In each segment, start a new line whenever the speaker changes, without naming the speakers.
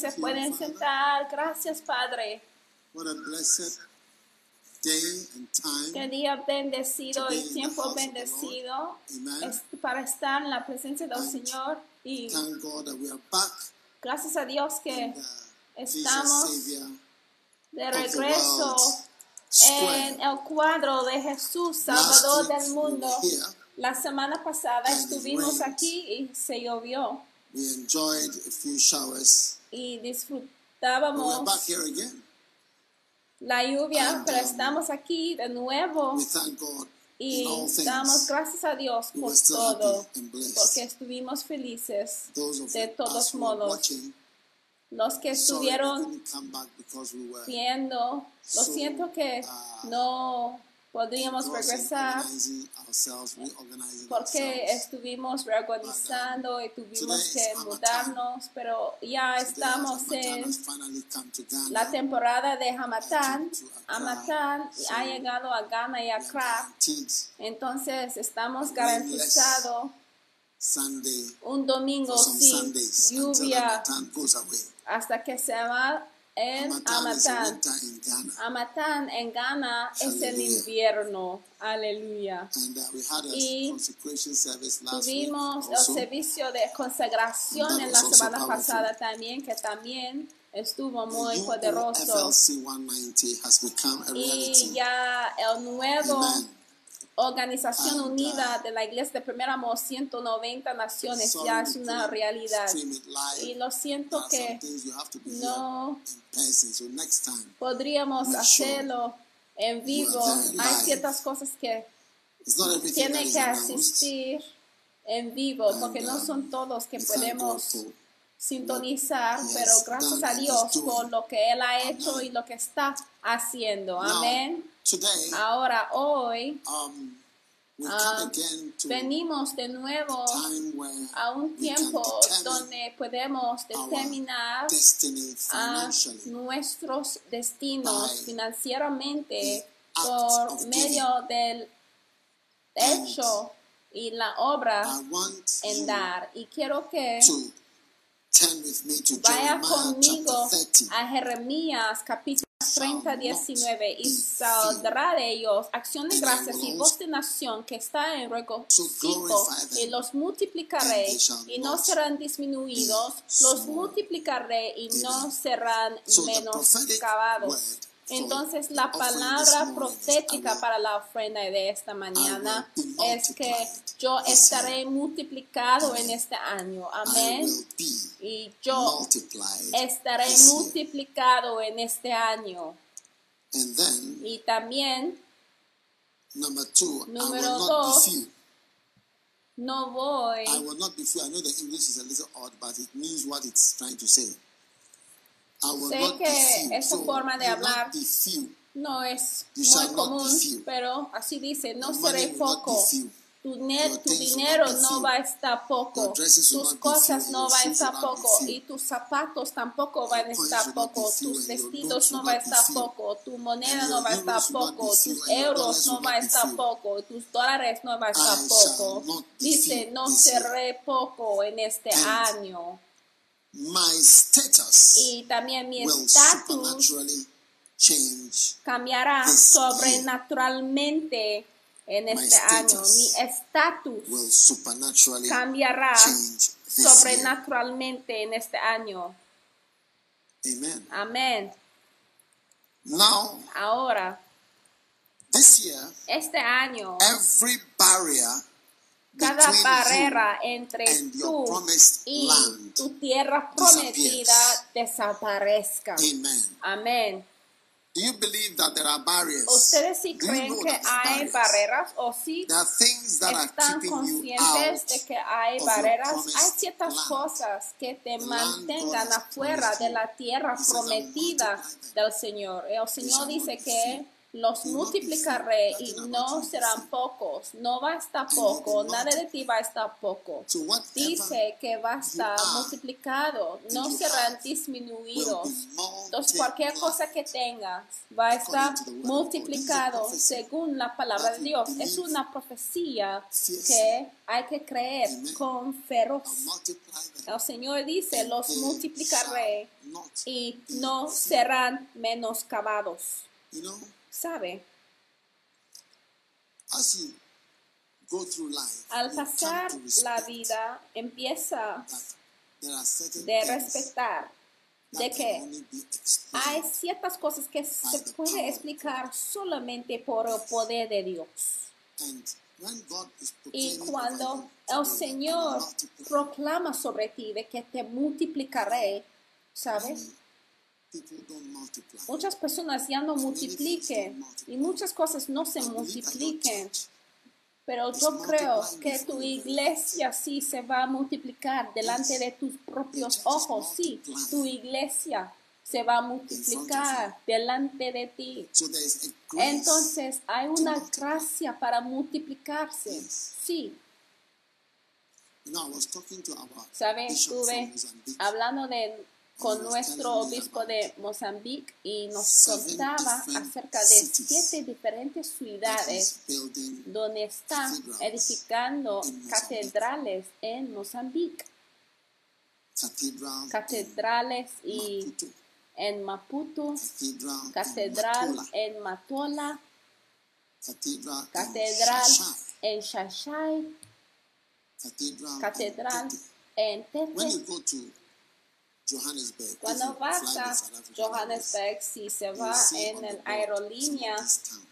Se pueden sentar. Gracias, Padre.
What a blessed day and time.
Qué día bendecido y tiempo bendecido es para estar en la presencia del
And
Señor y
Thank God that we are back.
gracias a Dios que
And, uh,
estamos de regreso en el cuadro de Jesús, Salvador
Last
del
we
mundo.
here.
La semana pasada estuvimos
rained.
aquí y se llovió
We enjoyed a few showers.
Y disfrutábamos
back here again.
la lluvia,
And,
pero
um,
estamos aquí de nuevo y damos gracias a Dios por todo, porque estuvimos felices de todos modos. Los que estuvieron viendo, lo siento que
uh,
no podríamos regresar porque estuvimos reorganizando y tuvimos que mudarnos, pero ya estamos en la temporada de Hamatán. Hamatán ha llegado a Ghana y
are
Accra, entonces estamos garantizados
Sunday.
un domingo sin lluvia hasta que se va en
Hamatan is a
Hamatán.
winter in Ghana.
Hamatán en Ghana es el invierno. Aleluya.
And uh, we had a
Y Tuvimos el servicio de consagración en la semana pasada también, que también estuvo muy poderoso.
UOFLC 190 has become a
Y ya el nuevo
Amen.
Organización Unida de la Iglesia de Primer Amor, 190 naciones, ya es una realidad. Y lo siento que no podríamos hacerlo en vivo. Hay ciertas cosas que tienen que asistir en vivo, porque no
um,
son todos que podemos sintonizar, pero gracias a Dios por lo que Él ha hecho y lo que está haciendo. Amén.
Today,
Ahora, hoy,
um, we
ah,
come again to
venimos de nuevo a un tiempo donde podemos determinar a nuestros destinos financieramente por medio del hecho y la obra en dar. Y quiero que
to turn with me to
vaya conmigo
chapter 30.
a Jeremías capítulo 30,
Shall
19 y saldrá de ellos acción de gracias y voz de nación que está en regocijo y los multiplicaré y no serán disminuidos, los multiplicaré y no serán menoscabados. Entonces la palabra profética para la ofrenda de esta mañana es que yo estaré multiplicado en este año. Amén. Y yo estaré multiplicado en este año.
And then,
Y también
number two, I
Número dos, no voy,
I will not be few. I know the English is a little odd, but it means what it's trying to say.
Sé que esa forma de hablar. no es muy común, pero así dice, no seré poco. Tu, tu dinero no va a estar poco, tus cosas no van a estar poco. y tus zapatos tampoco van a estar poco, tus vestidos no van a estar poco, tu moneda no va a estar poco, tus euros no va a estar poco, tus dólares no va a estar poco. Dice, no seré poco en este año.
My status
Y también mi
will
estatus
supernaturally change.
cambiará sobrenaturalmente en
My
este año.
status
Mi estatus
Will supernaturally
cambiará sobrenaturalmente en este año.
Amen.
Amén.
Now,
Ahora,
this year,
este año,
every barrier
cada barrera entre tú y tu tierra prometida desaparezca.
Amen.
Amén.
Do you believe that there are barriers?
¿Ustedes sí
Do you
creen
know
que
that there are
hay barreras o sí están conscientes de que hay barreras? Hay ciertas
land.
cosas que te
land
mantengan afuera de la tierra
He says, "I'll
prometida del Señor. El Señor dice que. Los
be
multiplicaré y no serán pocos. No va a estar poco, nada de
multiplied.
ti va a estar poco. Dice que va a estar multiplicado, no serán disminuidos. Entonces cualquier cosa que tengas va a estar multiplicado según la palabra de Dios. Es una profecía que hay que creer con feroz. El Señor dice, los multiplicaré y no serán menoscabados. ¿Sabe?
as you go through life,
Al pasar la vida empieza de respetar de que hay ciertas cosas que se puede explicar solamente por el poder de Dios. Y cuando el Señor proclama sobre ti de que te multiplicaré, ¿sabes? Muchas personas ya no multipliquen y muchas cosas no se multipliquen. Pero yo creo que tu iglesia sí se va a multiplicar delante de tus propios ojos. Sí, tu iglesia se va a multiplicar delante de ti. Entonces hay una gracia para multiplicarse. Sí,
you know, I was talking to our
¿sabe?
bishop
Estuve hablando de, con nuestro obispo de Mozambique y nos contaba acerca de siete diferentes ciudades donde está
cathedrals
edificando catedrales en Mozambique, catedrales y en Maputo, catedral en Matola, catedral en Shashai, catedral en
When you
Tete.
go to Johannesburg, if
Cuando
you
vas
fly
a
to South Africa,
Johannesburg, si se va en el aerolínea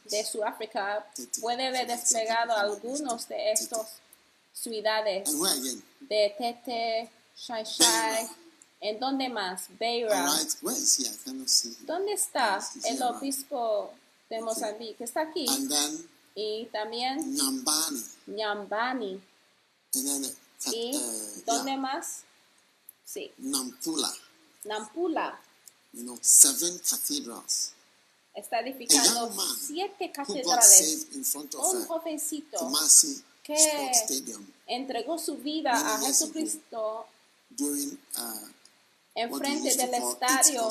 de Sudáfrica, puede ver desplegado algunos de estos ciudades de Tete, Shai Shai, ¿en dónde más? Beira. ¿Dónde está el obispo de Mozambique? Está aquí. Y también
Nyambani, uh,
¿Y
uh,
dónde más? Sí,
Nampula.
Nampula.
You know, seven cathedrals.
Está edificando siete catedrales. Un jovencito que
Stadium
entregó su vida a. Jesucristo
during uh,
enfrente del
It's
estadio.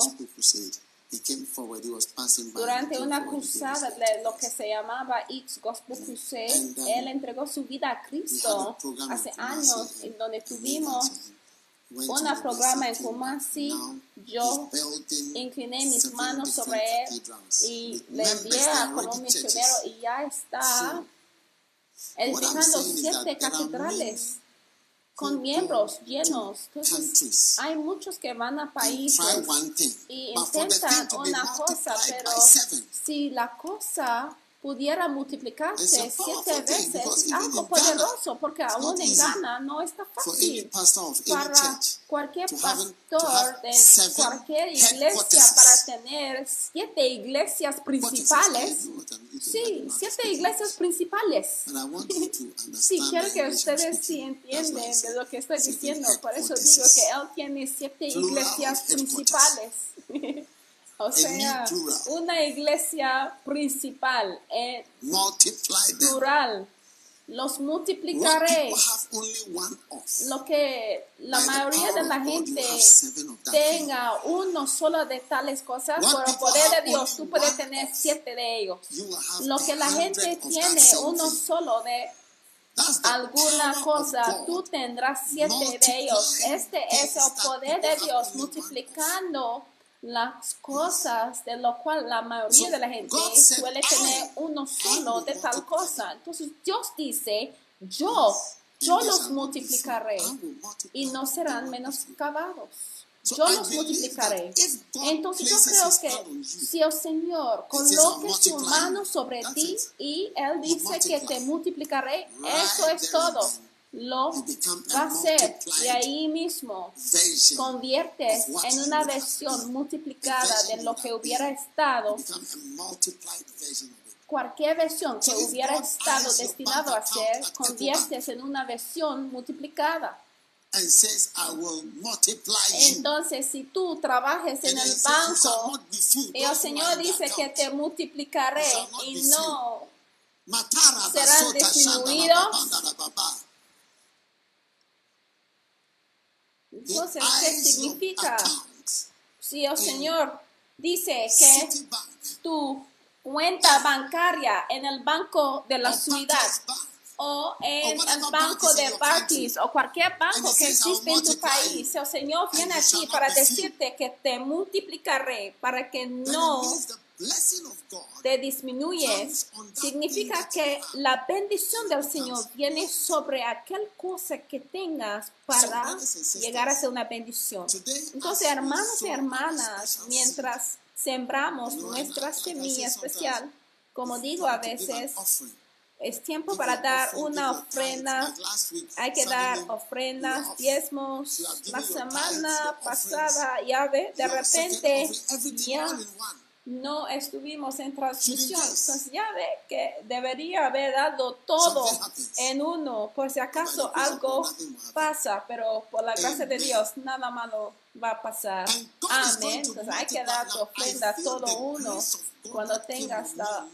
He came forward. He was passing by.
durante una cruzada de lo que se llamaba X Gospel Crusade.
And, um,
Él entregó su vida a Cristo hace años en donde tuvimos un
the
programa en. Kumasi. Yo incliné mis manos sobre él y le envié a como
already
misionero y ya está edificando siete catedrales con miembros llenos. Entonces, hay muchos que van a países y intentan una cosa, pero si la cosa pudiera multiplicarse siete veces, algo poderoso, porque aún en Ghana no está fácil para cualquier pastor de cualquier iglesia para tener siete iglesias principales. Sí, siete iglesias principales. Sí, quiero que ustedes sí entienden de lo que estoy diciendo. Por eso digo que él tiene siete iglesias principales. o sea, una iglesia principal, eh, plural. Los multiplicaré. Lo que la mayoría de la gente tenga uno solo de tales cosas, por el poder de Dios, tú puedes tener siete de ellos. Lo que la gente tiene uno solo de alguna cosa, tú tendrás siete de ellos. Este es el poder de Dios multiplicando las cosas de lo cual la mayoría de la gente suele
"I
tener uno solo de tal cosa. Entonces Dios dice, yo, yo los multiplicaré y no serán
not be
menos
few.
cavados.
So
yo los multiplicaré. Entonces yo creo que si el Señor coloque
"I'll
su mano
you".
sobre ti y Él dice que te multiplicaré, eso es todo. Lo va a ser y ahí mismo
what
en una versión multiplicada de lo que hubiera estado. cualquier versión que hubiera estado destinado a ser, conviertes en una versión multiplicada.
And says, I will multiply you.
Entonces, si tú trabajes en el banco y el Señor dice que te multiplicaré y no
Matara
serán
basota shanda la
disminuidos.
babanda la baba. He
Entonces, ¿qué significa? Si el Señor dice que tu cuenta bancaria en el banco de la ciudad o en el banco de Barclays o cualquier banco que
says, "I will
existe en tu país, el Señor viene a ti para
be few."
decirte que te multiplicaré para que no
means the blessing of God
te disminuyes. Significa que la bendición del Señor viene sobre aquel cosa que tengas para llegar a ser una bendición. Entonces, hermanos y hermanas, mientras sembramos nuestra semilla especial, como digo a veces, es tiempo para dar una ofrenda. Hay que dar ofrendas, diezmos. La semana pasada, ya ve, de repente ya no estuvimos en transmisión. Entonces ya ve que debería haber dado todo en uno, por si acaso algo pasa, pero por la gracia de Dios nada malo va a pasar. Amén. Entonces hay que dar tu ofrenda todo uno cuando tengas la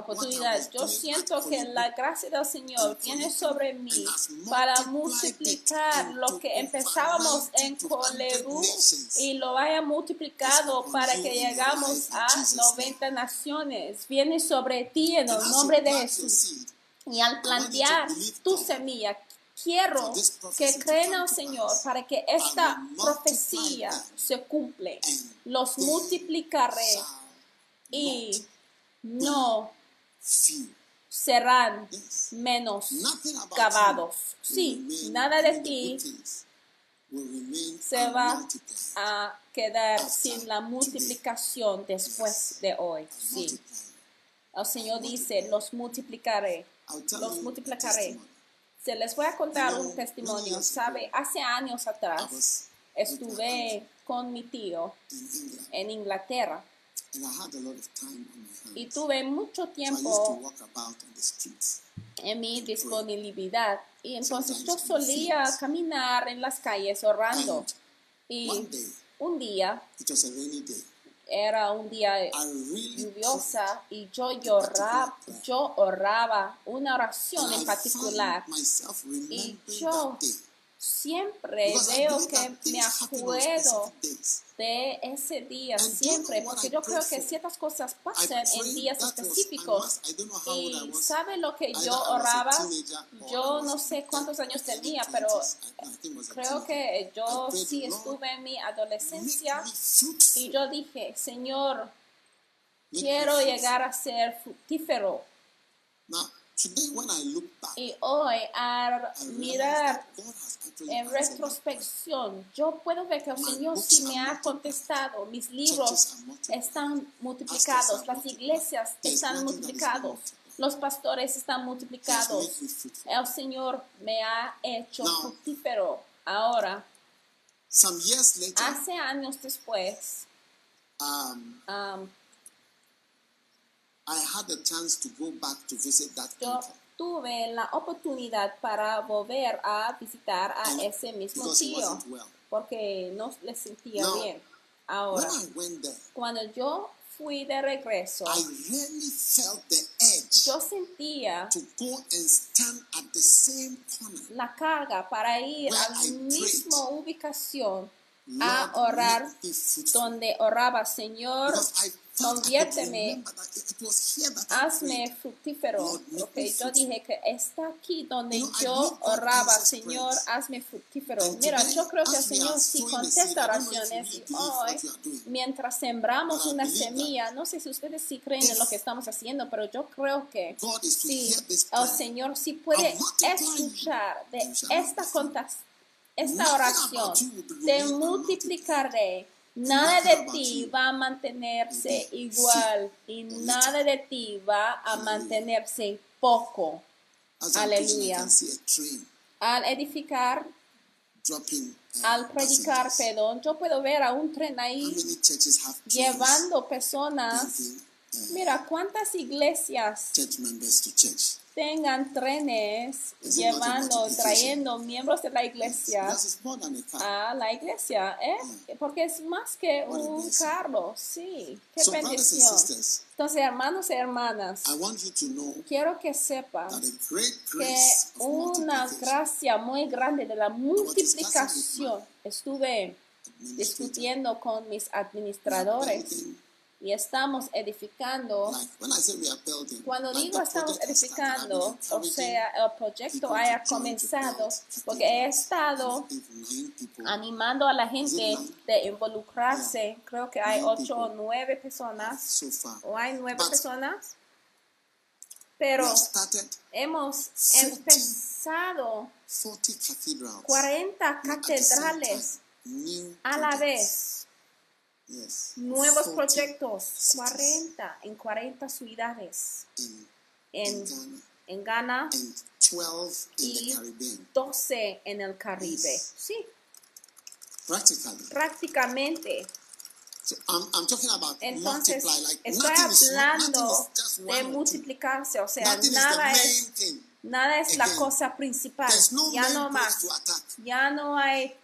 oportunidad. Yo siento que la gracia del Señor viene sobre mí para multiplicar lo que empezábamos en Colebu y lo haya multiplicado para que llegamos a 90 naciones. Viene sobre ti en el nombre de Jesús. Y al plantear tu semilla, quiero que crean al Señor para que esta profecía se cumple. Los multiplicaré y no serán menos cavados. Sí, nada de ti se va a quedar sin la multiplicación después de hoy. Sí. El Señor dice, los multiplicaré, los multiplicaré. Se les voy a contar un testimonio. Sabe, hace años atrás estuve con mi tío en Inglaterra y tuve mucho tiempo en mi disponibilidad. Y entonces yo solía caminar en las calles orando. y un día era un día lluviosa y yo lloraba, yo oraba una oración en particular. y yo siempre veo que me acuerdo de ese día siempre, porque yo creo que ciertas cosas pasan en días específicos. Y sabe lo que yo oraba, yo no sé cuántos años tenía, pero creo que yo sí estuve en mi adolescencia y yo dije, Señor, quiero llegar a ser fructífero. Y hoy, al mirar en retrospección, yo puedo ver que el Señor sí me ha contestado. Mis libros están multiplicados, las iglesias están multiplicados, los pastores están multiplicados. El Señor me ha hecho fructífero. Ahora, hace años después, um,
I had the chance to go back to visit that
yo
country.
tuve la oportunidad para volver a visitar a
And-
ese mismo
because he
tío
wasn't well.
porque no le sentía
Now,
bien.
When
Ahora,
I went there,
cuando yo fui de regreso,
I really felt the edge
yo sentía
to go and stand at the same corner.
la carga para ir
Where
a la
I prayed.
misma ubicación a
fruitful.
donde oraba, Señor, conviérteme, hazme fructífero.
Lord, make
Ok,
me
yo dije que está aquí donde yo oraba, Señor, hazme fructífero. Mira, yo creo que el Señor sí
seed,
contesta oraciones y hoy, mientras sembramos una semilla, no sé si ustedes sí creen en lo que estamos haciendo, pero yo creo que sí, el. Señor sí puede escuchar de esta contas- esta oración, te multiplicaré. Nada de ti va a mantenerse igual y nada de ti va a mantenerse poco. Aleluya. Al edificar,
uh,
al predicar, perdón, yo puedo ver a un tren ahí llevando personas.
uh,
Mira cuántas iglesias tengan trenes llevando, trayendo miembros de la iglesia
a
la iglesia, ¿eh? Porque es más que un carro, sí. Qué bendición. Entonces, hermanos y hermanas, quiero que sepan que una gracia muy grande de la multiplicación estuve discutiendo con mis administradores y estamos edificando. Cuando digo estamos edificando, o sea, el proyecto haya comenzado, porque he estado animando a la gente de involucrarse. Creo que hay ocho o nueve personas, o hay nueve personas, pero hemos empezado
40 cathedrals.
40
Not at the same
catedrales a la vez.
Yes.
Nuevos
40
proyectos,
cities
40 en 40 ciudades
in,
en,
in Ghana
en Ghana,
and 12 in
Y-
the Caribbean.
12 en el Caribe.
Yes.
Sí,
Practically.
prácticamente.
So I'm, I'm talking about
Entonces,
multiply. Like
estoy hablando
is
de multiplicarse, o sea,
the
nada es, nada es la cosa principal,
no
ya no más, ya no hay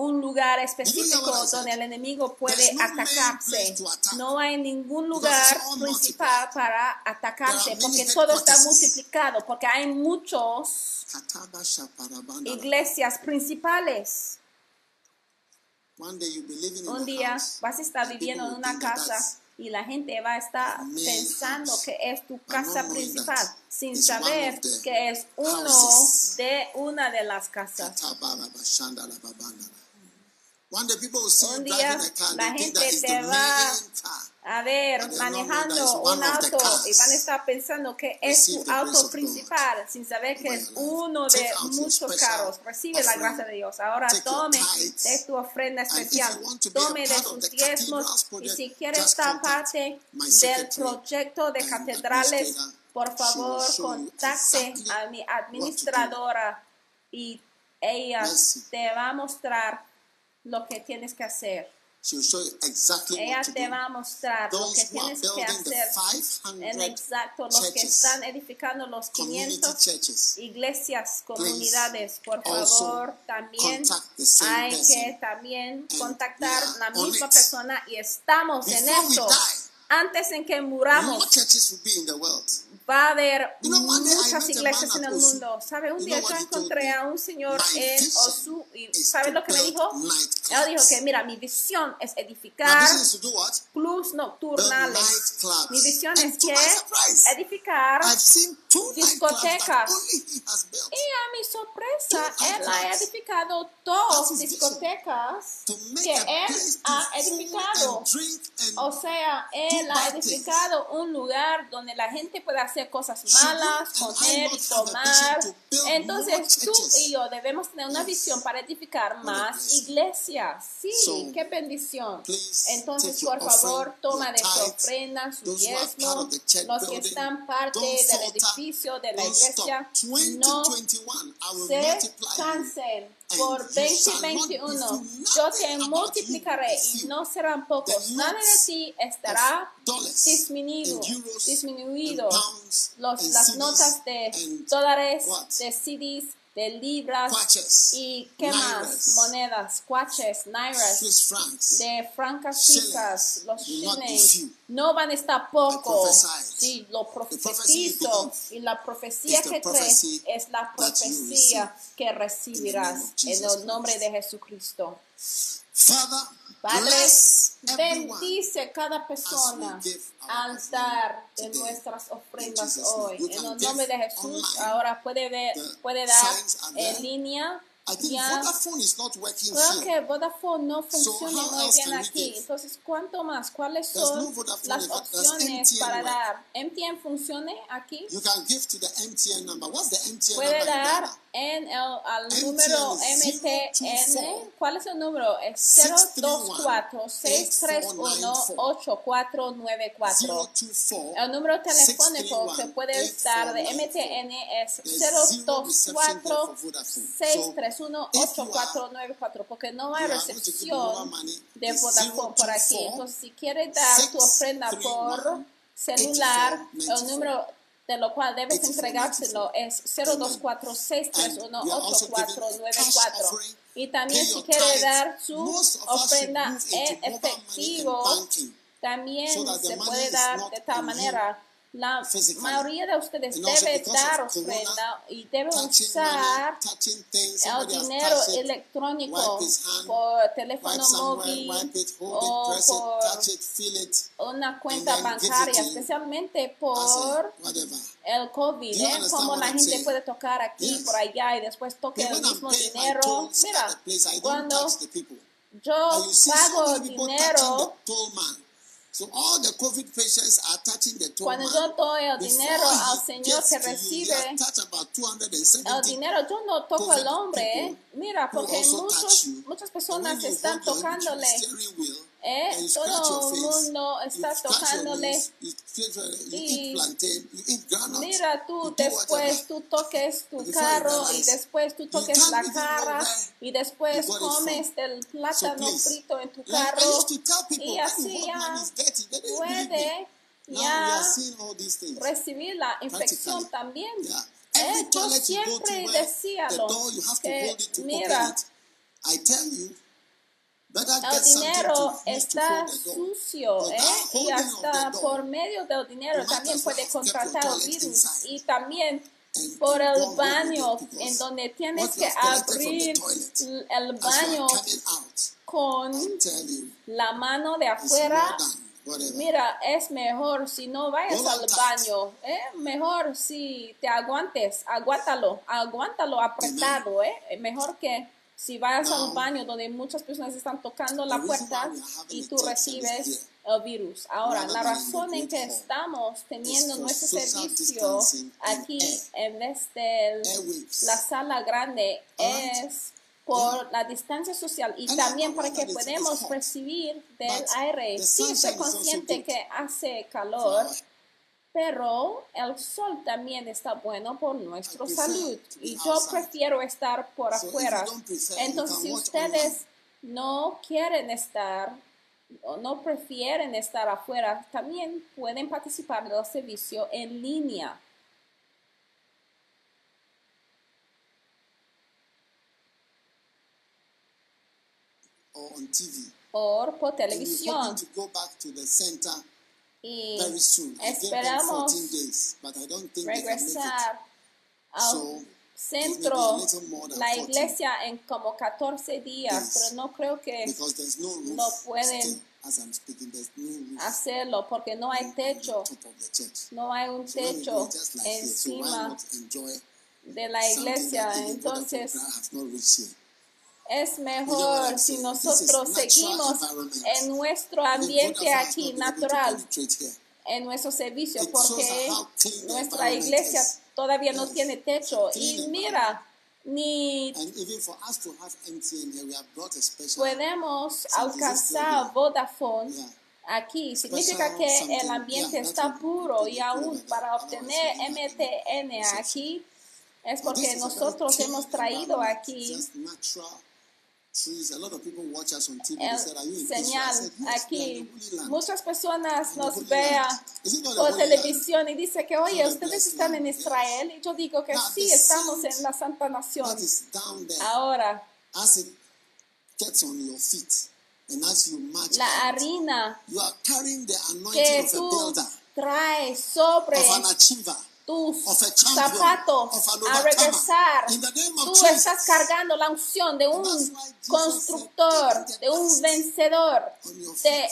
un lugar específico donde el enemigo puede atacarse, no hay ningún lugar principal para atacarse, porque todo está multiplicado, porque hay muchos iglesias principales. Un día vas a estar viviendo en una casa y la gente va a estar pensando que es tu casa principal, sin saber que es uno de una de las casas. Un día la gente te va. A ver, manejando un auto y van a estar pensando que es tu auto principal, sin saber que es uno
Take
de muchos carros. Recibe la gracia de Dios. Ahora tome de tu ofrenda especial. Tome de
the
diezmos y si quiere
just
estar parte del proyecto de catedrales, por favor, contacte a mi administradora y ella te va a mostrar lo que tienes que hacer.
She will show you exactly
Ella
what to
te
do.
va a mostrar lo
Those
que
who are
tienes que hacer en
500
exacto los que están edificando los
community
500
churches,
iglesias, comunidades. Por favor, también hay
person.
que también contactar la misma
it.
persona y estamos en
Before we
esto.
die,
Antes en que muramos, va a haber muchas iglesias en el mundo. ¿Sabe? Un día yo encontré a un señor en Osu y
is
¿sabes
to
lo que me dijo? Él dijo que, mira, mi visión es edificar clubs nocturnales. Mi visión es que edificar discotecas. y a mi sorpresa, él ha edificado dos discotecas que él ha edificado. O sea, él ha edificado un lugar donde la gente puede hacer cosas
Should
malas, comer y tomar. Entonces tú y yo debemos tener una visión para edificar más iglesias. Sí, qué bendición. Entonces, por favor, toma de su ofrenda, su diezmo, los que están parte del edificio de la iglesia, no
2021, I will
se cansen. Por
you shall not
2021
be few.
yo te multiplicaré y no serán pocos. Nada de ti estará disminuido, disminuido. Los, las notas de dólares, de CDs, de libras
Quaches,
y qué más, monedas, cuaches, nairas,
francs.
de francas suizas, los shillings, no van a estar pocos.
prophesied.
Sí, lo profetizo. Y la profecía que crees es la profecía que recibirás en el nombre de Jesucristo.
Father,
Padre, bendice cada persona al dar de nuestras ofrendas hoy. En el nombre de Jesús, ahora puede, ver, puede dar en línea
I think
Ya.
Vodafone is not working
Creo
here.
que Vodafone no
So,
funciona
how
muy bien aquí. Entonces, ¿cuánto más? ¿Cuáles
no
son
Vodafone
las opciones para dar? ¿MTN funcione aquí?
You can give to the MTN number. What's the MTN
Puede dar en el, al
MTN
número MTN.
024.
¿Cuál es el número? Es 024 631 8494.
024
El número telefónico que
631
puedes dar de
8494.
MTN es
There's zero reception there
024
for Vodafone.
631
So, if you are-
8494 porque no hay recepción de Vodafone por aquí.
024
Entonces, si quieres dar tu ofrenda por celular, el número de lo cual debes entregárselo es 024 631 8494 Y también si quiere dar su ofrenda en efectivo, también se puede dar de tal manera. La mayoría de ustedes debe dar ofrenda y debe usar el dinero electrónico por teléfono móvil o por una cuenta bancaria, especialmente por el COVID, ¿eh? Como la gente puede tocar aquí, por allá y después toque el mismo dinero. Mira, cuando yo pago dinero,
So all the COVID patients are touching the toll
cuando
man.
yo doy el
Before
dinero
he
al Señor
gets
que
to you, he
recibe
has touched about 270
el dinero, yo no toco al
COVID
hombre, ¿eh?
people
Mira,
who
porque
also
muchos,
touch you.
muchas
And
personas
when you
están
hold your
tocándole,
steering wheel,
¿eh?
and
Todo el mundo está tocándole.
you
Y
plantain,
Mira, tú después tú toques tu carro y después tú toques la cara y después comes del plátano frito en tu carro y así ya puede ya recibir la infección también.
Yeah.
Eh, yo siempre decía lo que mira.
I tell you,
el dinero está sucio, ¿eh? Y hasta por medio del dinero también puede contratar virus. Y también por el baño, en donde tienes que abrir el baño con la mano de afuera. Mira, es mejor si no vayas al baño, ¿eh? mejor si te aguantes, aguántalo, aguántalo apretado, ¿eh? Mejor que si vas al
Now,
baño donde muchas personas están tocando la puerta y
a
tú recibes el virus. Ahora, la razón en que estamos teniendo nuestro servicio aquí en vez de
Airwaves.
la sala grande es por la distancia social y también para que
hot.
recibir del aire. Sí,
also
consciente que hace calor, pero el sol también está bueno por nuestra salud y yo
outside.
prefiero estar por afuera.
you
Entonces, si
watch
ustedes no quieren estar o no prefieren estar afuera, también pueden participar del servicio en línea. o por televisión y esperamos
14 days, but I don't think they can make it.
regresar al centro, la
14.
iglesia en como 14 días, pero no creo que
no
pueden hacerlo porque no hay techo, no hay un techo encima de la iglesia. Entonces
has not reached here?
Es mejor si nosotros seguimos en nuestro ambiente aquí natural, en nuestro servicio, porque nuestra iglesia todavía no tiene techo. Y mira, ni
And even for us to have MTN here, we have brought a special.
podemos alcanzar Vodafone aquí. Significa que el ambiente está puro y aún para obtener MTN aquí es porque nosotros hemos traído aquí el?
I
señal aquí. Muchas personas nos vean por televisión y dice que, oye, ustedes están en Israel. Y yo digo que sí, estamos en la Santa Nación. Ahora, la harina que tú traes sobre. Tus zapatos a regresar. Tú estás cargando la unción de un constructor,
said, "Take
de un vencedor, de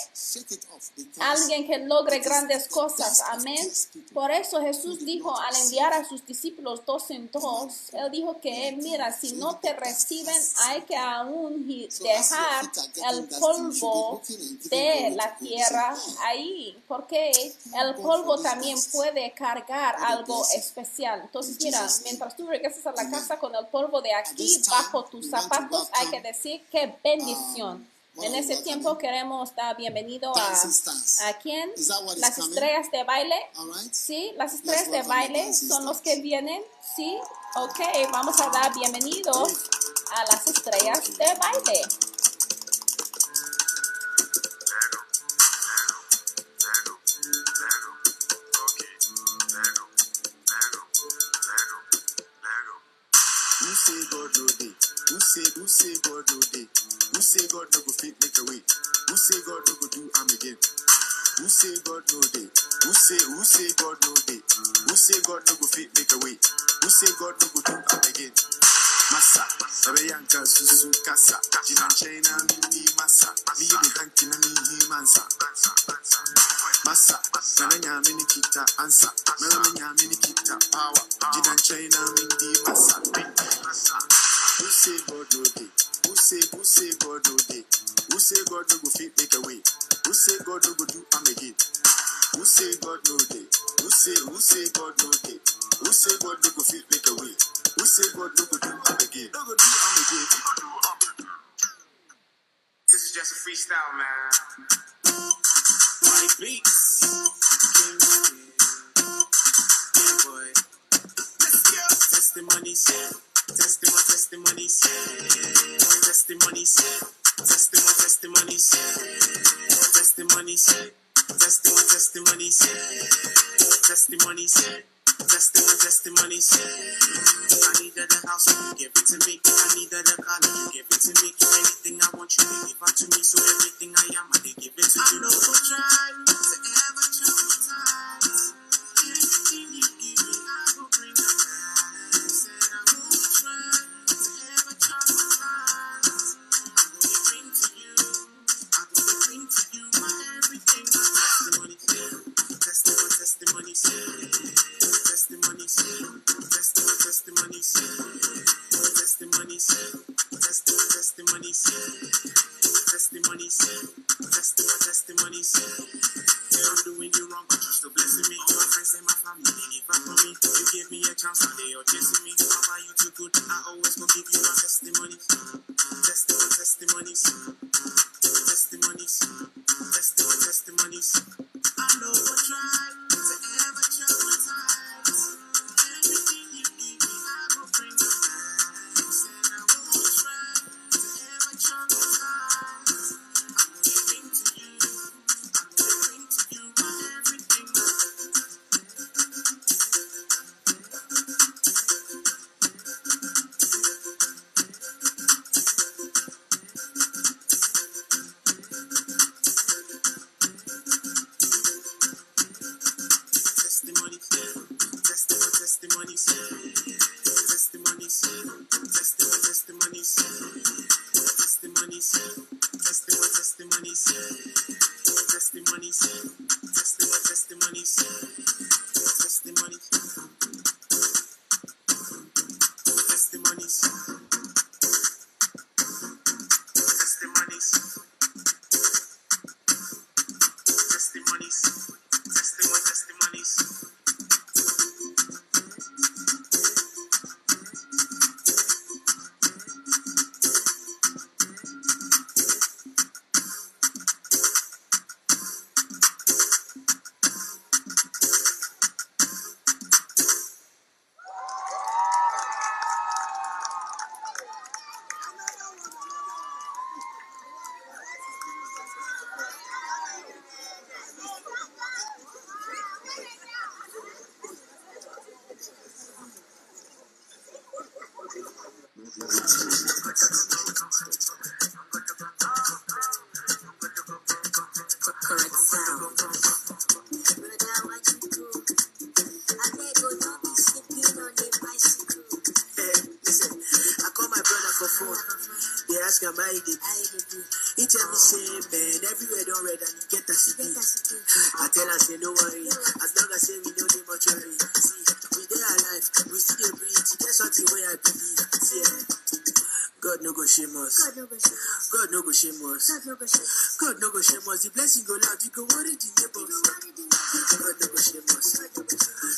alguien que logre grandes cosas. Amén. Por eso Jesús dijo al enviar a sus discípulos dos en dos, Él dijo que, mira, si no te reciben, hay que aún dejar el polvo de la tierra ahí, porque el polvo también puede cargar algo especial. Entonces, mira, mientras tú regresas a la casa con el polvo de aquí bajo tus zapatos, hay que decir qué bendición. En ese tiempo queremos dar bienvenido a, a quién? Las estrellas de baile. Sí, las estrellas de baile son los que vienen. Sí, ok, vamos a dar bienvenidos a las estrellas de baile.
Who say God no day? Who say who say God no day? Who say God no go fit make a way? Who say God no go do am again? Who say God no day? Who say who say God no day? Who say God no go fit make a way? Who say God no go do am again? Massa, ebe yanka susu kasa, jina china mindi massa, mi yebi hanki na mi hi mansa. Massa, nana nyame ni kita ansa, mera me ni kita power, jina china mindi massa. Who say God no day? Who say who say God no day? Who say God no go fit make a way? Who say God no go do am again? Who say God no day? Who say who say God no day? Who say God no go fit make a way? Who say God no go do am again? No go do am again.
This is just a freestyle, man. Money beats. Yeah, boy. Let's go. Testimony said. Testimony, testimony said. Testimony said. Testimony, testimony said. Testimony said. Testimony, testimony said. Testimony said. Testimony, testimony said. I needed a house, you give it to me. I needed a car, you give it to me. Anything I want, you give it to me. So everything I am, I give it to you. I know we'll try to chance, now they all chasing me.
shame us. God no go shame us. God no go shame us. The blessing go loud. You go worry the neighbors. God no go shame us.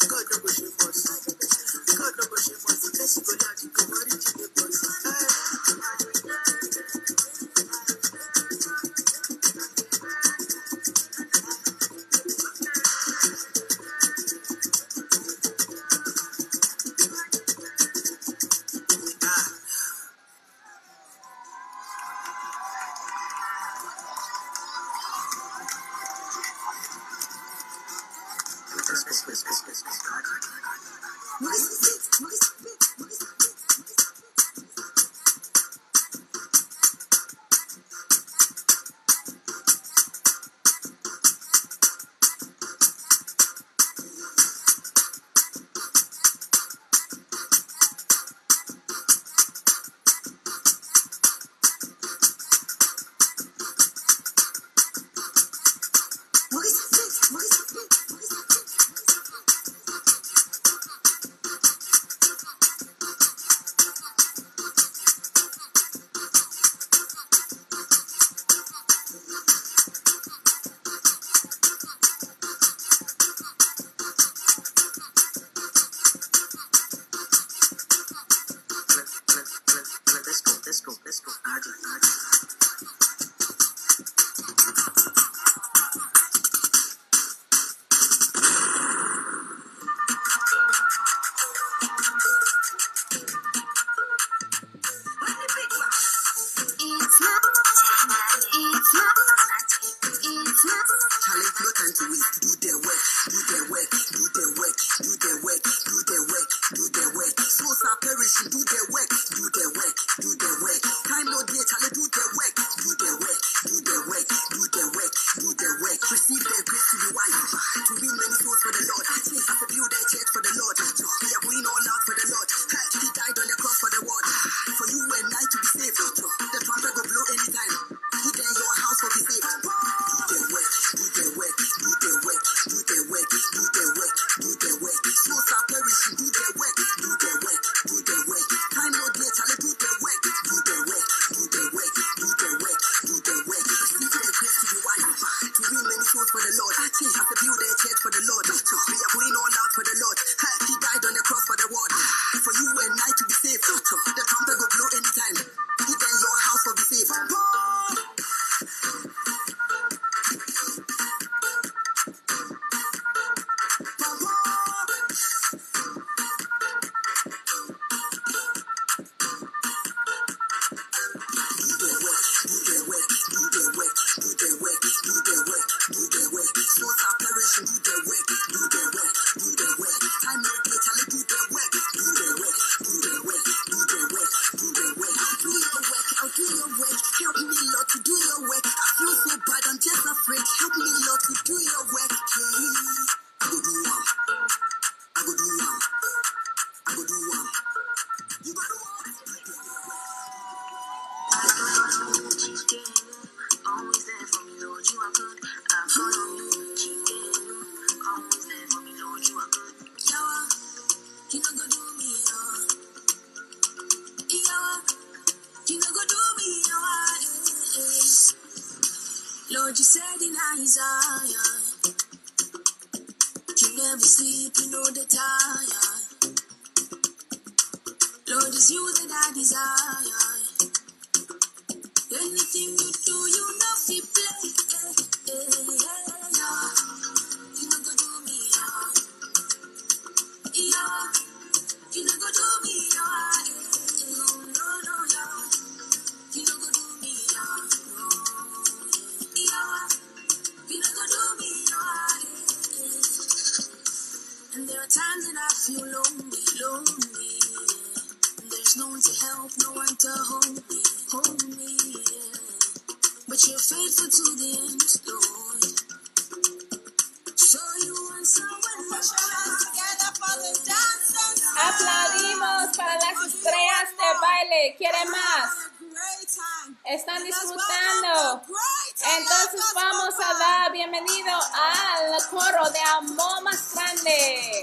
Bienvenido al coro de amor más grande.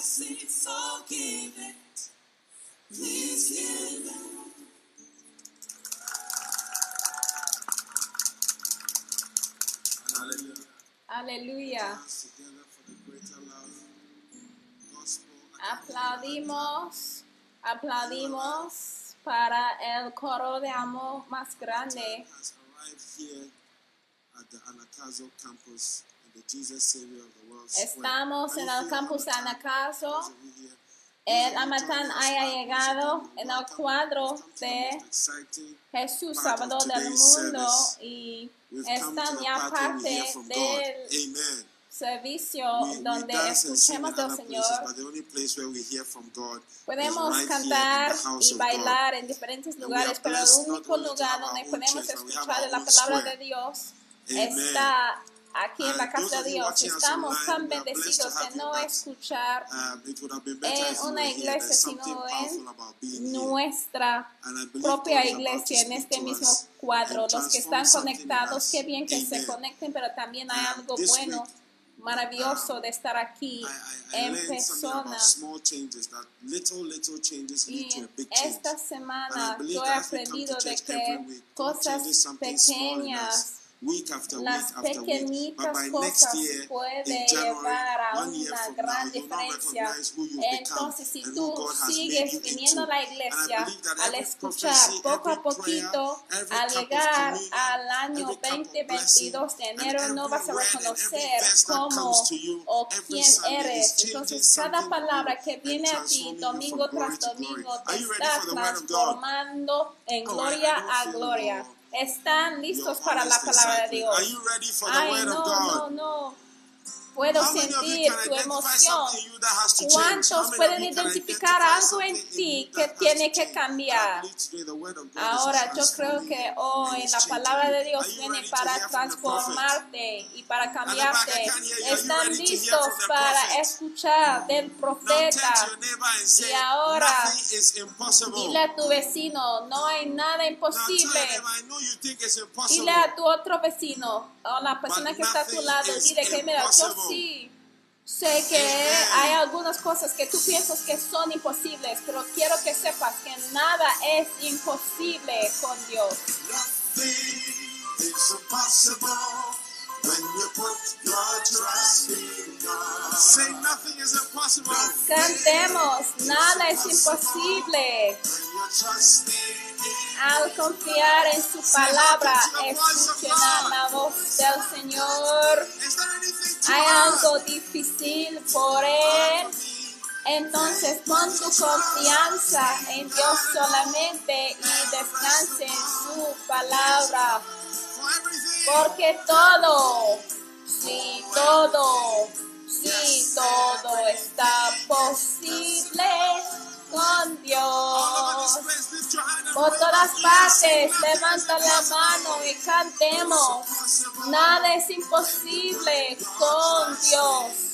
Many blessings, so give it. Please give it.
Hallelujah.
Aleluya.
Hands together for the greater love. Gospel.
Aplaudimos, aplaudimos para el coro de amor más grande.
has arrived here at the Anakazo campus in the Jesus Savior of the World. Square.
Estamos en el campus
here,
El Amatán haya llegado en el cuadro de Jesús, Salvador del mundo, y están ya parte del servicio donde escuchemos del Señor. Podemos cantar y bailar en diferentes lugares,
are
pero el único lugar donde podemos escuchar la palabra de Dios está aquí en la casa de Dios. Estamos tan bendecidos de no escuchar
it would have been better
en una iglesia, sino en nuestra propia iglesia en este mismo cuadro. Los que están conectados, qué bien que se conecten, pero también hay algo bueno, maravilloso
um,
de estar aquí en persona. Y esta semana yo he aprendido de que cosas pequeñas
Week after week
las
after week, but
pequeñitas
by next
cosas
year, in January, one year from now,
gran
you'll not
diferencia.
recognize who you've become
Entonces, si
and
tú
who God has made you into.
la
And I
iglesia,
believe that
al
every
escuchar
prophecy,
poco a
every
poquito,
prayer, every
al llegar
communion,
al año
every cup of
2022 de enero, no vas a reconocer cómo
you
o quién eres. Entonces, cada palabra que viene a ti domingo tras domingo te está transformando en gloria a gloria. Están listos para la palabra de. Dios. Ay, no, no, no. Puedo sentir tu emoción. ¿Cuántos pueden identificar algo en ti que tiene que cambiar? Ahora yo creo que hoy la palabra de Dios viene para transformarte y para cambiarte. Están listos para escuchar del profeta. Y ahora. Dile a tu vecino, no hay nada imposible. Dile a tu otro vecino o la persona que está a tu lado, dile que mira, yo. Sí sé que hay algunas cosas que tú piensas que son imposibles, pero quiero que sepas que nada es imposible con Dios.
Nothing is impossible when you put your trust in God.
Say nothing is impossible.
Cantemos, nada es imposible.
When you trust in Him,
Al confiar en su palabra, escuchen a la voz del Señor. Hay algo difícil por Él. Entonces pon tu confianza en Dios solamente y descanse en su palabra. Porque todo, sí, todo, sí, todo está posible con Dios. Por todas partes, levanta la mano y cantemos. Nada es imposible con Dios.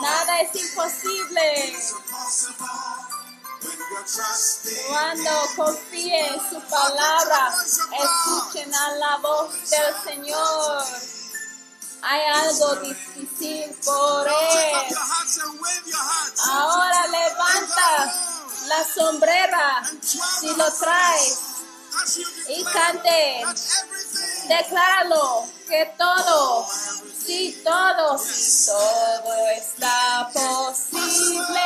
Nada es imposible. Cuando confíe en su palabra, escuchen a la voz del Señor. Hay algo difícil por él. Ahora levanta la sombrera si lo traes y cante. Decláralo que todo, sí, todo, todo está posible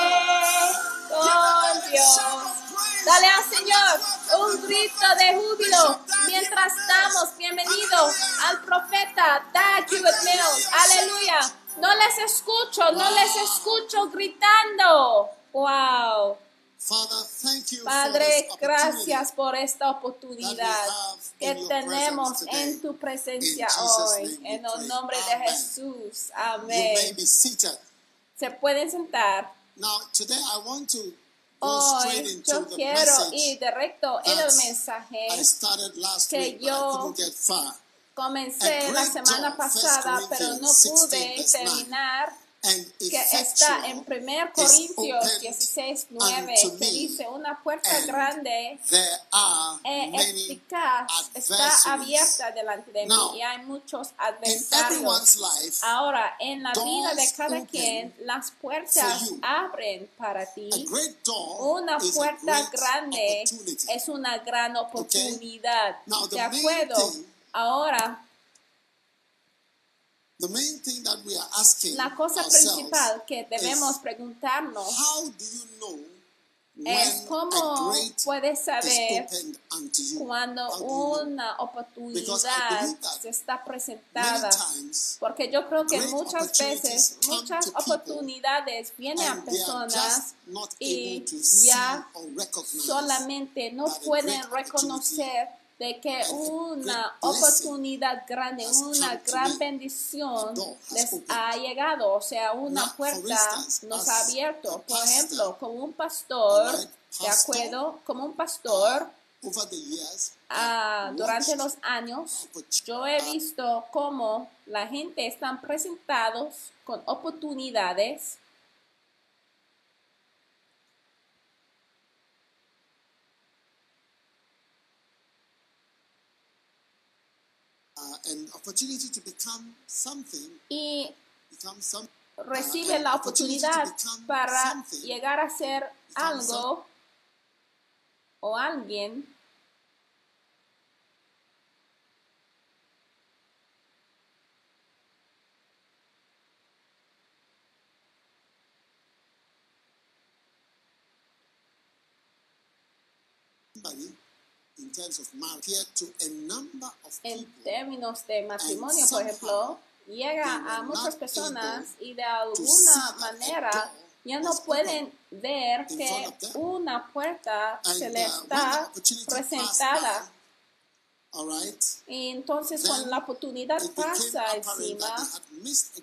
con Dios. Dale al Señor un grito de júbilo mientras damos bienvenido al profeta Mills. Aleluya. No les escucho, no les escucho gritando. Wow. Padre, gracias por esta oportunidad que tenemos en tu presencia hoy. En el nombre de. Jesús. Amén. Se pueden sentar.
Now, today I want to go straight
Hoy
into
yo
the
quiero
message
ir directo en el mensaje.
I started last
que
week, I
yo
couldn't get far.
Comencé la semana pasada,
1
pero no pude
16, verse 9.
terminar. Que está en 1 Corintios
open
16, 9,
unto
que dice, una puerta
and
grande e eficaz está abierta delante de mí y hay muchos adversarios. Ahora, en la vida de cada quien, las puertas abren para ti. Una puerta grande es una gran oportunidad. ¿De acuerdo? Ahora,
The main thing that we are asking
la cosa principal que debemos
is,
preguntarnos
how do you know
es cómo puedes saber cuando una oportunidad se está
Many
presentada.
times
Porque yo creo que muchas
opportunities
veces,
come
muchas
to people
oportunidades vienen a personas y
able to see
ya solamente no pueden reconocer de que una oportunidad grande, una gran bendición les ha llegado, o sea, una puerta nos ha abierto. Por ejemplo, como un pastor, ¿de acuerdo? Como un pastor, ah, durante los años, yo he visto cómo la gente están presentados con oportunidades
uh, an opportunity to become something,
y recibe la
an opportunity to
oportunidad
become
para
something,
llegar a ser algo o alguien
somebody in terms of marriage appear to a number of
en términos de matrimonio, por ejemplo, llega a muchas personas y de alguna manera ya no pueden ver que una puerta se
uh,
le
when the
está presentada
right,
entonces
then
cuando la oportunidad pasa encima.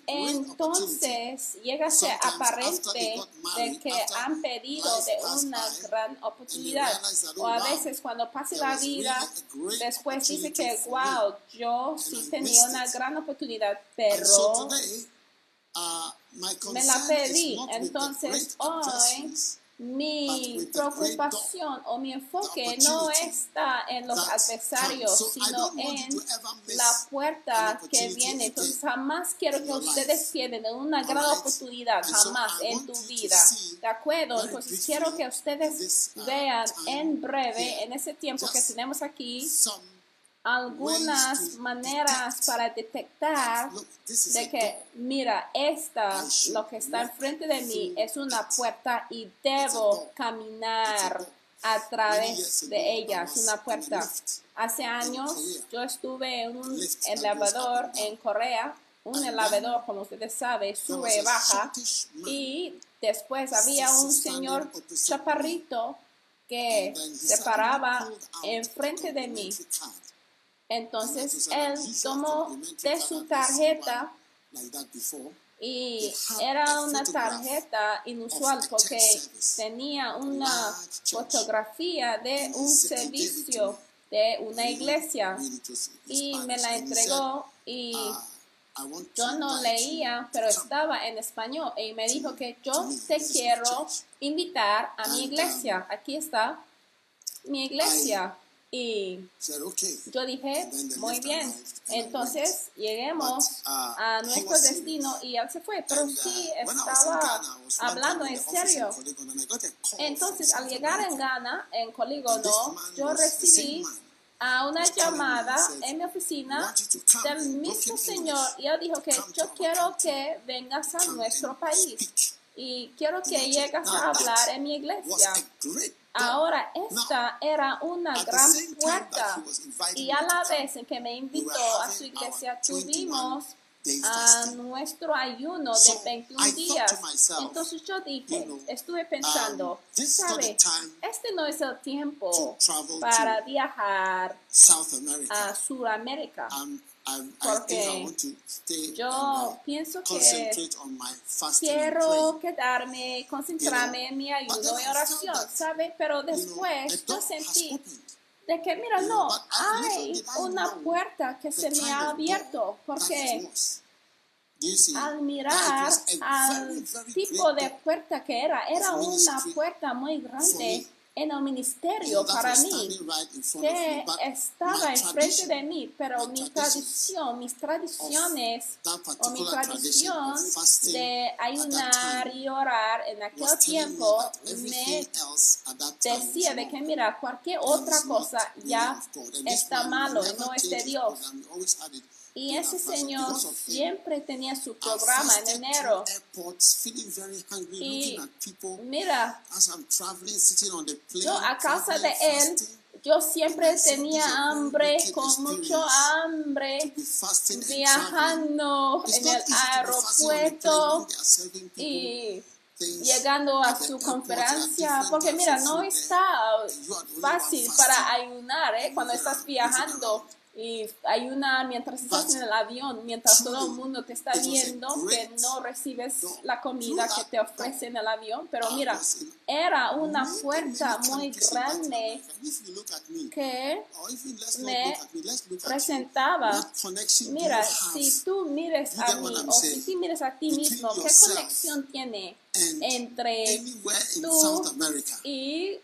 Entonces llega a ser aparente de que han pedido de una
by,
gran oportunidad.
oh,
O a
wow,
veces cuando pase la
really
vida, después dice que, wow, yo sí tenía una
it."
gran oportunidad, pero
so today, uh,
me la
the
Entonces hoy
adversaries,
mi preocupación o mi enfoque no está en los adversarios, sino en la puerta que viene. Entonces jamás quiero que ustedes pierdan una gran oportunidad, jamás en tu vida. ¿De acuerdo? Entonces quiero que ustedes vean en breve, en ese tiempo que tenemos aquí, algunas maneras para detectar de que, mira, esta, lo que está enfrente de mí es una puerta y debo caminar a través de ella. Es una puerta. Hace años yo estuve en un elevador en Corea. Un elevador, como ustedes saben, sube y baja. Y después había un señor chaparrito que se paraba enfrente de mí. Entonces él tomó de su tarjeta y era una tarjeta inusual porque tenía una fotografía de un servicio de una iglesia y me la entregó y
"Ah,
yo no leía, pero
to come."
estaba en español y me dijo que yo te quiero invitar a mi iglesia. Aquí está mi iglesia. Y yo dije, muy bien. Entonces lleguemos a nuestro destino y él se fue. Pero sí estaba hablando en serio. Entonces, al llegar en. Ghana, en
man
yo recibí a una llamada en mi
"We
oficina del mismo señor y él dijo que yo quiero que vengas a nuestro país y quiero que
our church."
llegas a hablar en mi iglesia. Ahora, esta era una gran puerta y a la vez en que me invitó a su iglesia
21
tuvimos a nuestro ayuno de
So, I
21
thought to
días. Entonces yo dije, estuve pensando,
um, not
¿sabe? Este no es el tiempo para viajar a Sudamérica. Porque Yo pienso que quiero quedarme, concentrarme en mi ayuno y oración, ¿sabe? Pero después yo sentí de que, mira, no, hay una puerta que se me ha abierto, porque al mirar al tipo de puerta que era, era una puerta muy grande. En el ministerio para mí. que estaba enfrente de mí, pero mi tradición, mis tradiciones o mi tradición de ayunar y orar en aquel tiempo me decía de que mira, cualquier otra cosa ya está malo no es de Dios. Y ese señor siempre tenía su programa en enero. Y mira, yo a causa de él, yo siempre tenía hambre, con mucho hambre, viajando en el aeropuerto y llegando a su conferencia, porque mira, no está fácil para ayunar, ¿eh? Cuando estás viajando y ayunar mientras estás en el avión, mientras todo el mundo te está viendo, que no recibes la comida que te ofrece en el avión. Pero mira, era una puerta muy grande que me presentaba. Mira, si tú mires a mí o si tú mires a ti mismo, ¿qué conexión tiene entre tú y?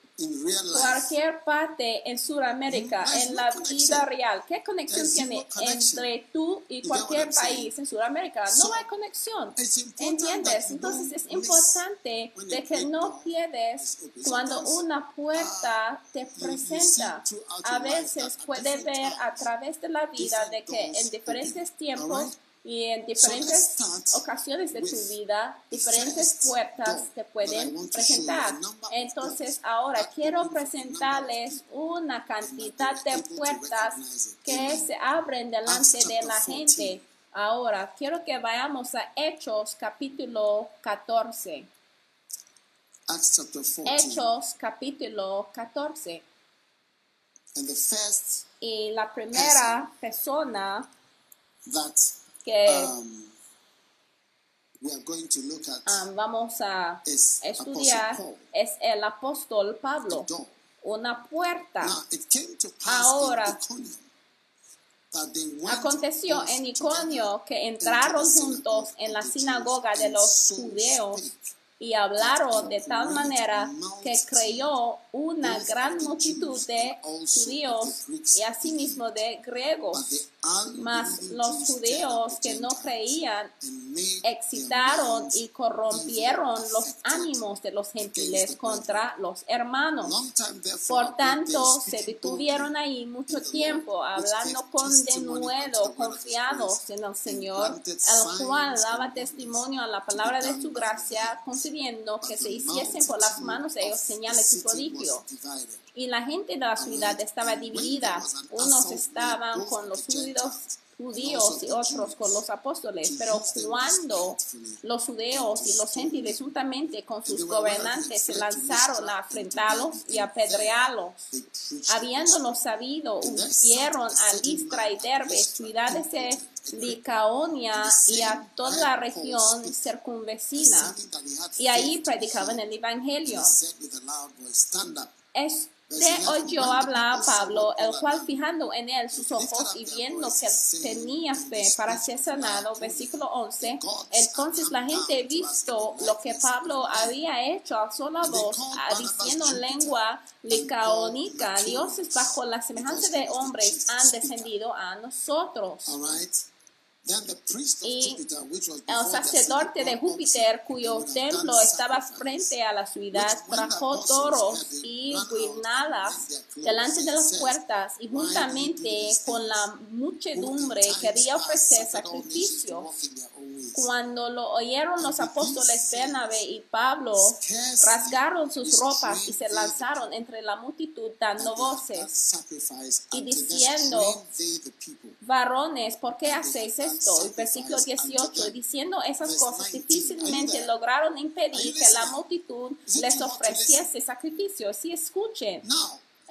Cualquier parte en Sudamérica,
There's
en la vida real. ¿Qué conexión tiene entre tú y cualquier país en Sudamérica? No hay conexión. ¿Entiendes? Entonces es importante de que no pierdes cuando una puerta te presenta. A veces
different
ver a través de la vida de que en diferentes tiempos? Y en diferentes ocasiones de tu vida, diferentes puertas te pueden presentar. Entonces ahora quiero presentarles una cantidad de puertas que se abren delante de la
14.
gente. Ahora quiero que vayamos a Hechos capítulo 14.
Acts chapter 14.
Hechos capítulo 14.
And the first
Y la primera persona
that
que
um, we are going to look at
um, vamos a estudiar es el apóstol Pablo. Una puerta.
Now it came to pass
Ahora, Aconteció en Iconio que entraron juntos en la sinagoga de los judeos y hablaron de tal manera que creyó una gran multitud de judíos y asimismo de griegos. Mas los judíos que no creían excitaron y corrompieron los ánimos de los gentiles contra los hermanos. Por tanto, se detuvieron ahí mucho tiempo, hablando con denuedo, confiados en el Señor, el cual daba testimonio a la palabra de su gracia, concediendo que se hiciesen por las manos de ellos señales y prodigios. Y la gente de la ciudad estaba dividida. Unos estaban con los judíos, judíos y otros con los apóstoles. Pero cuando los judíos y los gentiles juntamente con sus gobernantes se lanzaron a afrentarlos y apedrearlos, habiéndolo sabido, huyeron a Listra y Derbe, ciudades de Licaonia y a toda la región circunvecina. Y ahí predicaban el Evangelio. Este oyó hablar a Pablo, el cual fijando en él sus ojos y viendo que tenía fe para ser sanado, versículo 11, entonces la gente visto lo que Pablo había hecho, alzó la voz, ah, diciendo en lengua licaónica, dioses bajo la semejanza de hombres han descendido a nosotros. Y El sacerdote de Júpiter, cuyo templo estaba frente a la ciudad, trajo toros y guirnaldas delante de las puertas y juntamente con la muchedumbre quería ofrecer
suffered
Cuando lo oyeron los apóstoles Bernabé y Pablo, rasgaron sus ropas y se lanzaron entre la multitud dando voces. y diciendo. Varones, ¿por qué hacéis esto? Y versículo 18, diciendo esas cosas difícilmente lograron impedir que la multitud les ofreciese sacrificios. Si escuchen.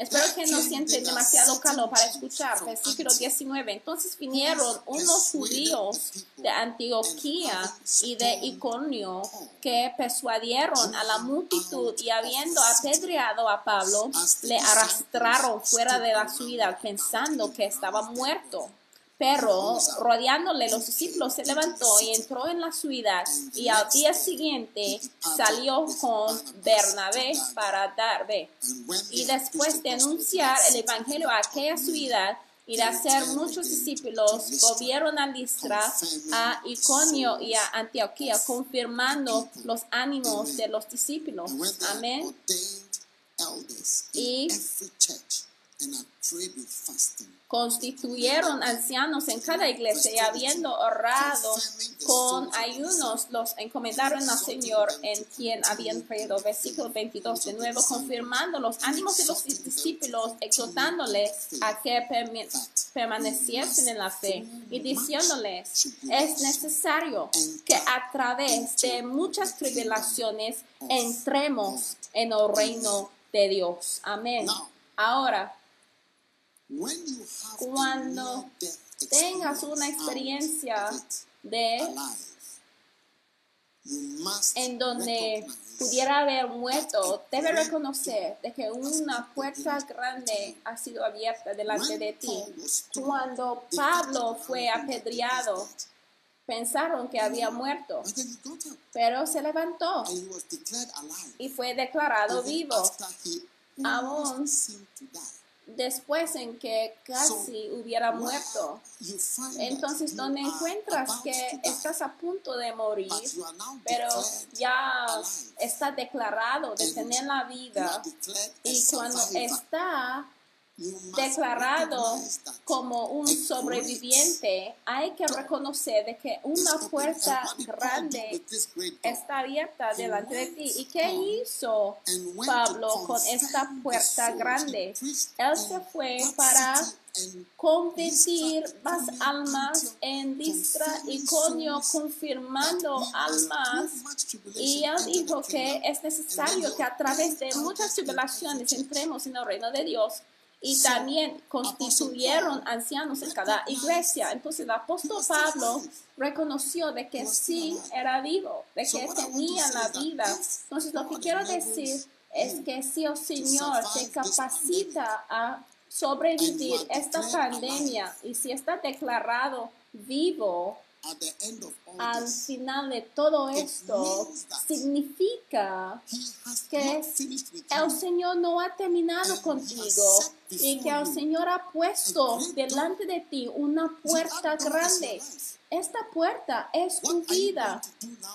Espero que no sienten demasiado calor para escuchar. Versículo
Antioch,
19. Entonces vinieron unos judíos de Antioquía y de Iconio que persuadieron a la multitud y habiendo apedreado a Pablo, le arrastraron fuera de la ciudad pensando que estaba muerto. Pero rodeándole los discípulos se levantó y entró en la ciudad y al día siguiente salió con Bernabé para Darbe. Y después de anunciar el evangelio a aquella ciudad y de hacer muchos discípulos, volvieron a Listra, a Iconio y a Antioquía, confirmando los ánimos de los discípulos. Amén. Y- constituyeron ancianos en cada iglesia y habiendo orado con ayunos los encomendaron al Señor en quien habían creído. Versículo 22 de nuevo confirmando los ánimos de los discípulos, exhortándoles a que permaneciesen en la fe y diciéndoles, es necesario que a través de muchas tribulaciones entremos en el reino de Dios. Amén. Ahora,
When you have a
Cuando tengas una experiencia de en donde pudiera haber muerto, debe reconocer de que una puerta grande ha sido abierta delante de ti. Cuando Pablo fue apedreado, pensaron que había muerto, pero se levantó y fue declarado vivo. Aún después en que casi hubiera muerto. Entonces, donde encuentras que estás a punto de morir, pero ya está declarado de tener la vida y cuando está declarado como un sobreviviente, hay que reconocer de que una puerta grande está abierta delante de ti. ¿Y qué hizo Pablo con esta puerta grande? Él se fue para convertir
Iconium,
almas en Listra y Conio, confirmando almas. Y él dijo que es necesario que a través de muchas tribulaciones entremos en el reino de Dios. Y también constituyeron ancianos en cada iglesia. Entonces el apóstol Pablo reconoció de que sí era vivo, de que tenía la vida. Entonces lo que quiero decir es que si el Señor te capacita a sobrevivir esta pandemia. Y si está declarado vivo,
At the end of all
al
this,
final de todo esto significa que el. Señor no ha terminado contigo y que el Señor ha puesto delante de ti una puerta grande. Esta puerta es tu vida.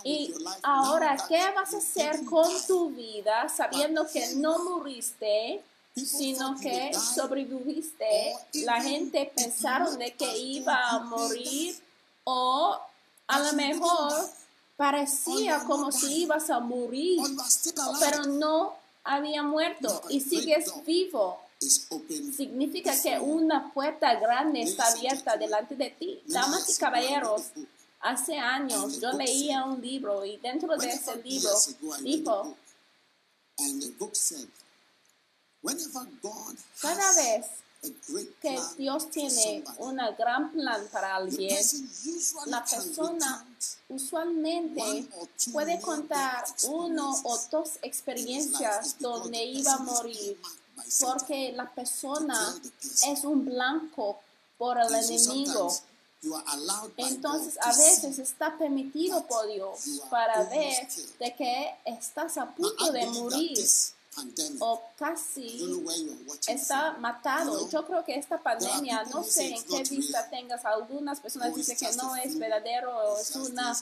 Y ahora, ¿qué vas a hacer con tu vida sabiendo que no muriste, sino que sobreviviste? La gente pensaron de que iba a morir o a lo mejor parecía como si ibas a morir, pero no había muerto. Y sigues vivo. Significa que una puerta grande está abierta delante de ti. Damas y caballeros, hace años yo leía un libro y dentro de ese libro dijo,
And the book said, whenever God
cada vez que Dios tiene un gran plan para alguien, la persona usualmente puede contar uno o dos experiencias donde iba a morir porque la persona es un blanco por el enemigo. Entonces a veces está permitido por Dios para ver de que estás a punto de morir o casi está matado. Yo creo que esta pandemia, no sé en qué vista tengas. Algunas personas dicen que no es verdadero, es una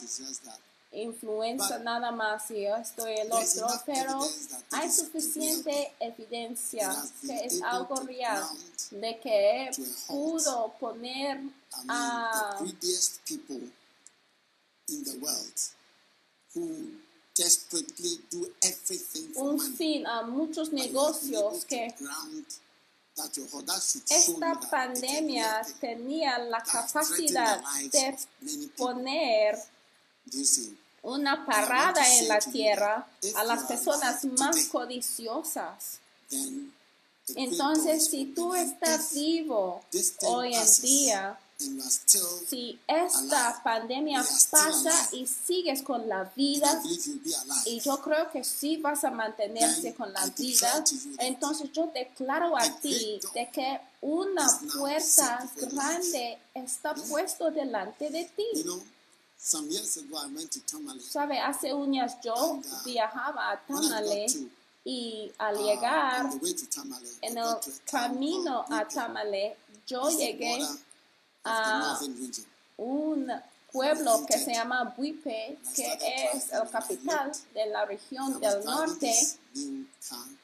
influenza nada más y esto y el otro, pero hay suficiente evidencia que es algo real de que pudo poner a
desperately do everything for
un
money.
fin a muchos negocios que esta pandemia tenía la capacidad de poner una parada en la tierra a las personas más codiciosas. Entonces, si tú estás vivo hoy en día si esta pandemia pasa y sigues con la vida, y yo creo que sí vas a mantenerse con la vida, entonces yo declaro a ti de que una puerta grande está puesto delante de
You
ti.
know, some years ago I went to Tamale.
Sabe, hace uñas yo viajaba a Tamale y al llegar
Uh, Tamale, I
en el camino a. Tamale, yo llegué a un pueblo que se llama Buipe, que es el capital de la región del norte,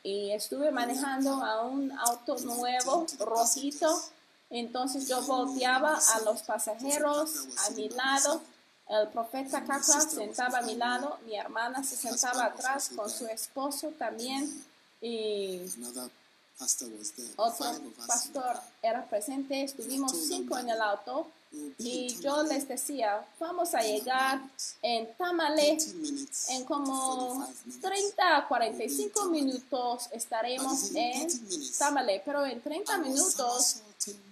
y estuve manejando a un auto nuevo, rojito. Entonces yo volteaba a los pasajeros a mi lado. El profeta Kakra sentaba a mi lado, mi hermana se sentaba atrás con su esposo también y Otro pastor era presente. Estuvimos cinco en el auto y yo les decía, vamos a llegar en Tamale
30 minutes
en como
45 minutes.
30 a 45 minutos estaremos en
30 minutes,
Tamale, pero en 30
I was
minutos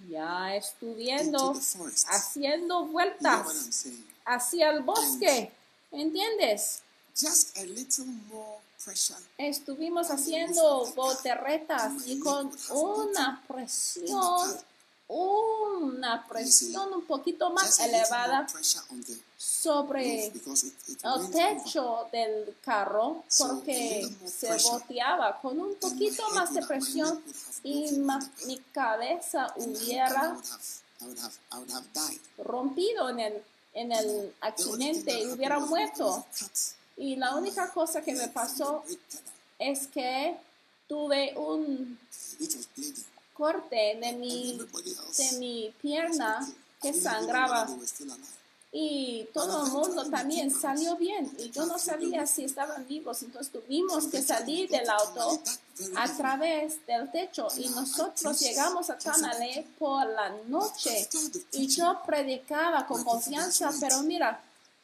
ya
forest.
haciendo vueltas hacia el bosque, ¿entiendes?
Just a little more.
Estuvimos haciendo boterretas y con una presión, una presión un poquito más elevada sobre el techo del carro porque se boteaba con un poquito más de presión y mi cabeza hubiera rompido en el, en el accidente y hubiera muerto. Y la única cosa que me pasó es que tuve un corte de mi, de mi pierna que sangraba. Y todo el mundo también salió bien. Y yo no sabía si estaban vivos, entonces tuvimos que salir del auto a través del techo. Y nosotros llegamos a Tamale por la noche. Y yo predicaba con confianza, pero mira,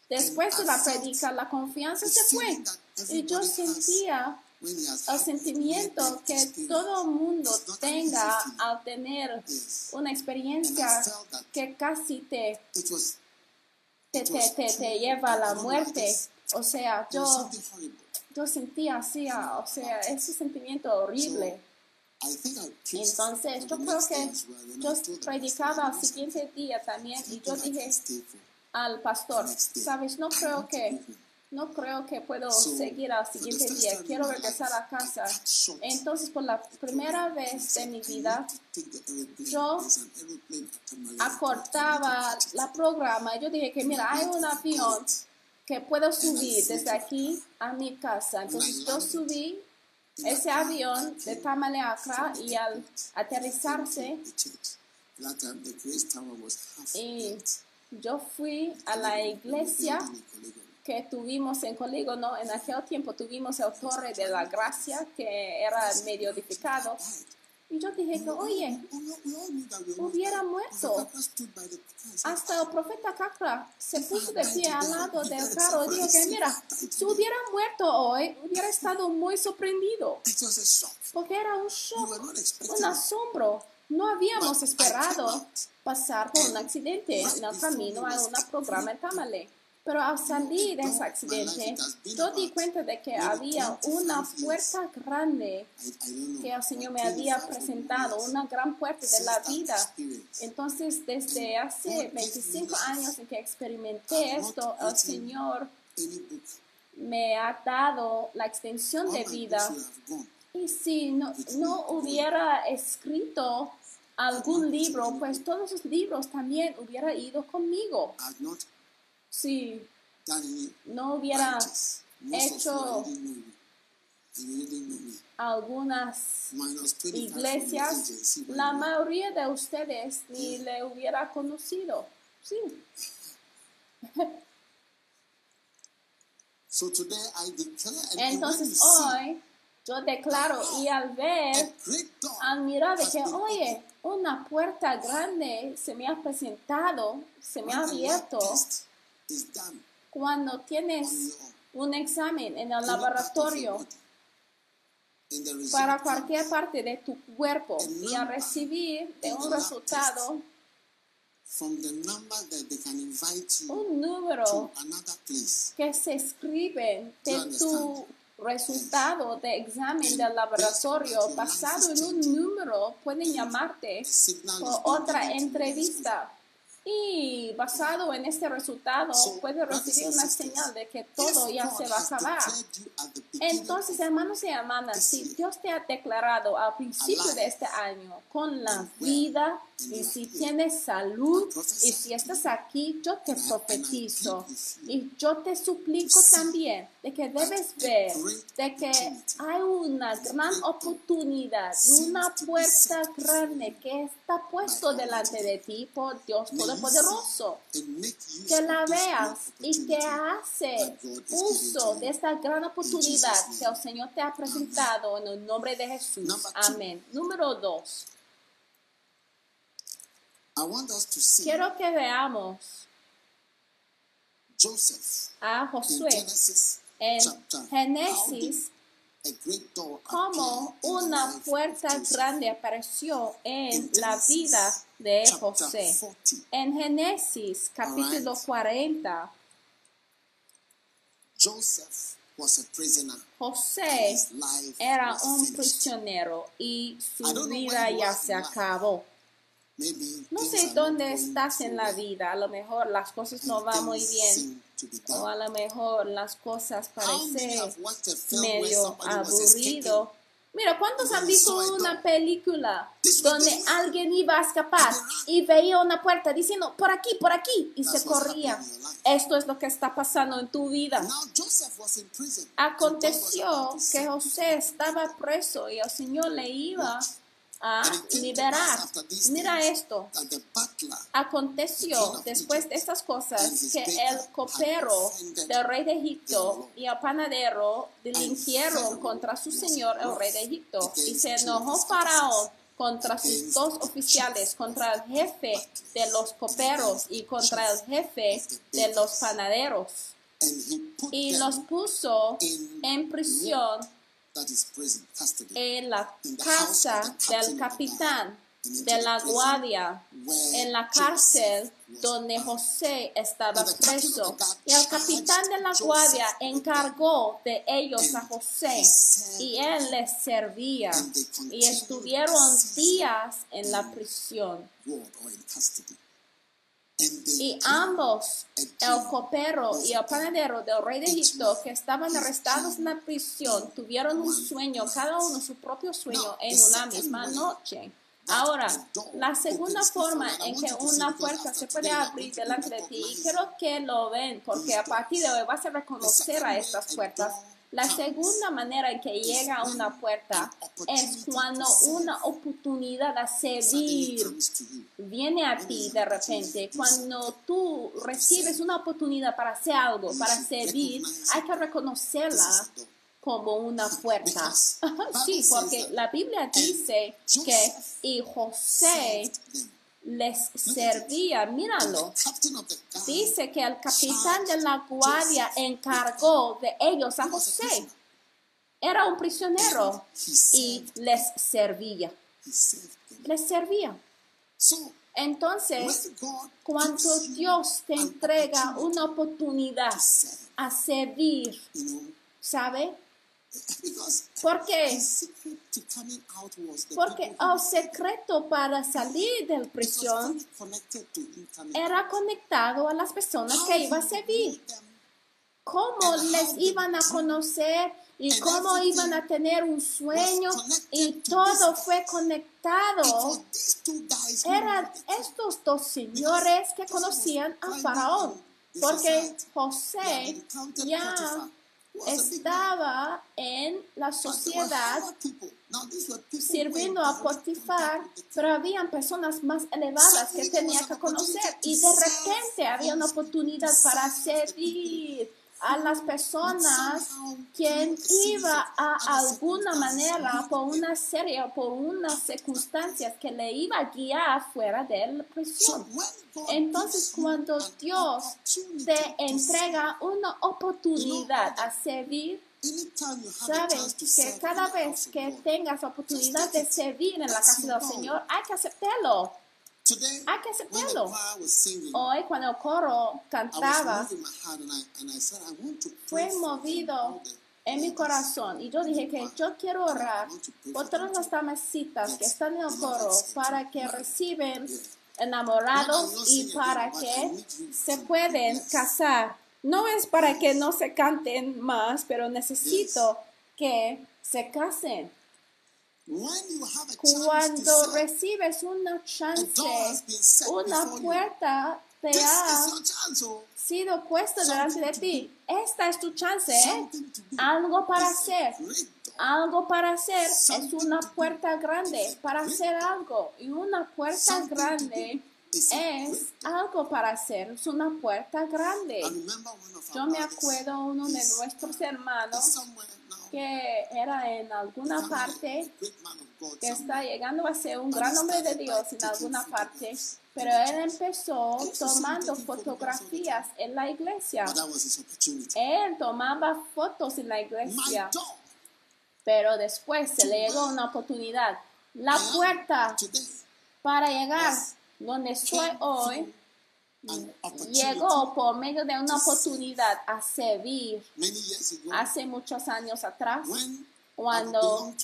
después de la predica la confianza se fue. y yo sentía el sentimiento que todo el mundo tenga al tener una experiencia que casi te, te, te, te, te lleva a la muerte. O sea, yo, yo sentía así, ah, o sea, ese sentimiento horrible. Entonces,
on
yo creo que yo predicaba al siguiente día también y yo
"People, I
dije al pastor, sabes, no creo que
go home."
no creo que puedo seguir al siguiente día, quiero regresar a casa. Entonces, por la primera vez de mi
"I
vida, yo acortaba la programa. Yo dije que, mira, hay un avión que puedo subir desde aquí a mi casa. Entonces, yo subí ese avión de Tamale a Accra y al aterrizarse, y. yo fui a la iglesia que tuvimos en Colígono. En aquel tiempo tuvimos el Torre de la Gracia, que era medio edificado. Y yo dije que, oye, hubiera muerto. Hasta el profeta Kakra se puso de pie al lado del carro y dijo que, mira, si hubiera muerto hoy, hubiera estado muy sorprendido, porque era un shock, un asombro. No habíamos esperado pasar por un accidente en el camino a un programa en Tamale. Pero al salir de ese accidente, yo di cuenta de que había una puerta grande que el Señor me había
25
presentado, una gran puerta de la vida. Entonces, desde hace 25 años en que experimenté esto, el Señor me ha dado la extensión de vida. Y si no, no hubiera escrito algún libro, pues todos esos libros también hubiera ido conmigo. Si no hubiera hecho algunas
Minus 25 from the
iglesias, la mayoría de ustedes ni le hubiera conocido. Sí. Entonces hoy yo declaro y al ver, al mirar de que, oye, una puerta grande se me ha presentado, se me ha
a
abierto, cuando tienes un examen en el laboratorio para cualquier parte de tu cuerpo y al recibir de un resultado,
from the number that they can invite you
un número que se escribe de tu? Resultado de examen del laboratorio basado en un número, pueden llamarte por otra entrevista. Y basado en este resultado, puedes recibir una señal de que todo ya se va a acabar. Entonces, hermanos y hermanas, si Dios te ha declarado al principio de este año con la vida y si tienes salud y si estás aquí, yo te profetizo y yo te suplico también de que debes ver de que hay una gran oportunidad, una puerta grande que está puesto delante de ti por Dios Todopoderoso que la veas y que hace uso de esta gran oportunidad que el Señor te ha presentado en el nombre de Jesús. Amén. Número dos,
I want us to see
quiero que veamos
Joseph
a
in
Josué
Genesis
en
chapter
Génesis
a great door
como
in
una puerta grande apareció en
In
la vida de José.
40.
En Génesis capítulo
Alright.
40,
Joseph was a prisoner.
José era
was
un prisionero y su vida ya se
in
acabó. No sé dónde estás en la vida, a lo mejor las cosas no van muy bien. o a lo mejor las cosas parecen medio aburrido. Mira, ¿cuántos han visto una película donde alguien iba a escapar y veía una puerta diciendo, por aquí, por aquí, y se corría? Esto es lo que está pasando en tu vida. Aconteció que José estaba preso y el Señor le iba a liberar. Mira esto. Aconteció después de estas cosas que el copero del rey de Egipto y el panadero delinquieron contra su señor el rey de Egipto y se enojó Faraón contra sus dos oficiales, contra el jefe de los coperos y contra el jefe de los panaderos. Y los puso en prisión en la casa del capitán de la guardia, en la cárcel donde José estaba preso. Y el capitán de la guardia encargó de ellos a José y él les servía. Y estuvieron días en la prisión.
ward or in custody. And they
Y ambos, el copero y el panadero del rey de Egipto, que estaban arrestados en la prisión, tuvieron un sueño, cada uno su propio sueño en una misma noche. Ahora, la segunda forma en que una puerta se puede abrir delante de ti, y quiero que lo ven, porque a partir de hoy vas a reconocer a estas puertas. La segunda manera en que llega una puerta es cuando una oportunidad a servir viene a ti de repente. Cuando tú recibes una oportunidad para hacer algo, para servir, hay que reconocerla como una puerta. Sí, porque la Biblia dice que y José. Les servía, míralo. Dice que el capitán de la guardia encargó de ellos a José. Era un prisionero y les servía. Les servía. Entonces, Cuando Dios te entrega una oportunidad a servir, ¿sabe? Porque
who
el secreto para salir de la
it was
prisión era conectado a las personas que iba a servir. Cómo les iban a conocer y cómo iban a tener un sueño y todo fue conectado. Eran estos dos señores que conocían a Faraón. Porque José ya estaba en la sociedad sirviendo a Potifar, pero habían personas más elevadas que tenía que conocer y de repente había una oportunidad para servir a las personas quien iba a alguna manera por una serie o por unas circunstancias que le iba a guiar fuera de la prisión. Entonces cuando Dios te entrega una oportunidad a servir, sabes que cada vez que tengas oportunidad de servir en la casa del Señor, hay que aceptarlo.
Today,
Hay que
was singing,
Hoy cuando el coro cantaba, fue movido en mi corazón. Y yo dije que yo quiero orar por todas las damasitas que están en el coro para que reciben enamorados y para que se pueden casar. No es para que no se canten más, pero necesito que se casen. Cuando recibes una chance, una puerta te ha.
Oh,
sido puesta delante de ti. Esta es tu chance, ¿eh? Algo para hacer. Algo para hacer es una puerta grande para hacer algo. Y una puerta grande es algo para hacer. Es una puerta grande. Yo me acuerdo uno de nuestros hermanos que era en alguna parte que está llegando a ser un gran hombre de Dios en alguna parte, pero él empezó tomando fotografías en la iglesia. Él tomaba fotos en la iglesia, pero después se le llegó una oportunidad. La puerta para llegar donde estoy hoy. Llegó por medio de una oportunidad a servir hace muchos años atrás. Cuando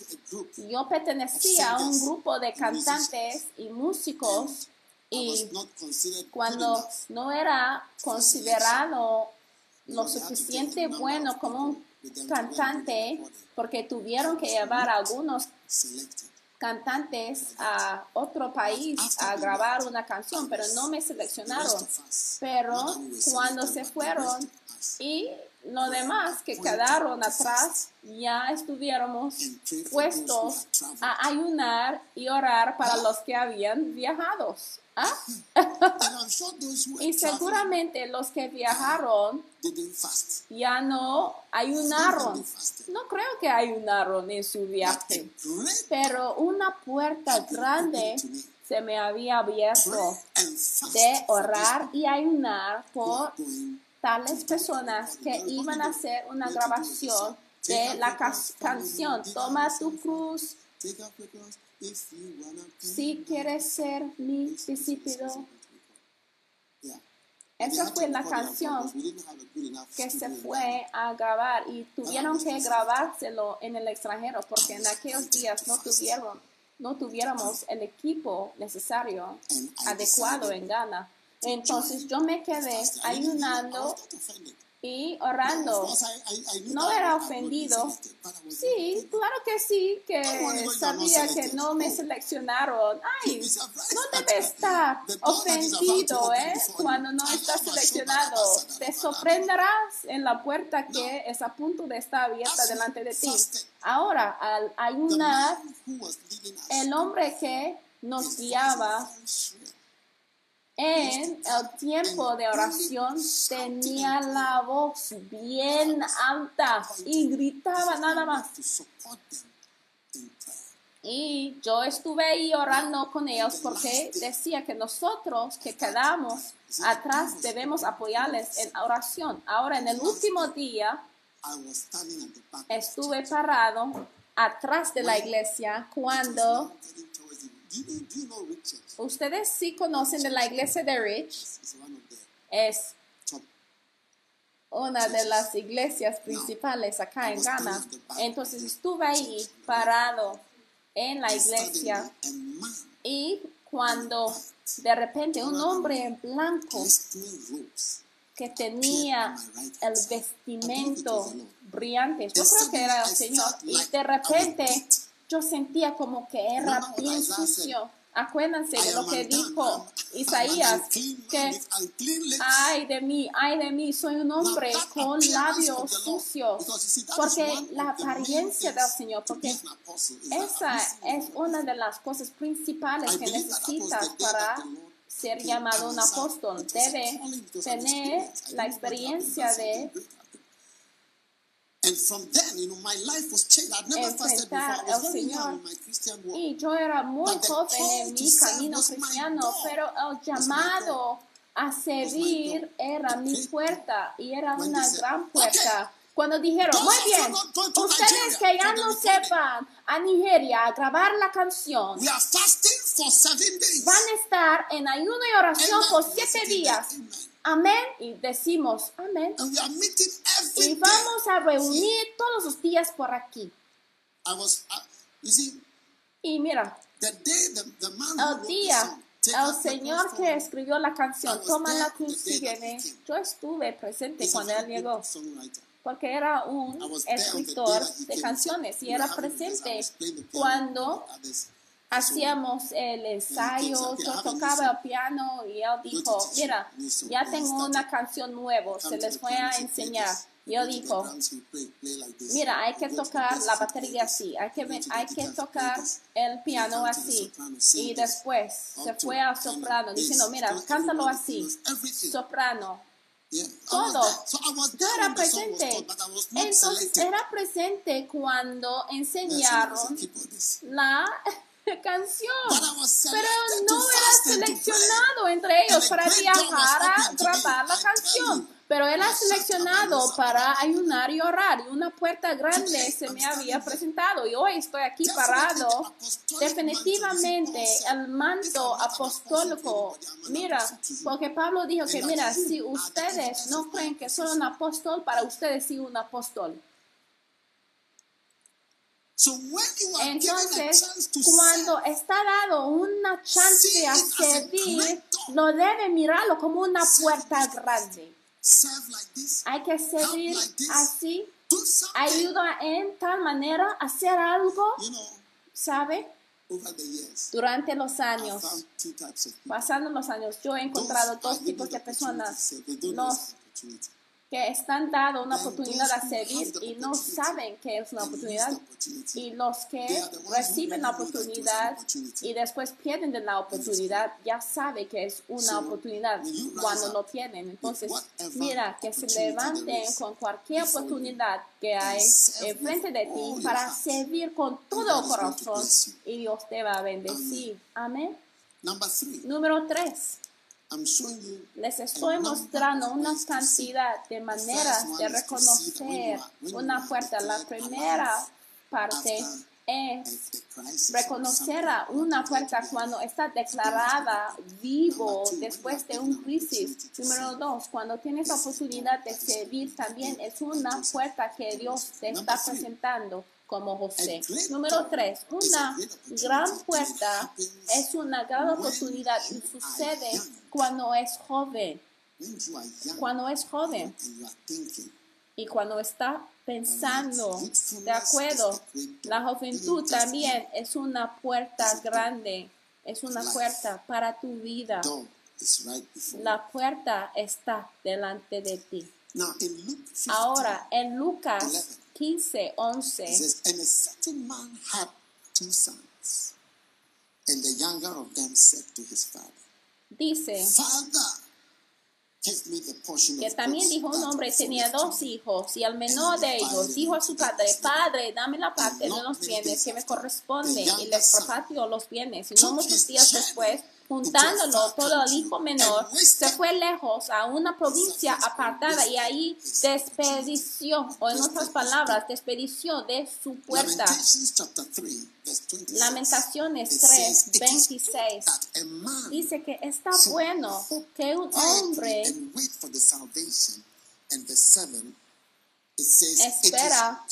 Yo pertenecía a un grupo de cantantes y músicos y cuando no era considerado lo suficiente bueno como un cantante porque tuvieron que llevar a algunos. Cantantes a otro país a grabar una canción, pero no me seleccionaron. Pero cuando se fueron y los demás que quedaron atrás ya estuviéramos puestos a ayunar y orar para los que habían viajado. ¿Ah? Y seguramente los que viajaron. Ya no ayunaron. No creo que ayunaron en su viaje, pero una puerta grande se me había abierto. De orar y ayunar por tales personas que iban a hacer una grabación de la canción Toma tu cruz.
Take up your cross if you wanna be
si quieres ser mi discípulo. Esa fue la canción que se fue a grabar y tuvieron que grabárselo en el extranjero porque en aquellos días no tuvieron no tuviéramos el equipo necesario adecuado en Ghana. Entonces yo me quedé ayunando. Y
knew
No era ofendido.
was
Sí,
offended.
claro que sí, que sabía que no me
Oh.
seleccionaron. Ay, no debe estar ofendido, ¿eh? Cuando no estás seleccionado. Te sorprenderás en la puerta que es a punto de estar abierta delante de ti. Ahora, al ayunar, el hombre que nos
voice
guiaba. En el tiempo de oración tenía la voz bien alta y gritaba nada más. Y yo estuve ahí orando con ellos porque decía que nosotros que quedamos atrás debemos apoyarles en oración. Ahora, en el último día, estuve parado atrás de la iglesia cuando ustedes sí conocen de la iglesia de Rich,
He's one of the
es una de las iglesias principales acá en Ghana. Entonces estuve ahí parado en la iglesia. y cuando de repente un hombre en blanco que tenía el vestimento brillante, yo creo que era el Señor, y de repente yo sentía como que era bien sucio. Acuérdense de lo que dijo Isaías, que ay de mí, ay de mí, soy un hombre con labios sucios, porque la apariencia del Señor, porque esa es una de las cosas principales que necesitas para ser llamado un apóstol.
"It was a
Debe tener la experiencia de
great happened." And from then, you know, my life was changed. I'd never fasted before. I was very
Señor.
young in my Christian walk.
Y yo era muy
But
joven en mi camino cristiano, pero el llamado a servir era mi puerta y era
When
una gran
"Okay,
puerta. Cuando dijeron, muy bien, ustedes que ya no sepan a Nigeria a grabar la canción,
We are fasting for seven days.
van a estar en ayuno y oración por siete días.
Amen.
Amén. Y decimos, amén.
And we are meeting every
Y vamos a reunir todos los días por aquí.
I was, uh, you see,
Y mira,
the day the, the man
el día,
song,
el Señor que escribió la canción, Toma la cruz,
he came.
Yo estuve presente
he's
cuando él llegó. porque era un escritor de canciones y era presente cuando. Hacíamos el ensayo, yo tocaba el piano y él dijo, mira, ya tengo una canción nueva, se les voy a enseñar. Yo dijo, mira, hay que tocar la batería así, hay que, hay que tocar el piano así. Y después se fue al soprano diciendo, mira, cántalo así, soprano, todo. Yo era presente. Entonces era presente cuando enseñaron la canción, pero no era seleccionado entre ellos para viajar a grabar la canción. Pero era seleccionado para ayunar y orar. Y una puerta grande se me había presentado. Y hoy estoy aquí parado. Definitivamente el manto apostólico. Mira, porque Pablo dijo que, mira, si ustedes no creen que soy un apóstol, para ustedes sí un apóstol. Entonces, cuando está dado una chance a servir, no debe mirarlo como una puerta grande. Hay que servir así, ayuda en tal manera a hacer algo, ¿sabe? Durante los años, pasando los años, yo he encontrado dos tipos de personas. Los que están dando una oportunidad a servir y no saben que es una oportunidad y los que reciben la oportunidad y después pierden de la oportunidad ya saben que es una oportunidad cuando lo tienen. entonces mira que se levanten con cualquier oportunidad que hay enfrente de ti para servir con todo corazón y Dios te va a bendecir. Amén. Número tres les estoy mostrando una cantidad de maneras de reconocer una puerta. La primera parte es reconocer a una puerta cuando está declarada vivo después de un crisis. Número dos, cuando tienes la oportunidad de servir también es una puerta que Dios te está presentando como José. Número tres, una gran puerta es una gran oportunidad y sucede cuando es joven. Cuando es joven y cuando está pensando, de acuerdo, la juventud también es una puerta grande, es una puerta para tu vida. La puerta está delante de ti. Ahora, en Lucas 15, 11.
It says, and a certain man had two sons, and the younger of them said to his father,
Dice que también dijo un hombre, tenía dos
me."
hijos, y al menor de ellos dijo a su padre, Padre, dame la parte de los bienes que me corresponde, y les repartió los bienes. Y no muchos días después, juntándolo todo el hijo menor, se fue lejos a una provincia apartada y ahí desperdició, o en otras palabras, desperdició de su puerta.
Lamentations chapter 3, verse 26.
Lamentaciones
It
3,
says, "It is
26.
that a man
Dice que está bueno que un hombre
and wait for the salvation. And verse 7, it says,
Espera.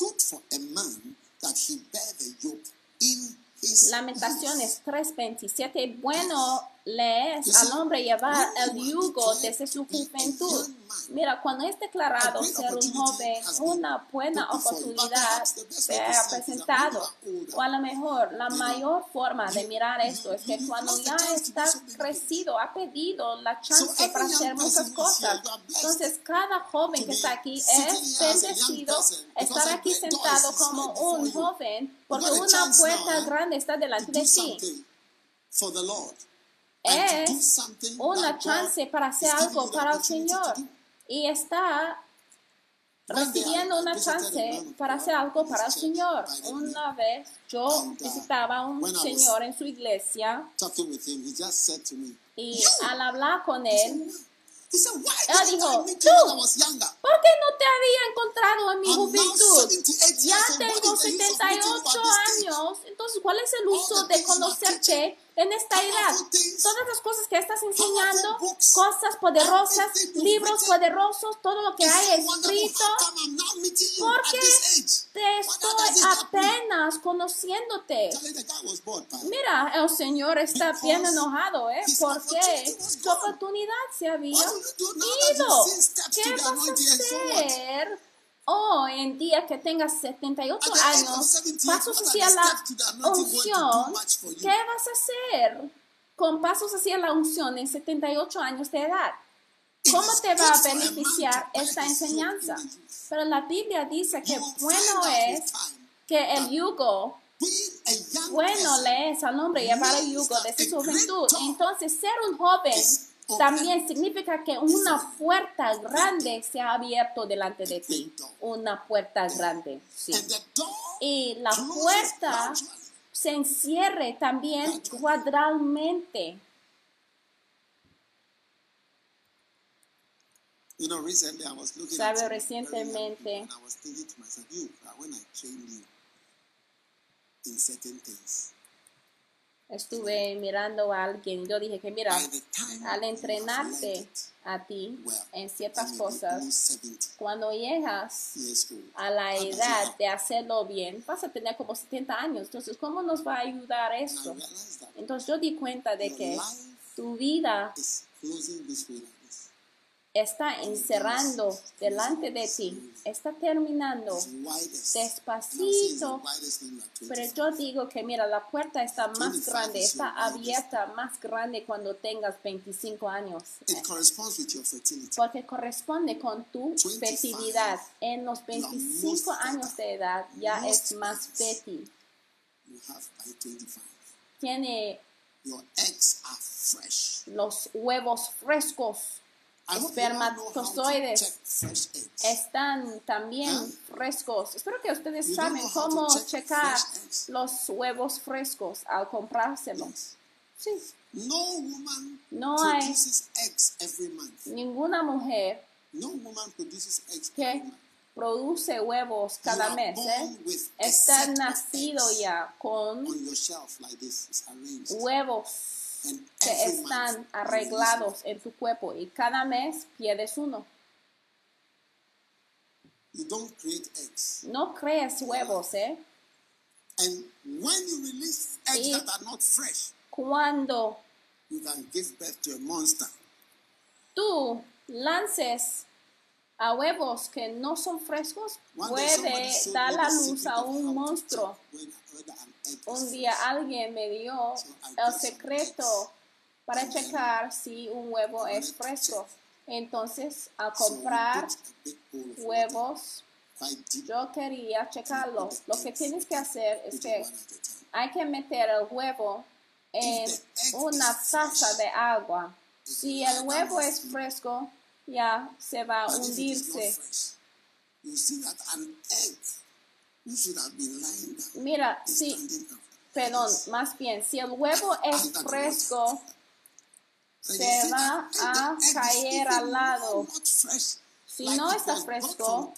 Lamentaciones 3:27, bueno le es al hombre llevar el yugo desde su juventud. Mira, cuando es declarado ser un joven, una buena oportunidad se ha presentado. O a lo mejor la mayor forma de mirar esto es que cuando ya está crecido, ha pedido la chance para hacer muchas cosas. Entonces, cada joven que está aquí es bendecido estar aquí sentado como un joven porque una puerta grande está delante de ti. Es una chance para hacer algo para el Señor y está recibiendo una chance para hacer algo para el Señor. Una vez yo visitaba a un señor en su iglesia
Talking with him, he just said to me,
y
"You,
al hablar con él Él dijo, "Tú? ¿Por qué no te había encontrado en mi juventud?
78
Ya tengo
is the use of meeting you
78
at this stage?
años. Entonces, ¿cuál es el uso de conocerte en esta edad? Todas las cosas que estás enseñando, cosas poderosas, libros poderosos, todo lo que hay escrito,
How come I'm now meeting you
¿Por
at
qué
this age?
te estoy apenas conociéndote. Mira, el Señor está bien enojado, ¿eh? Porque su oportunidad se había ido. ¿Qué vas a hacer hoy en día que tengas 78
At the age of
años?
78,
Pasos hacia la unción. ¿Qué vas a hacer con pasos hacia la unción en 78 años de edad? ¿Cómo te va a beneficiar esta enseñanza? Pero la Biblia dice que bueno es que el yugo bueno le es al hombre llevar el yugo desde su juventud. Entonces, ser un joven también significa que una puerta grande se ha abierto delante de ti. Una puerta grande, sí. Y la puerta se encierre también cuadralmente. Sabe, recientemente- Estuve mirando a alguien yo dije que mira, al entrenarte a ti en ciertas cosas,
almost 70
cuando llegas a la edad de hacerlo bien, vas a tener como 70 años. Entonces, ¿cómo nos va a ayudar esto? Entonces, yo di cuenta de que tu vida
is closing this way like this.
Está encerrando delante de ti, está terminando despacito. Pero
25.
yo digo que mira, la puerta está más grande, está abierta más grande cuando tengas 25 años.
It corresponds with your fertility.
Porque corresponde con tu
25.
fertilidad. En los 25 años de edad ya es más fértil.
You have by 25.
Tiene
Your eggs are fresh.
los huevos frescos. Espermatozoides. Están también
¿Ah?
frescos. Espero que ustedes saben cómo checar los huevos frescos al comprárselos. Sí.
No
hay-. Ninguna mujer que produce huevos cada mes ¿eh? está nacido ya con huevos que están arreglados en tu cuerpo y cada mes pierdes uno.
You don't create eggs.
No crees huevos, ¿eh?
And when you release eggs
Y-
that are not fresh,
Cuando
you can give birth to a monster.
tú lances a huevos que no son frescos, puede dar la luz a un monstruo. Un día alguien me dio el secreto para checar si un huevo es fresco. Entonces, al comprar huevos, yo quería checarlo. Lo que tienes que hacer es que hay que meter el huevo en una taza de agua. Si el huevo es fresco, ya se va a hundirse. Mira,
up.
perdón, más bien, si el huevo es fresco, se va a caer al lado. Si no está fresco,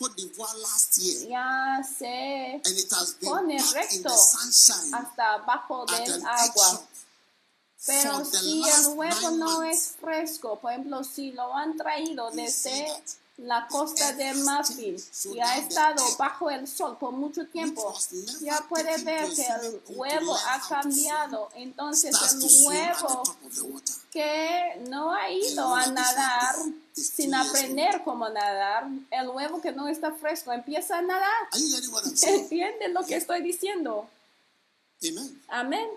ya se pone recto hasta abajo del agua. Pero si el huevo no es fresco, por ejemplo, si lo han traído desde la costa de Marfil y ha estado bajo el sol por mucho tiempo, ya puede ver que el huevo ha cambiado. Entonces el huevo que no ha ido a nadar sin aprender cómo nadar, el huevo que no está fresco empieza a nadar. ¿Entienden lo que estoy diciendo?
Amen.
Amén.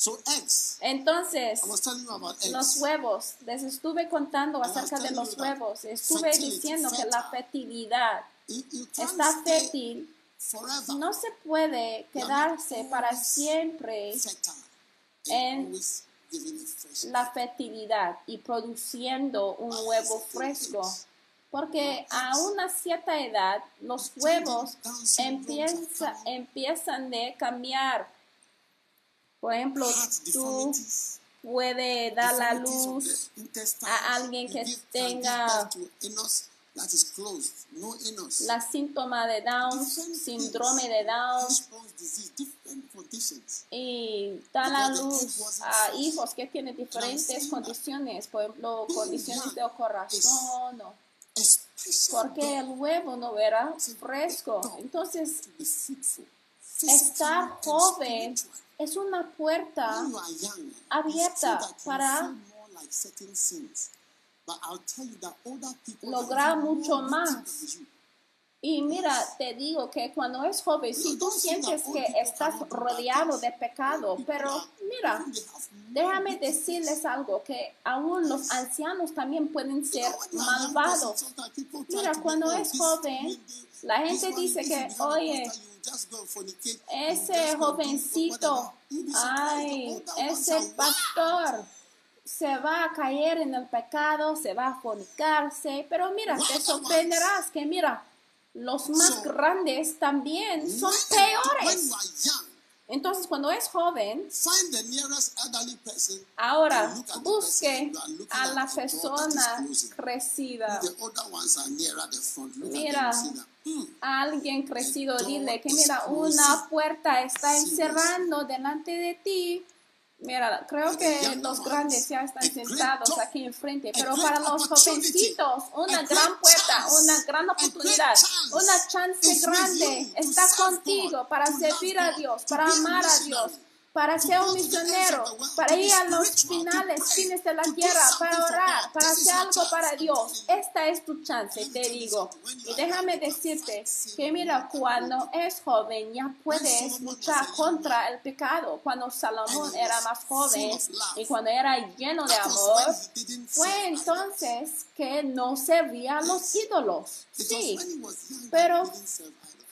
So eggs.
Entonces,
I was telling you about eggs.
los huevos, les estuve contando acerca de los huevos. Estuve diciendo que la fertilidad
You, you can't
está fértil.
forever
No se puede quedarse para siempre en la fertilidad y produciendo un huevo fresco. Porque a una cierta edad los huevos empieza- empiezan de cambiar. Por ejemplo,
heart
tú
deformities,
puede dar la luz a alguien que tenga la síntoma de Down, síndrome de Down. y da la luz a hijos que tienen diferentes condiciones, por ejemplo, condiciones de corazón, o- porque el huevo no verá fresco. Entonces. Estar joven es una puerta abierta para lograr mucho más. Y mira, te digo que cuando es joven, si tú sientes que estás rodeado de pecado, pero mira, déjame decirles algo, que aún los ancianos también pueden ser malvados. Mira, cuando es joven, la gente dice que, oye, ese jovencito, ay, ese pastor se va a caer en el pecado, se va a fornicarse, pero mira, te sorprenderás que mira, los más grandes también son peores. Entonces, cuando es joven, ahora busque a la persona crecida. Mira, a alguien crecido, dile que mira, una puerta está encerrando delante de ti. Mira, creo que los grandes ya están sentados aquí enfrente, pero para los jovencitos, una gran puerta, una gran oportunidad, una chance grande está contigo para servir a Dios, para amar a Dios, para ser un misionero, para ir a los finales, fines de la tierra, para orar, para hacer algo para Dios. Esta es tu chance, te digo. Y déjame decirte que mira, cuando es joven ya puedes luchar contra el pecado. Cuando Salomón era más joven y cuando era lleno de amor, fue entonces que no servía a los ídolos. Sí, pero-.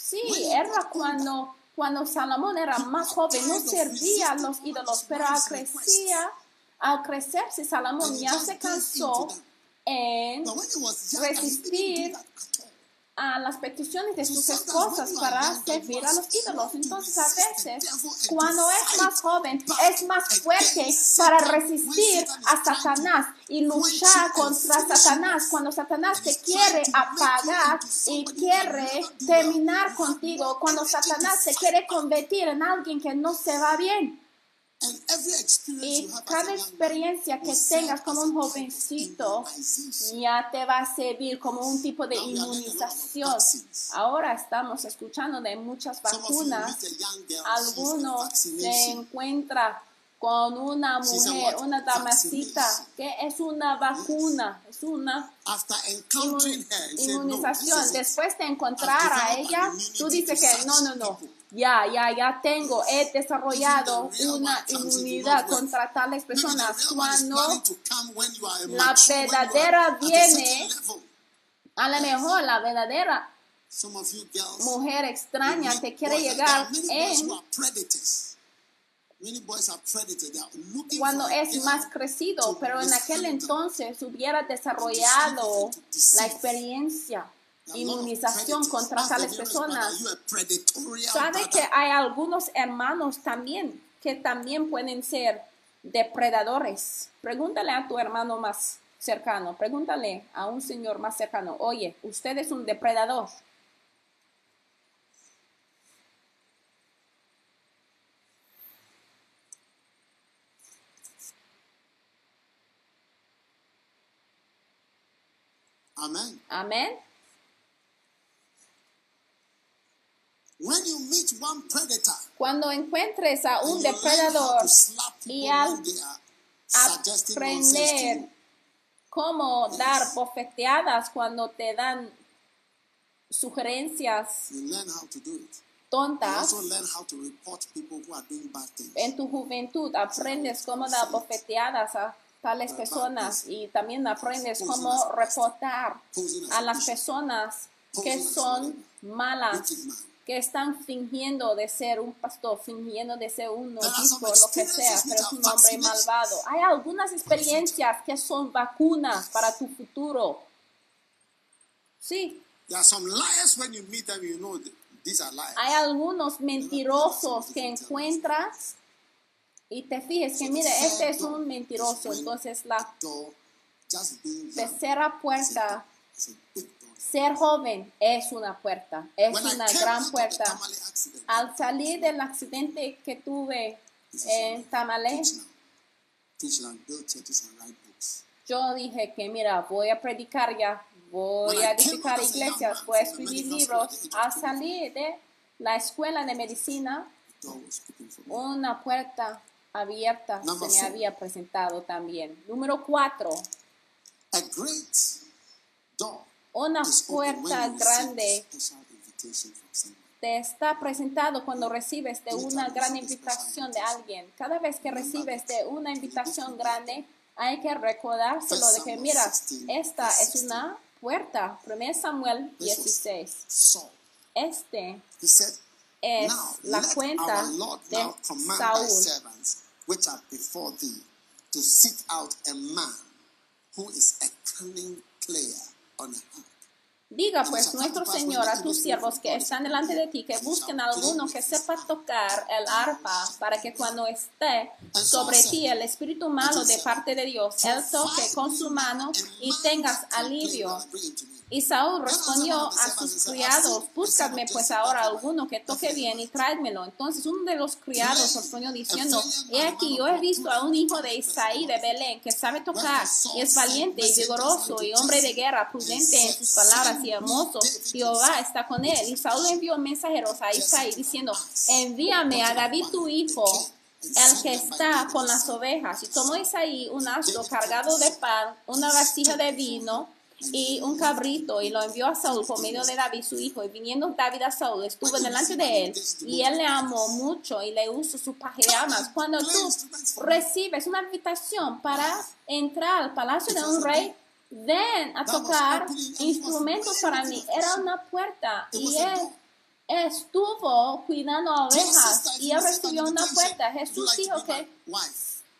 Sí, era cuando, cuando Salomón era más joven, no servía a los ídolos, pero al crecía, al crecerse Salomón ya se cansó en resistir a las peticiones de sus esposas para servir a los ídolos. Entonces a veces, cuando es más joven, es más fuerte para resistir a Satanás y luchar contra Satanás. Cuando Satanás te quiere apagar y quiere terminar contigo, cuando Satanás te quiere convertir en alguien que no se va bien.
And every experience
Y cada experiencia que tengas como un jovencito ya te va a servir como un tipo de inmunización. Ahora estamos escuchando de muchas vacunas. Algunos se
vaccination.
encuentra con una mujer, una damasita, que es una vacuna, es una inmunización. Después de encontrar a ella, tú dices que no, no, no. Ya, ya, ya tengo, he desarrollado una inmunidad contra tales personas. Cuando la verdadera viene, a lo mejor la verdadera mujer extraña te quiere llegar en cuando es más crecido, pero en aquel entonces hubiera desarrollado la experiencia, Inmunización contra tales personas. ¿Sabe que hay algunos hermanos también que también pueden ser depredadores? Pregúntale a tu hermano más cercano, pregúntale a un señor más cercano, oye, usted es un depredador.
Amen.
Amén.
When you meet one predator,
Cuando encuentres a un depredador y al aprender
you.
cómo dar bofeteadas cuando te dan sugerencias
You learn how to do it. You
tontas.
also learn how to report people who are doing bad things.
En tu juventud aprendes cómo dar bofeteadas a tales personas y también aprendes cómo reportar a las personas que son malas, que están fingiendo de ser un pastor, fingiendo de ser un obispo, lo que sea, pero es un hombre malvado. Hay algunas experiencias que son vacunas para tu futuro. Sí,
There are some liars when you meet them, you know th- these are liars.
hay algunos mentirosos que encuentras y te fijes que, mire, este es un mentiroso. Entonces, la tercera puerta, ser joven, es una puerta, es
When
una gran puerta.
Tamale
Al salir del accidente que tuve en
books.
yo dije que mira, voy a predicar ya, voy a edificar iglesias, voy a escribir libros. Al salir de la escuela de medicina, una puerta abierta
Number
se me
four.
había presentado también. Número cuatro,
A great door
una puerta grande te está presentado cuando recibes de una gran invitación de alguien. Cada vez que recibes de una invitación grande, hay que recordárselo de que, mira, esta es una puerta. 1 Samuel 16.
Saul,
Este es
Now
la cuenta de Saúl.
on
Diga pues nuestro Señor a tus siervos que están delante de ti que busquen a alguno que sepa tocar el arpa para que cuando esté sobre ti el espíritu malo de parte de Dios, él toque con su mano y tengas alivio. Y Saúl respondió a sus criados, búscadme pues ahora alguno que toque bien y tráedmelo. Entonces uno de los criados respondió diciendo, he aquí yo he visto a un hijo de Isaí de Belén que sabe tocar y es valiente y vigoroso y hombre de guerra, prudente en sus palabras y hermoso. Jehová está con él. Y Saúl envió mensajeros a Isaí diciendo, envíame a David tu hijo el que está con las ovejas. Y tomó Isaí un asno cargado de pan, una vasija de vino y un cabrito, y lo envió a Saúl por medio de David su hijo. Y viniendo David a Saúl, estuvo delante de él, y él le amó mucho y le usó sus pajamas. Cuando tú recibes una invitación para entrar al palacio de un rey, ven a tocar instrumentos para mí. Era una puerta, y él estuvo cuidando a ovejas y él recibió una puerta. Jesús dijo que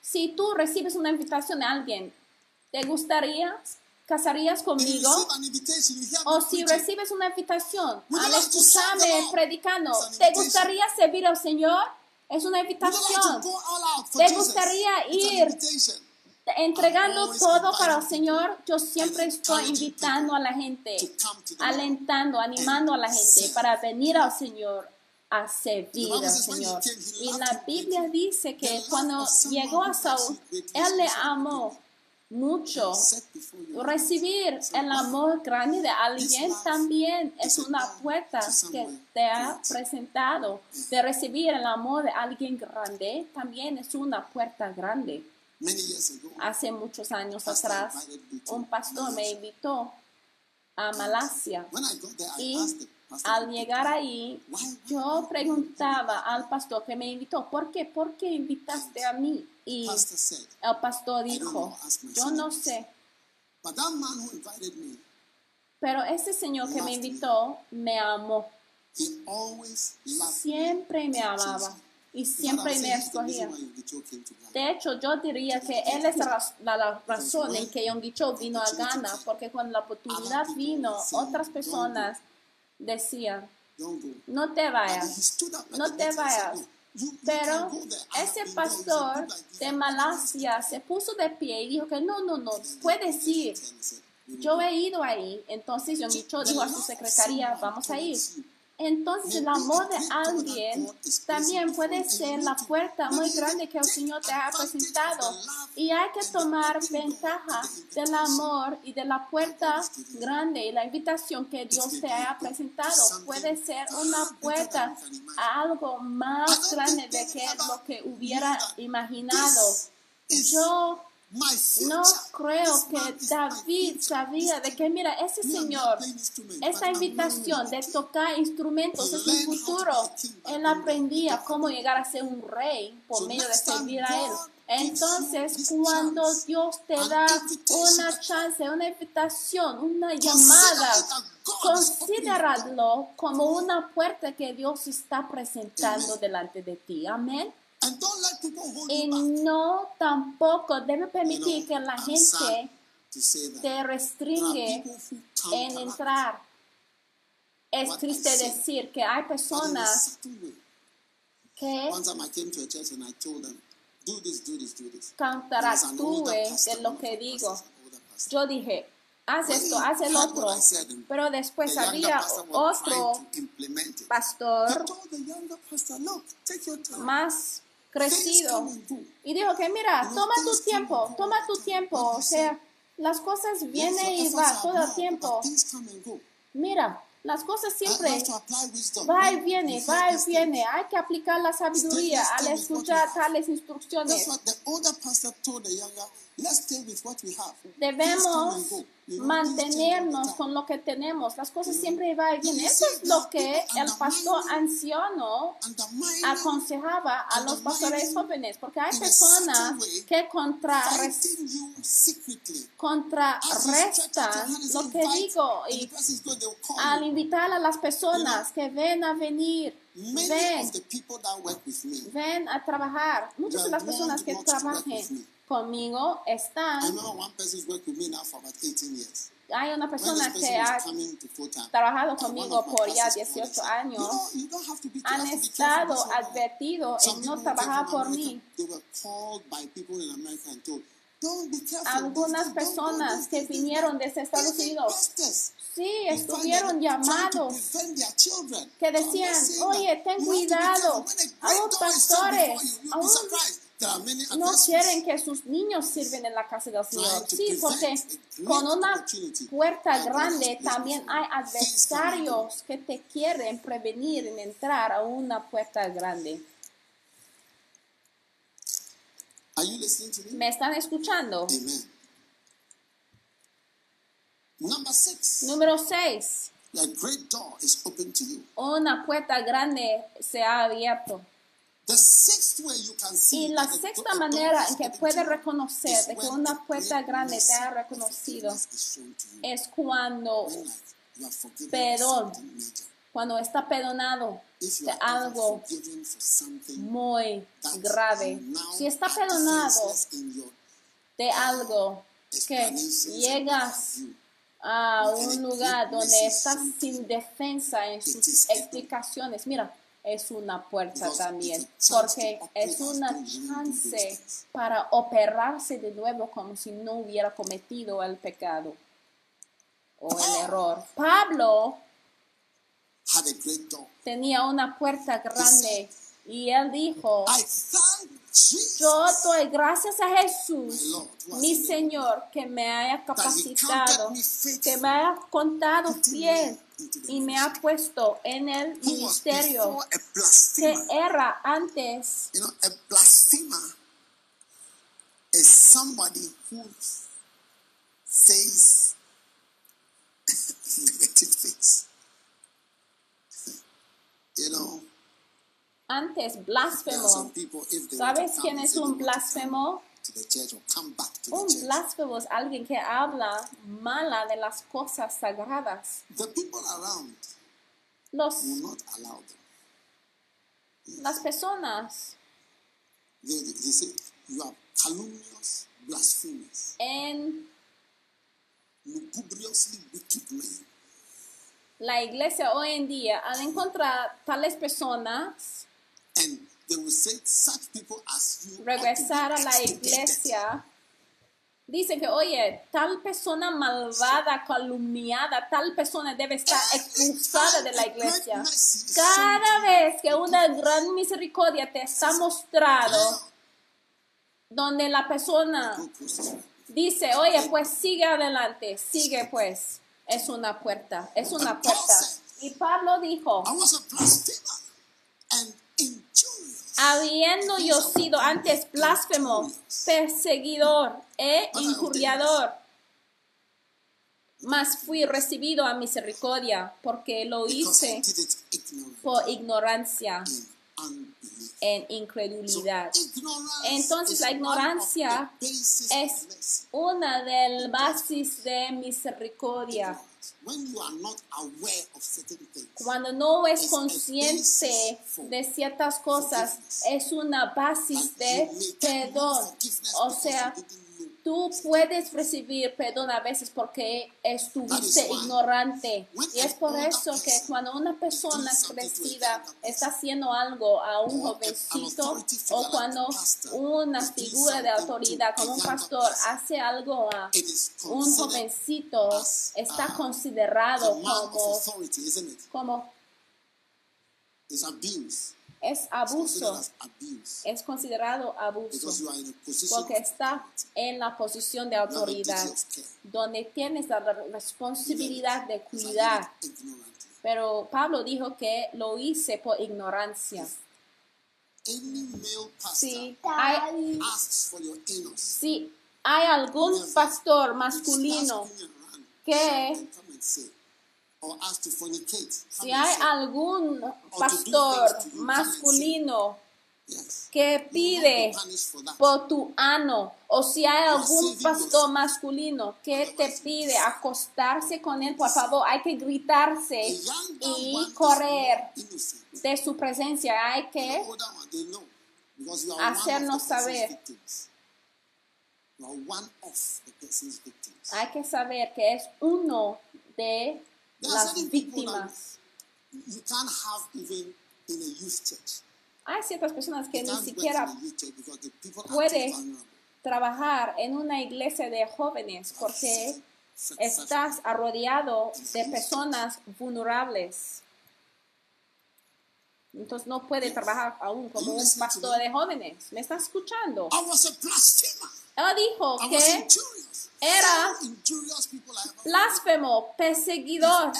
si tú recibes una invitación de alguien, ¿te gustaría? ¿Casarías conmigo? O si recibes una invitación al escucharme predicando, ¿te gustaría servir al Señor? Es una invitación. ¿Te gustaría ir entregando todo para el Señor? Yo siempre estoy invitando a la gente, alentando, animando a la gente para venir al Señor a servir al Señor. Y la Biblia dice que cuando llegó a Saúl, él le amó mucho. Recibir el amor grande de alguien también es una puerta que te ha presentado. De recibir el amor de alguien grande también es una puerta grande. Hace muchos años atrás, un pastor me invitó a Malasia. Y al llegar ahí, yo preguntaba al pastor que me invitó, ¿por qué? ¿Por qué invitaste a mí? Y el pastor dijo, yo no sé, pero ese señor que me invitó me amó, siempre me amaba y siempre me escogía. De hecho, yo diría que él es la, razón en que Young Cho vino a Ghana, porque cuando la oportunidad vino, otras personas decían, no te vayas, no te vayas. Pero ese pastor de Malasia se puso de pie y dijo que no, no, no, puedes ir. Yo he ido ahí. Entonces Young Cho dijo a su secretaría, vamos a ir. Entonces el amor de alguien también puede ser la puerta muy grande que el Señor te ha presentado. Y hay que tomar ventaja del amor y de la puerta grande y la invitación que Dios te ha presentado. Puede ser una puerta a algo más grande de que lo que hubiera imaginado. Yo no creo que David sabía de que, mira, ese Señor, esa invitación de tocar instrumentos es un futuro. Él aprendía cómo llegar a ser un rey por medio de servir a Él. Entonces, cuando Dios te da una chance, una invitación, una llamada, considéralo como una puerta que Dios está presentando delante de ti. Amén. Y no tampoco debe permitir que la gente te restringe en entrar. Es triste decir que hay personas que contractúe de lo que digo. Yo dije, haz esto, haz el otro. Pero después había otro pastor más crecido y dijo que mira, toma tu tiempo, toma tu tiempo. O sea, las cosas vienen y
efforts
va
are
todo el tiempo. Mira, las cosas
I
siempre va y viene, va y
these
viene. Hay que aplicar la sabiduría al escuchar tales instrucciones. Debemos mantenernos con lo que tenemos. Las cosas
know,
siempre va y viene.
you
Eso es lo que el pastor anciano aconsejaba a los pastores jóvenes, porque hay personas que contrarrestan lo que digo y al invitar a las personas que ven a venir, ven, ven a trabajar. Muchas de las personas que trabajen conmigo están.
remember one person who's worked with me now for about 18 years.
Hay una persona
person
que ha trabajado conmigo por ya
pastors called and
18
said,
años. Han estado
this one."
advertidos en no trabajar por mí. Algunas personas que vinieron desde Estados Unidos, sí, estuvieron llamados que decían, oye, ten cuidado,
a shut
pastores,
before you,
no quieren que sus niños sirven en la casa del Señor. Sí, porque con una puerta grande también hay adversarios que te quieren prevenir en entrar a una puerta grande.
Me?
¿Me están escuchando? Número 6.
a great door is open to you.
Una puerta grande se ha abierto. Y la sexta manera en que
you
reconocer de que una puerta grande te ha reconocido es cuando, Perdón. cuando está perdonado de algo muy grave. Si está perdonado de algo que llegas a un lugar donde estás sin defensa en sus explicaciones, mira, es una puerta también, porque es una chance para operarse de nuevo como si no hubiera cometido el pecado o el
Paul.
error. Pablo tenía una puerta grande y él dijo, yo doy gracias a Jesús, mi Señor, que me haya capacitado, que me haya contado fiel y me ha puesto en el ministerio que era antes.
You know, a blasphemer is somebody who says negative things. You know,
Antes, blasfemo.
people,
¿Sabes quién es un blasfemo? Un blasfemo es alguien que habla mala de las cosas sagradas.
the people around
Los,
will not allow them.
las personas
They, say, you are calumnious, blasphemous,
en
lugubriously wicked men.
la iglesia hoy en día al encontrar tales personas
And they will say, such people as you ought to be
regresar a la iglesia, dicen que, oye, tal persona malvada, calumniada, tal persona debe estar expulsada de la iglesia. Cada vez que una gran misericordia te está mostrado, donde la persona dice, oye, pues sigue adelante, sigue pues, es una puerta, es una puerta. Y Pablo dijo,
I was a blasphemer and injurious.
Habiendo yo sido antes blasfemo, perseguidor e injuriador, mas fui recibido a misericordia, porque lo hice por ignorancia en incredulidad. Entonces la ignorancia Es una del basis de misericordia.
Ignorance. When you are not aware of certain things,
Cuando no es consciente de ciertas cosas, es una basis de perdón. O sea. Tú puedes recibir perdón a veces porque estuviste ignorante. Y es por eso que cuando una persona crecida está haciendo algo a un jovencito o cuando una figura de autoridad como un pastor hace algo a un jovencito, está
uh,
considerado como, como. Es abuso, es considerado abuso. Porque está en la posición de autoridad, donde tienes la re- responsabilidad de cuidar. Pero Pablo dijo que lo hice por ignorancia.
Any male pastor
Si hay,
asks for your anus.
si hay algún pastor masculino que- si hay algún pastor masculino que pide por tu ano, o si hay algún pastor masculino que te pide acostarse con él, por favor, hay que gritarse y correr de su presencia. Hay que hacernos saber. hay que saber que es uno de las víctimas.
you can't have even in a youth church.
Hay ciertas personas que
You
ni siquiera puede trabajar en una iglesia de jóvenes porque estás rodeado de personas vulnerables. Entonces no puede trabajar aún como un pastor de jóvenes. ¿Me está escuchando? Él dijo que. Era blasfemo, perseguidor.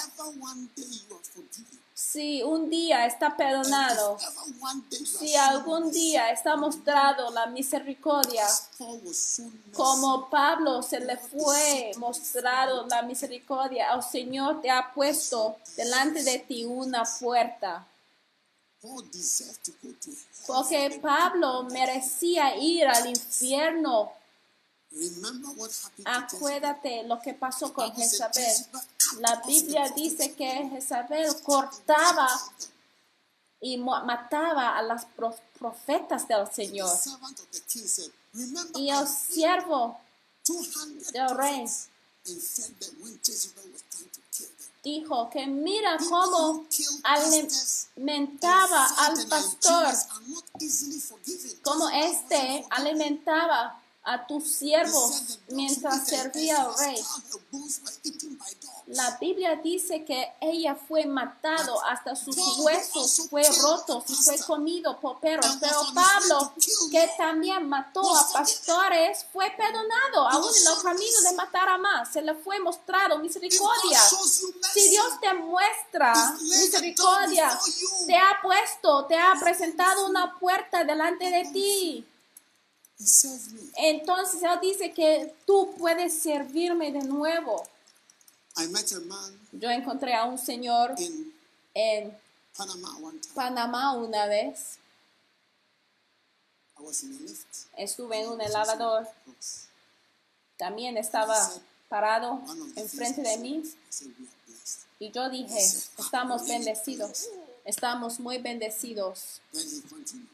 Si un día está perdonado, si algún día está mostrado la misericordia, como Pablo se le fue mostrado la misericordia, el Señor te ha puesto delante de ti una puerta. Porque Pablo merecía ir al infierno. Acuérdate lo que pasó con Jezabel. La Biblia dice que Jezabel cortaba y mataba a las pro- profetas del Señor. Y el siervo
200
del rey dijo que mira cómo alimentaba al pastor, como este alimentaba a tus siervos mientras servía al rey. La Biblia dice que ella fue matado hasta sus huesos fue rotos y fue comido por perros. Pero Pablo, que también mató a pastores, fue perdonado. Aún en el camino de matar a más, se le fue mostrado misericordia. Si Dios te muestra misericordia, te ha puesto, te ha presentado una puerta delante de ti. Entonces Él dice que tú puedes servirme de nuevo. Yo encontré a un señor en. Panamá una vez. Estuve en un elevador. También estaba parado enfrente de mí y yo dije, estamos bendecidos. Estamos muy bendecidos.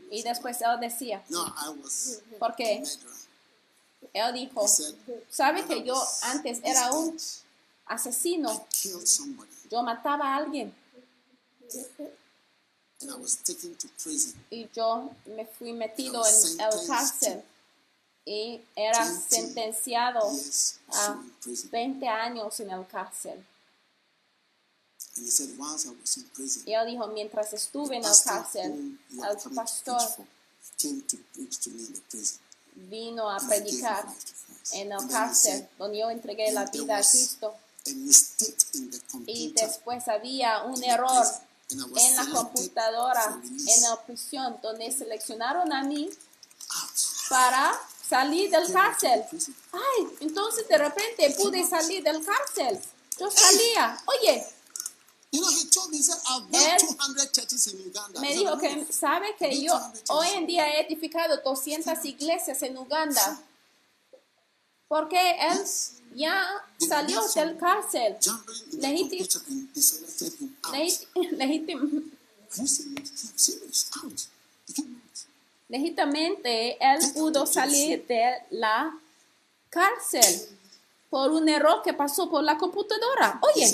Y después él decía,
No, I was
¿por
a
qué?
murderer.
Él dijo, ¿sabe que yo antes era un asesino? Yo mataba a alguien y yo me fui metido en el cárcel y era sentenciado a
in prison.
20 años en el cárcel.
And he said, whilst I was in prison,
Y él dijo, mientras estuve en el cárcel, el pastor
preach for came to preach to me in the prison.
vino a predicar en el cárcel, donde yo entregué la vida a Cristo. Y después había un error en la computadora, en la prisión, donde seleccionaron a mí para salir del cárcel. Ay, entonces de repente pude salir del cárcel. Yo salía. Oye,
You know, he told me, he said, I've built
Él
200 churches in Uganda.
me
He said,
dijo
"I
que sabe que yo hoy en día he edificado 200 iglesias en Uganda. Porque él ya salió del cárcel.
Out.
legítimamente él pudo salir de la cárcel por un error que pasó por la computadora. Oye,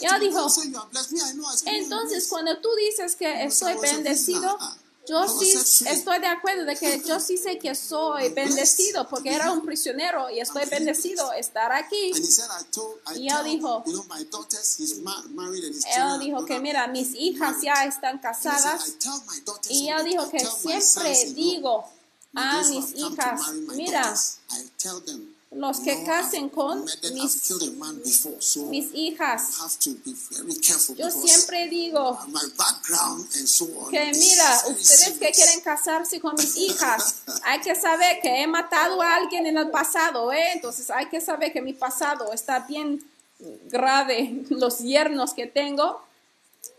Ya dijo.
"You say you are blessed." Me, I know, I said, "No, I'm
entonces
blessed."
cuando tú dices que estoy bendecido, yo sí estoy de acuerdo de que yo sí sé que soy bendecido porque era un prisionero y estoy bendecido estar aquí. Y él dijo- Él dijo que mira, mis hijas ya están casadas y él dijo que siempre digo a mis hijas, mira, los que
"No,
casen con mis- mis hijas,
you have to be very careful
yo siempre digo
my background and so on.
que mira, ustedes que
serious."
quieren casarse con mis hijas, hay que saber que he matado a alguien en el pasado, ¿eh? Entonces hay que saber que mi pasado está bien grave, los yernos que tengo.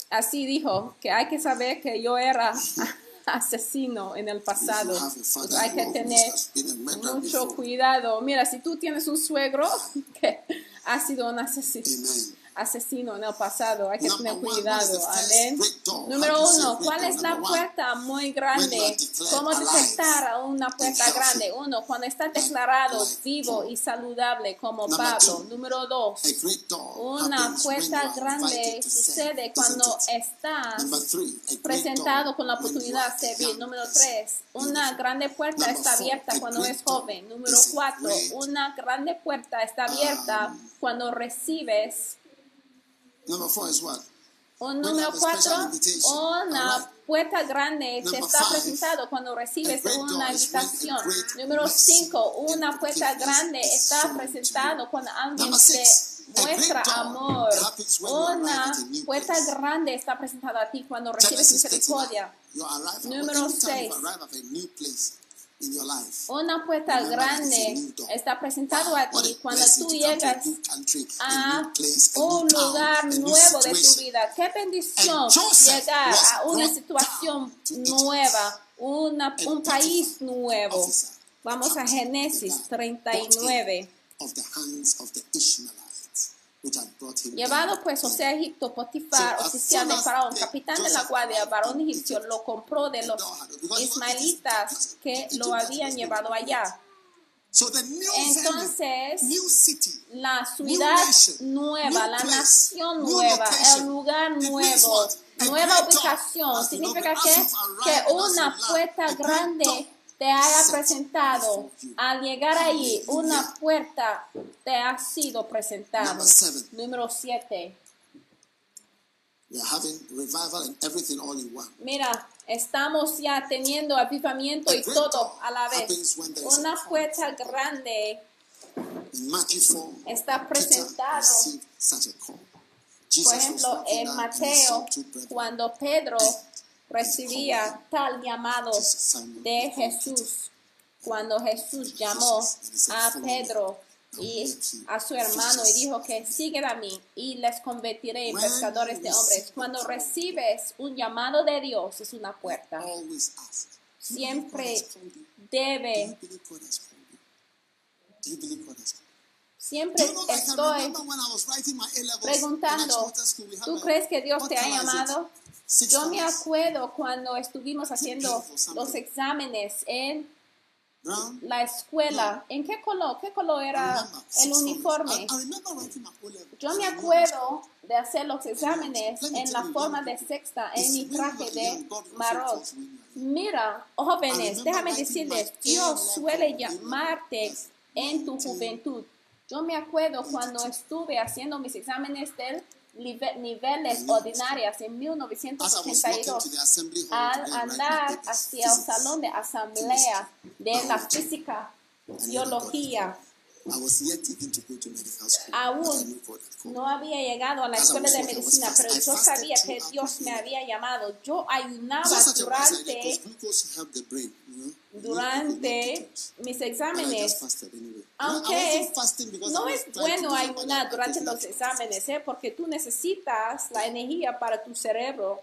Así dijo, que hay que saber que yo era asesino en el pasado. Pues hay que tener mucho cuidado. Mira, si tú tienes un suegro que ha sido un asesino. Asesino en el pasado, hay que tener cuidado. Amén. Número uno, ¿cuál es la puerta muy grande? ¿Cómo detectar una puerta
and
grande? Uno, cuando está declarado vivo y saludable como Pablo. Número dos, una puerta grande sucede cuando
great
presentado con la oportunidad de servir. Número tres, una grande puerta está abierta cuando
great
es joven. Número cuatro, una grande puerta está abierta
um,
cuando recibes.
Number four is what? You
número cuatro, una puerta grande
Number
está presentado cuando recibes una invitación. Número cinco, una puerta grande está presentado cuando alguien te muestra amor. Una puerta grande está presentada a ti cuando recibes
Genesis 39.
misericordia. Número seis.
In your life.
Una puerta
Remember
grande está presentado a ti cuando tú llegas
a
un lugar nuevo de tu vida. Qué bendición llegar a una situación nueva, una, un país nuevo. Vamos a Génesis
the guy, bought him
39. Llevado pues José a Egipto, Potifar, oficial de Faraón, capitán de la guardia, varón egipcio, lo compró de los ismaelitas que lo habían llevado allá. Entonces, la ciudad nueva, la nación nueva, el lugar nuevo, nueva ubicación, significa que, que una puerta grande te haya presentado. Al llegar ahí, una puerta te ha sido
seven.
Número 7.
we are having revival and everything all in one.
Mira, estamos ya teniendo avivamiento y todo a la vez. Una puerta grande
In Matthew 4,
está presentado. Por ejemplo, en Mateo, cuando Pedro recibía tal llamado de Jesús, cuando Jesús llamó a Pedro y a su hermano y dijo que siguen a mí y les convertiré en pescadores de hombres. Cuando recibes un llamado de Dios es una puerta. Siempre debe, siempre estoy preguntando, ¿tú crees que Dios te ha llamado? Yo me acuerdo cuando estuvimos haciendo los exámenes en la escuela. ¿En qué color? ¿Qué color era el uniforme? Yo me acuerdo de hacer los exámenes en la forma de sexta en mi traje de marrón. Mira, jóvenes, déjame decirles, Dios suele llamarte en tu juventud. Yo me acuerdo cuando estuve haciendo mis exámenes del niveles ordinarias en
As I was walking to
1982
the assembly hall
al andar hacia el salón de asamblea de la física, biología, Aún no había llegado a la escuela de medicina, pero yo sabía que Dios me había llamado. Yo ayunaba durante, durante mis exámenes. Aunque no es bueno ayunar durante los exámenes, ¿eh? porque tú necesitas la energía para tu cerebro,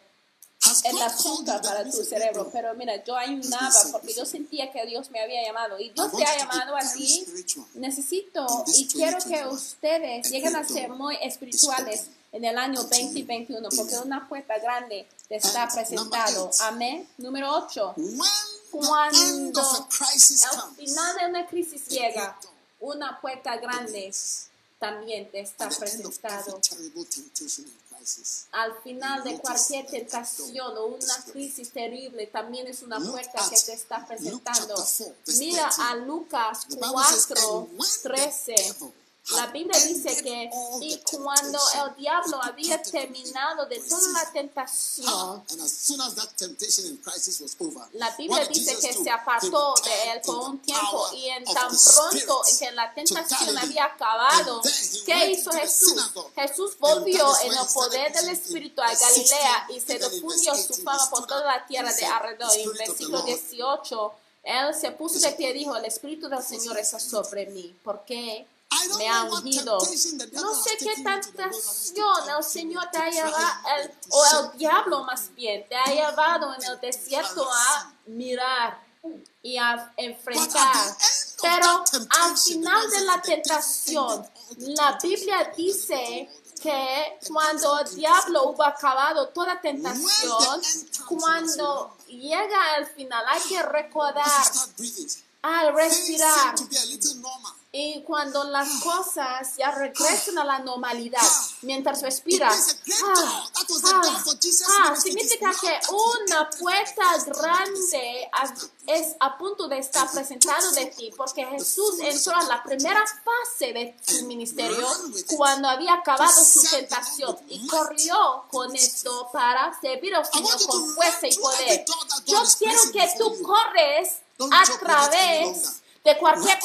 el azúcar para tu cerebro. Pero mira, yo ayunaba porque yo sentía que Dios me había llamado y Dios te ha llamado a ti. Necesito y quiero que
2021.
ustedes lleguen a ser muy espirituales en el año
unto you.
2021 porque una puerta grande te está presentado. Amén. Número 8.
When the end
Cuando al final de una crisis llega, una puerta grande también te está presentado. Al final de cualquier tentación o una crisis terrible, también es una puerta que te está presentando.
chapter 4, verse
Mira
13.
a Lucas
The Bible says,
4,
"And when the
13. La Biblia dice que y
the
cuando el diablo había terminado de toda la tentación,
Ah,
La Biblia dice que se apartó de él por un tiempo y en tan pronto en que la tentación había acabado, ¿qué hizo Jesús? Jesús volvió en el poder del Espíritu a Galilea
16,
y se difundió su
18,
fama por toda la tierra de alrededor.
"The
Y en versículo
Lord
18, él se puso de pie y dijo, el Espíritu del Señor está sobre mí,
I don't
me ha ungido. No sé qué tentación el Señor te ha llevado, o el diablo más bien, te ha llevado en el desierto a mirar y a enfrentar. Pero al final de la tentación, la Biblia dice que cuando el diablo hubo acabado toda tentación, cuando llega al final hay que recordar al respirar. y cuando las cosas ya regresan a la normalidad, mientras respira, ah, ah, ah, significa que una puerta grande es a punto de estar presentado de ti, porque Jesús entró a la primera fase de su ministerio cuando había acabado su tentación y corrió con esto para servir al Señor con fuerza y poder. Yo quiero que tú corres a través de cualquier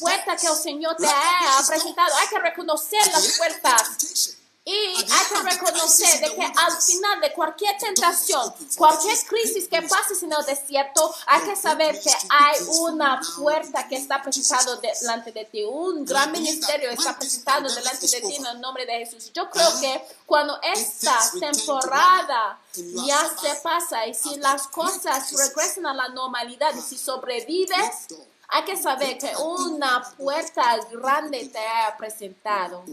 puerta que el Señor te haya presentado. Hay que reconocer las puertas y hay que reconocer de que al final de cualquier tentación, cualquier crisis que pases en el desierto, hay que saber que hay una puerta que está presentado delante de ti. Un gran ministerio está presentado delante de ti en el nombre de Jesús. Yo creo que cuando esta temporada ya se pasa y si las cosas regresan a la normalidad y si sobrevives, hay que saber que una puerta grande te ha presentado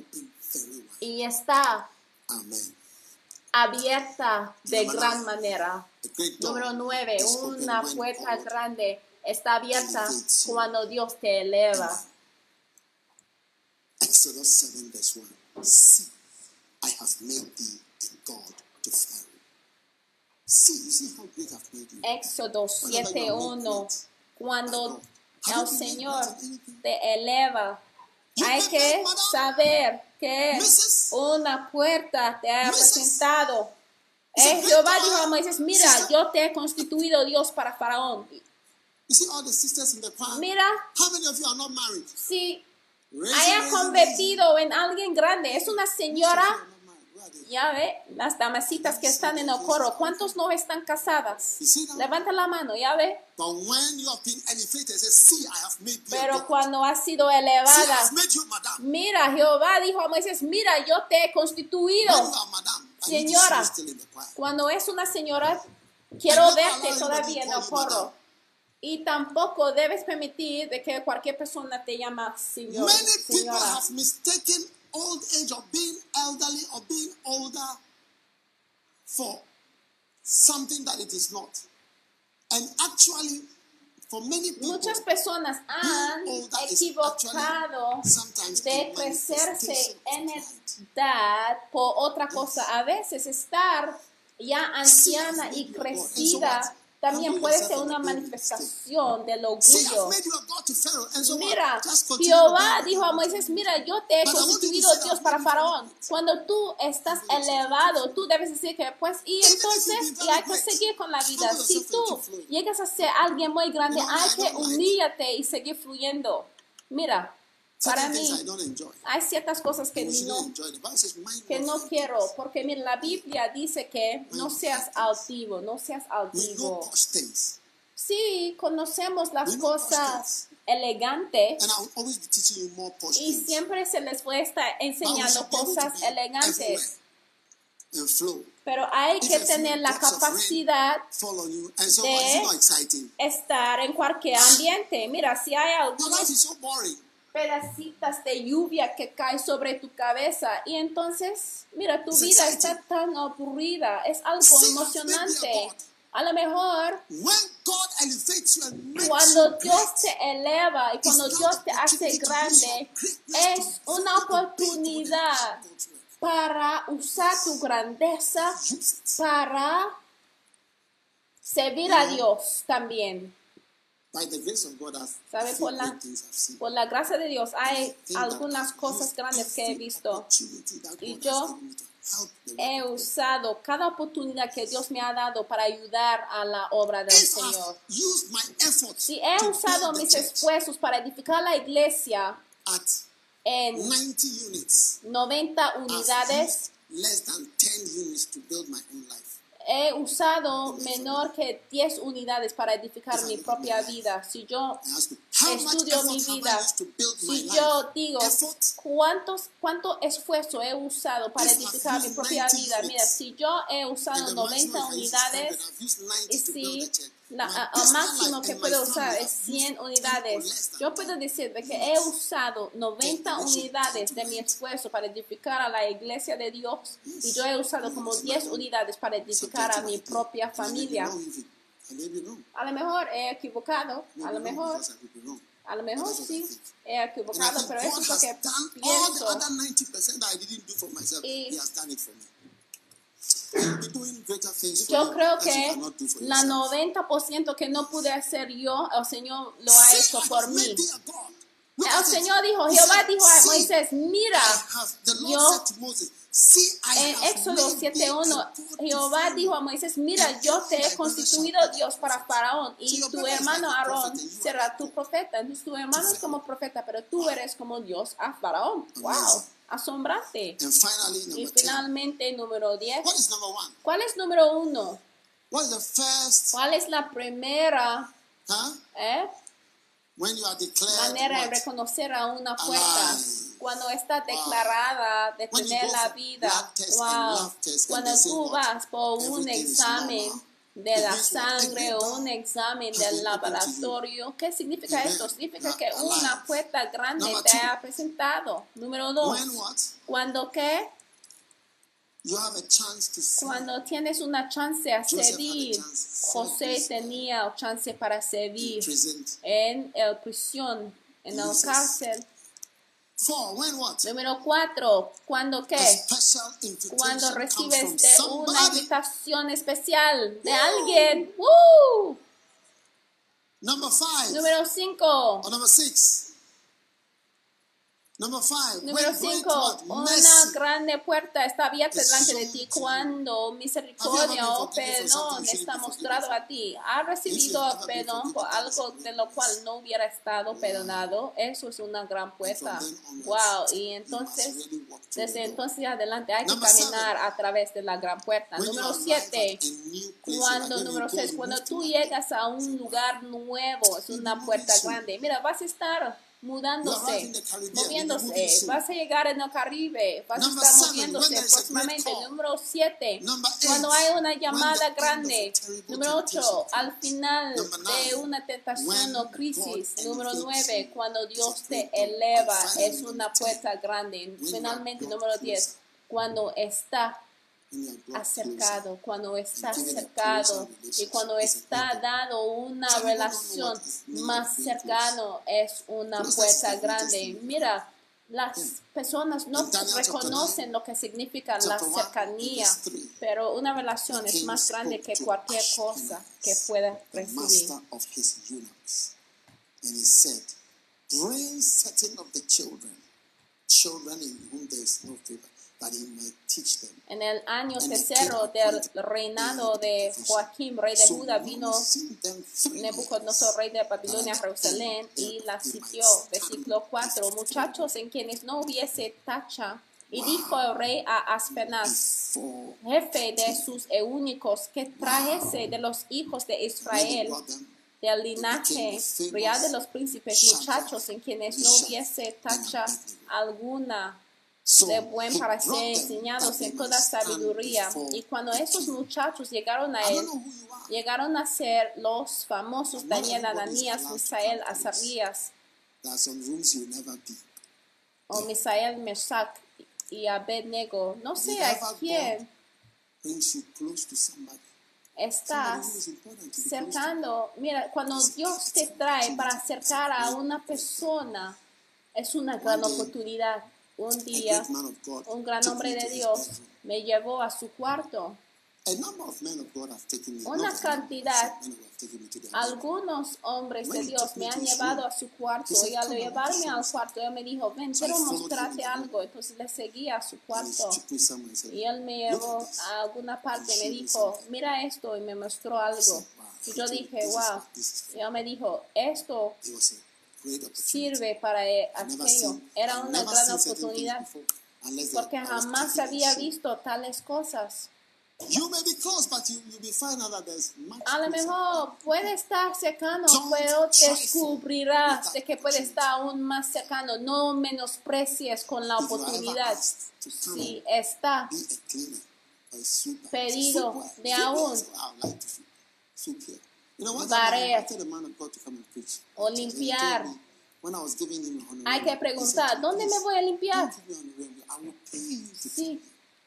y está
Amen.
abierta de gran manera. Número 9.
is open
Una puerta grande está abierta cuando Dios te eleva.
Exodus 7, verse 1. See, I have made thee a God to Pharaoh. See, you see how great I've made you.
Éxodo 7.1. Cuando el Señor te eleva, hay que saber que una puerta te ha presentado. Eh, Jehová dijo a Moisés, mira, yo te he constituido Dios para Faraón.
You see all the sisters in the choir?
Mira,
How many of you are not married?
si haya convertido en alguien grande, es una señora Ya ve, las damasitas que están en el coro, ¿cuántos no están casadas? Levanta la mano, ya ve. Pero cuando ha sido elevada, mira, Jehová dijo a Moisés, mira, yo te he constituido. Señora. Cuando es una señora, quiero verte todavía en el coro. Y tampoco debes permitir de que cualquier persona te llama señor,
Many people
señora.
Old age or being elderly or being older for something that it is not. And actually, for many people,
Muchas personas han equivocado de crecerse en edad por otra cosa. A veces estar ya anciana y crecida también puede ser una manifestación del orgullo. Mira, Jehová dijo a. Moisés, mira, yo te he constituido Dios para Faraón. Cuando tú estás elevado, tú debes decir que pues, y entonces, y hay que seguir con la vida. Si tú llegas a ser alguien muy grande, hay que humíllate y seguir fluyendo. Mira, para mí, hay ciertas cosas que no que no quiero, porque mira, la Biblia dice que no seas altivo, no seas altivo. Sí, conocemos las cosas elegantes y siempre se les puede estar enseñando cosas elegantes, pero hay que tener la capacidad de- estar en cualquier ambiente. Mira, si hay algunos. Pedacitas de lluvia que caen sobre tu cabeza. Y entonces, mira, tu vida está tan aburrida, es algo emocionante. A lo mejor cuando Dios te eleva y cuando Dios te hace grande, es una oportunidad para usar tu grandeza para servir a Dios también. ¿Sabe? Por la-. Por la gracia de Dios hay algunas cosas grandes que he visto. Y yo He usado cada oportunidad que Dios me ha dado para ayudar a la obra del Señor. Si he usado mis esfuerzos para edificar la iglesia en
90 units,
90
I've
unidades,
used less than 10 units to build my own life.
He usado menor que 10 unidades para edificar mi propia vida. Si yo Estudio mi vida, si yo digo cuántos cuánto esfuerzo he usado para edificar mi propia
90
vida, mira, si yo he usado
the
90
maximum I use is
unidades
100, I've used 90
y si la,
personal
máximo que puedo usar es
I've
100
used 10 or
unidades. Yo puedo decir de que he usado 90 unidades de mi esfuerzo para edificar a la iglesia de Dios y yo he usado como 10 unidades para edificar a mi propia familia. A lo mejor he equivocado, a lo mejor, a lo mejor sí he equivocado, pero eso es lo que pienso.
other 90% that I didn't do for myself.
Y- Yo creo que la
yourself.
90% que no pude hacer yo, el Señor lo ha hecho por mí. El. Señor dijo, Jehová dijo a
"See,
Moisés, mira, yo- en Éxodo
made thee a
7.1,
God
Jehová dijo a
you."
Moisés, mira, yo te he constituido Dios para Faraón y tu hermano Aarón será tu profeta. Entonces tu hermano es como profeta, pero tú eres como Dios a Faraón. Wow,
finally,
Y
number 10.
finalmente, número 10.
What is number one?
¿Cuál es número uno? ¿Cuál es la primera eh,
When you are declared
manera de reconocer a una puerta? Cuando está declarada de tener la vida. Wow. Cuando tú vas por un examen de la sangre o un examen del laboratorio, ¿qué significa esto? Significa que una puerta grande te ha presentado. Número dos. Cuando qué?
You have a chance to see.
Cuando tienes una chance a
Joseph had a
servir.
chance.
José tenía chance para servir en el prisión, en
Jesus.
cárcel.
Four. When what?
Número cuatro, cuando
A
qué?
special invitation
Cuando recibes de una invitación especial de alguien. ¡Woo!
Number five.
Número cinco.
Or number six. Number five.
Número
when great
5.
what?
Una grande puerta está abierta delante de ti cuando misericordia
Have you
o
ever been forgiven for
perdón está mostrado a ti. ¿Has recibido perdón por algo de lo cual no hubiera estado perdonado? Eso es una gran puerta. Wow. Y entonces, desde entonces adelante hay que caminar a través de la gran puerta. Número
arrive at
7.
a new place,
Cuando, número
you go,
6,
you
cuando tú llegas a un lugar nuevo, es una puerta grande. Mira, vas a estar mudándose,
be
moviéndose, vas a llegar en el Caribe, vas a estar moviéndose próximamente. Número 7,
Number eight,
cuando hay una llamada grande. Número 8,
temptation
al final de una tentación o crisis. Número
elevates
9,
you,
cuando Dios te eleva, es una puerta grande. Finalmente, número 10,
closer.
cuando está Acercado, cuando está
given a
cercado
closer
y cuando está dado una relación más cercano es una puerta grande. Mira, las personas no reconocen lo que significa la cercanía, pero una relación es más grande que cualquier cosa que pueda recibir.
Bring certain of the children, children in whom there is no favor, that he might teach them.
En el año tercero del reinado de Joaquín, rey de Judá, vino Nebuchadnezzar, rey de Babilonia, a Jerusalén y la sitió. Versículo 4. Muchachos en quienes no hubiese tacha. Y dijo el rey a Aspenaz, jefe de sus eunucos, que trajese de los hijos de Israel, del linaje real de los príncipes, muchachos en quienes no hubiese tacha alguna de buen
them
enseñados en toda sabiduría. Y cuando esos muchachos llegaron a él, llegaron a ser los famosos Daniel, Ananías, Misael. Azarías, o Misael, Mesac y Abednego. No sé a quién estás cercando, mira, cuando Dios te trae para acercar a una persona, es una gran oportunidad. Un día, un gran hombre de Dios me llevó a su cuarto. Una cantidad. Algunos hombres de Dios me han llevado a su cuarto y al llevarme al cuarto, él me dijo, ven, quiero mostrarte algo. Entonces le seguí a su cuarto y él me llevó a alguna parte y me dijo, mira esto y me mostró algo. Y yo dije, wow. Y él me dijo, esto Sirve para eh, aquello. Era una gran oportunidad porque jamás había visto tales cosas.
You may be close, but you will be find out that there's much
A lo mejor puede estar cercano, pero descubrirás de que puede estar aún más cercano. No menosprecies con la oportunidad. Si está Pedido de aún.
You know,
Barrer. O limpiar.
me, When I was giving him a honorarium,
hay que preguntar, ¿dónde me
"Please,
voy a limpiar? Sí,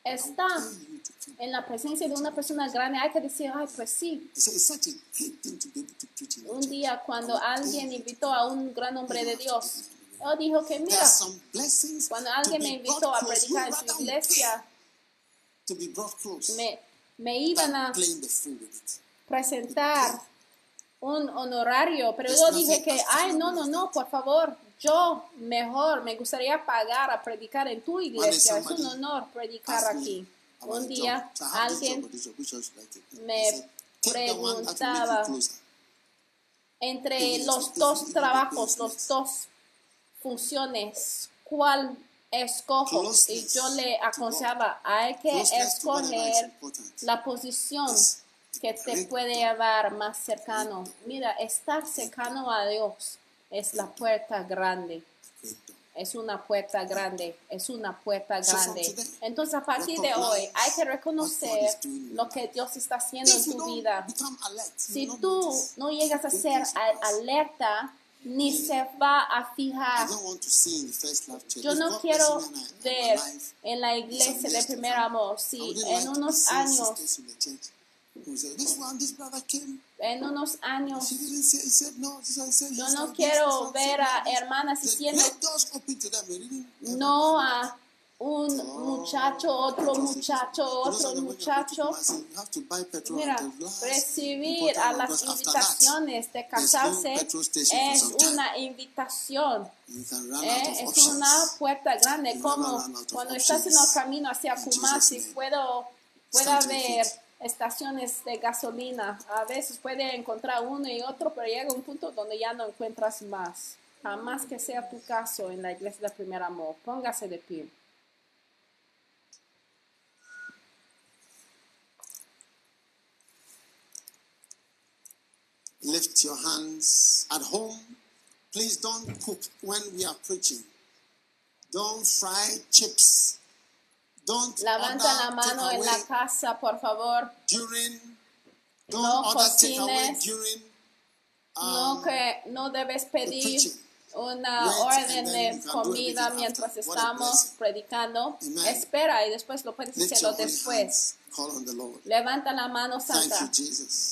está
pay you to come."
en la presencia de una persona grande. Hay que decir, ay, pues sí. Un día cuando alguien invitó a un gran hombre de Dios, él dijo que mira, cuando alguien me invitó a predicar en su iglesia, me, me iban a presentar un honorario, pero yo dije que, ay, no, no, no, por favor, yo mejor me gustaría pagar a predicar en tu iglesia. Es un honor predicar aquí. Un día alguien me preguntaba entre los dos trabajos, los dos funciones, ¿cuál escojo? Y yo le aconsejaba, hay que escoger la posición que te puede llevar más cercano. Mira, estar cercano a Dios es la puerta grande. Es una puerta grande, es una puerta grande. Entonces a partir de hoy hay que reconocer lo que Dios está haciendo en tu vida. Si tú no llegas a ser alerta, ni se va a fijar. Yo no quiero ver en la iglesia de primer amor si en unos años, en unos años, yo no quiero ver a hermanas diciendo no a un muchacho, otro muchacho, otro muchacho. Mira, recibir a las invitaciones de casarse es una invitación, ¿eh? es una puerta grande, como cuando estás en el camino hacia Kumasi, puedo, puede haber estaciones de gasolina, a veces puede encontrar uno y otro, pero llega un punto donde ya no encuentras más. Jamás que sea tu caso en la iglesia de primer amor. Póngase de pie.
Lift your hands at home. Please don't cook when we are preaching. Don't fry chips. Don't
Levanta la mano en la casa, por favor.
during. Don't
No cocines.
during.
No
um,
que no debes pedir una orden de comida mientras estamos predicando.
Amen.
Espera y después lo puedes hacerlo después.
hands. Call on the Lord.
Levanta la mano santa
you,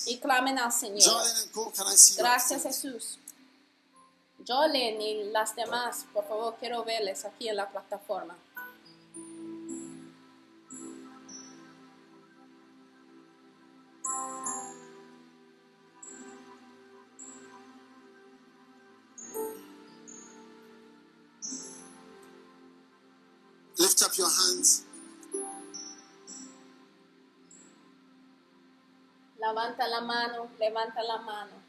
y clamen al Señor. Gracias Jesús. Jolen y las demás, por favor, quiero verles aquí en la plataforma.
Lift up your hands.
Levanta la mano, levanta la mano.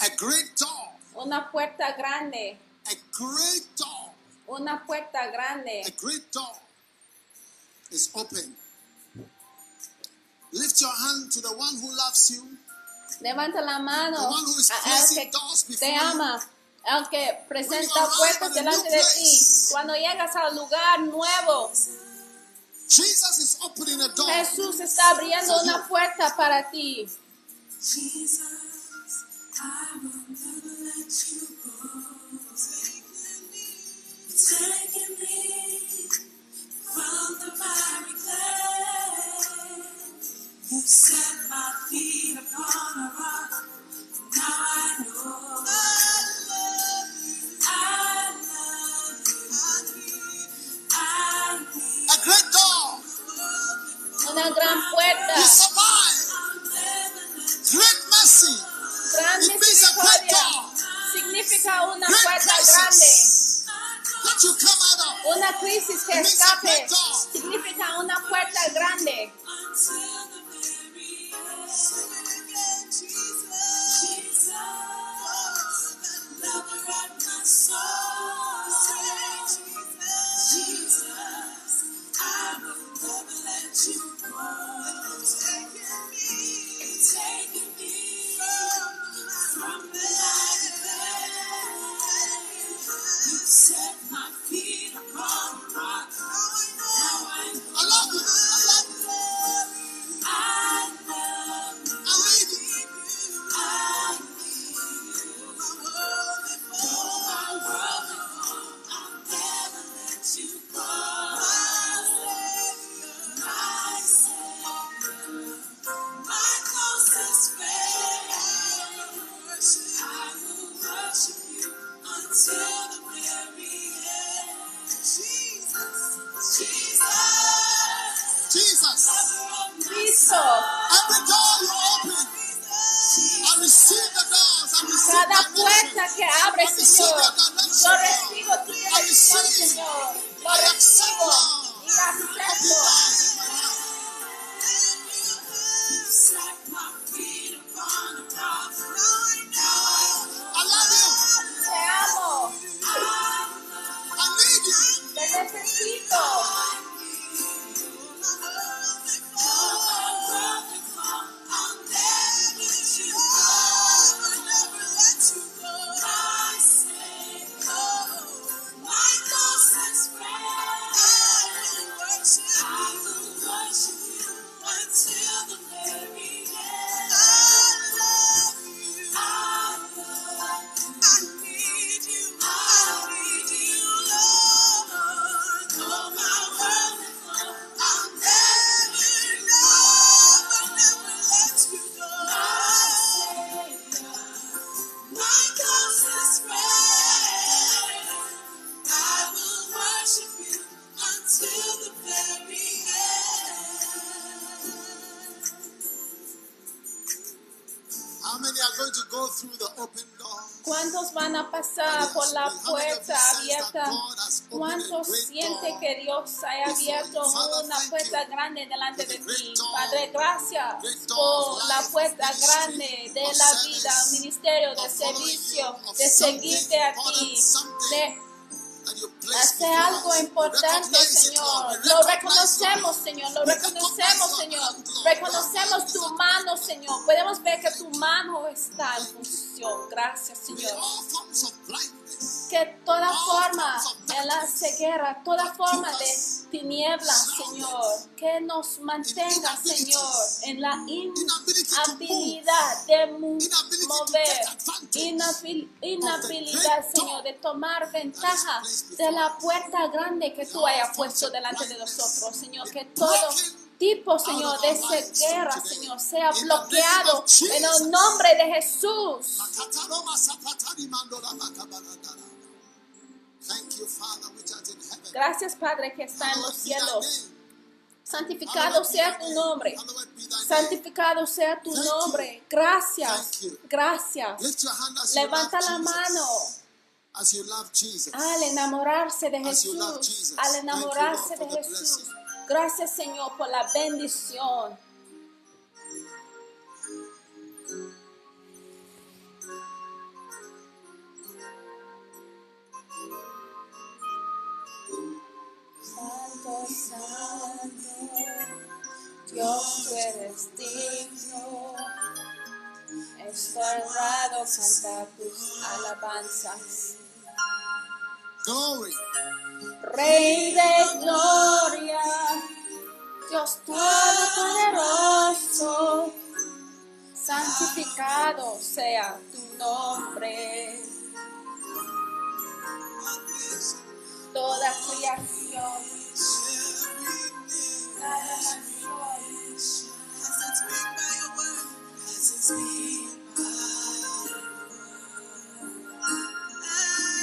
A great door.
Una puerta grande,
A great door.
una puerta grande.
A great door is open. Lift your hand to the one who loves you.
Levanta la mano
The one who is
a el
placing
que te
you.
ama, el que
When
presenta
you
puertas delante de ti. Cuando llegas al lugar nuevo,
Jesus is opening a door.
Jesús está abriendo una
you.
puerta para ti.
Jesus, I will never let you go. Taking me
servicio, de seguirte a ti, de hacer algo importante, Señor. Lo reconocemos, Señor. Lo reconocemos, Señor. Reconocemos tu mano, Señor. Podemos ver que tu mano está en función. Gracias, Señor. Que toda forma de la ceguera, toda forma de tinieblas, Señor, que nos mantenga, Señor, en la inhabilidad de mover, inhabilidad, Señor, de tomar ventaja de la puerta grande que tú hayas puesto delante de nosotros, Señor, que todo tipo, Señor, de ceguera, Señor, sea bloqueado en el nombre de Jesús. Gracias, Padre, que está en los cielos. Santificado sea tu nombre. Santificado sea tu nombre. Gracias. Gracias. Levanta la mano al enamorarse de Jesús. Al enamorarse de Jesús. Gracias, Señor, por la bendición. Santo, santo, Dios, tú eres digno. Estoy honrado cantar tus alabanzas.
Glory.
Rey de gloria, Dios todopoderoso, santificado sea tu nombre. Toda creación,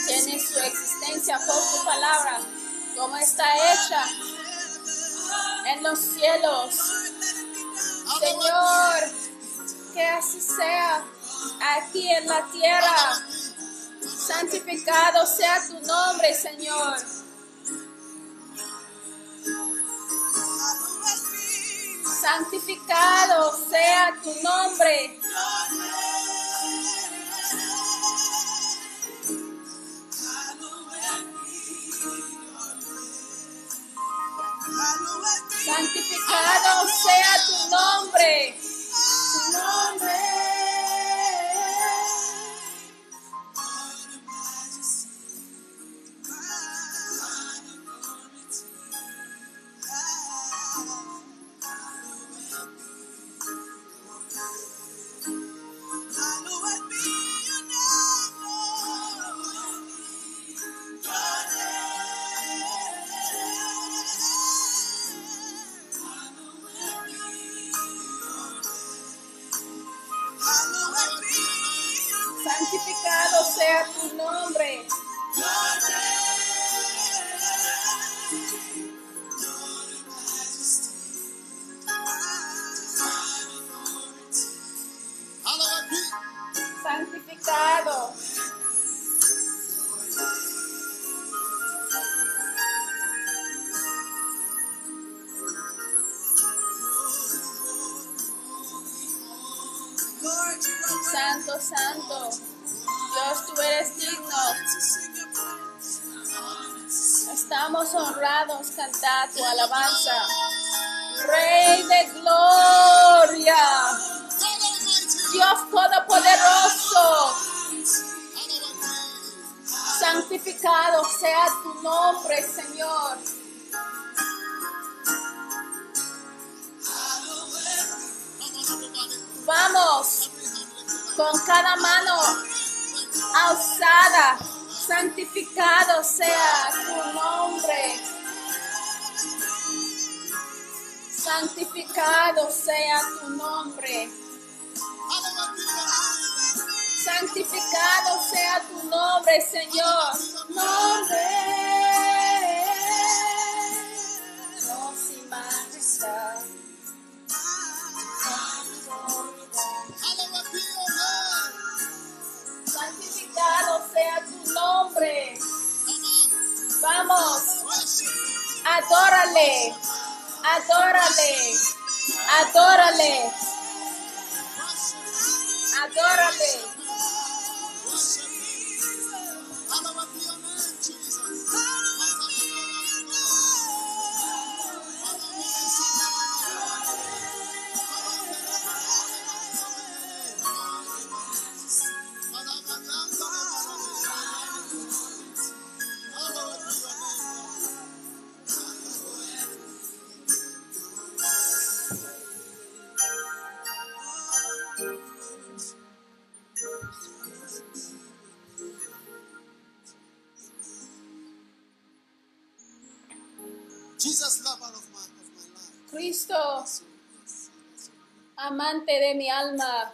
tiene su existencia por tu palabra, como está hecha en los cielos. Señor, que así sea aquí en la tierra. Santificado sea tu nombre, Señor. Santificado sea tu nombre. Santificado sea tu nombre. Amante de mi alma,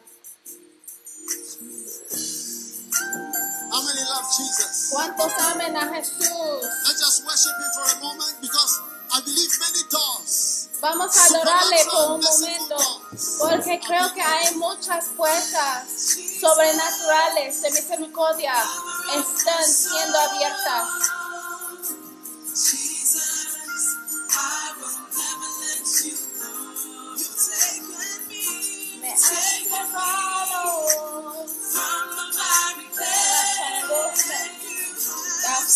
How many love Jesus?
¿cuántos amen a Jesús?
Let's just worship Him for a moment because I believe many doors.
Vamos a adorarle por un momento, porque creo que hay muchas puertas sobrenaturales de misericordia están siendo abiertas.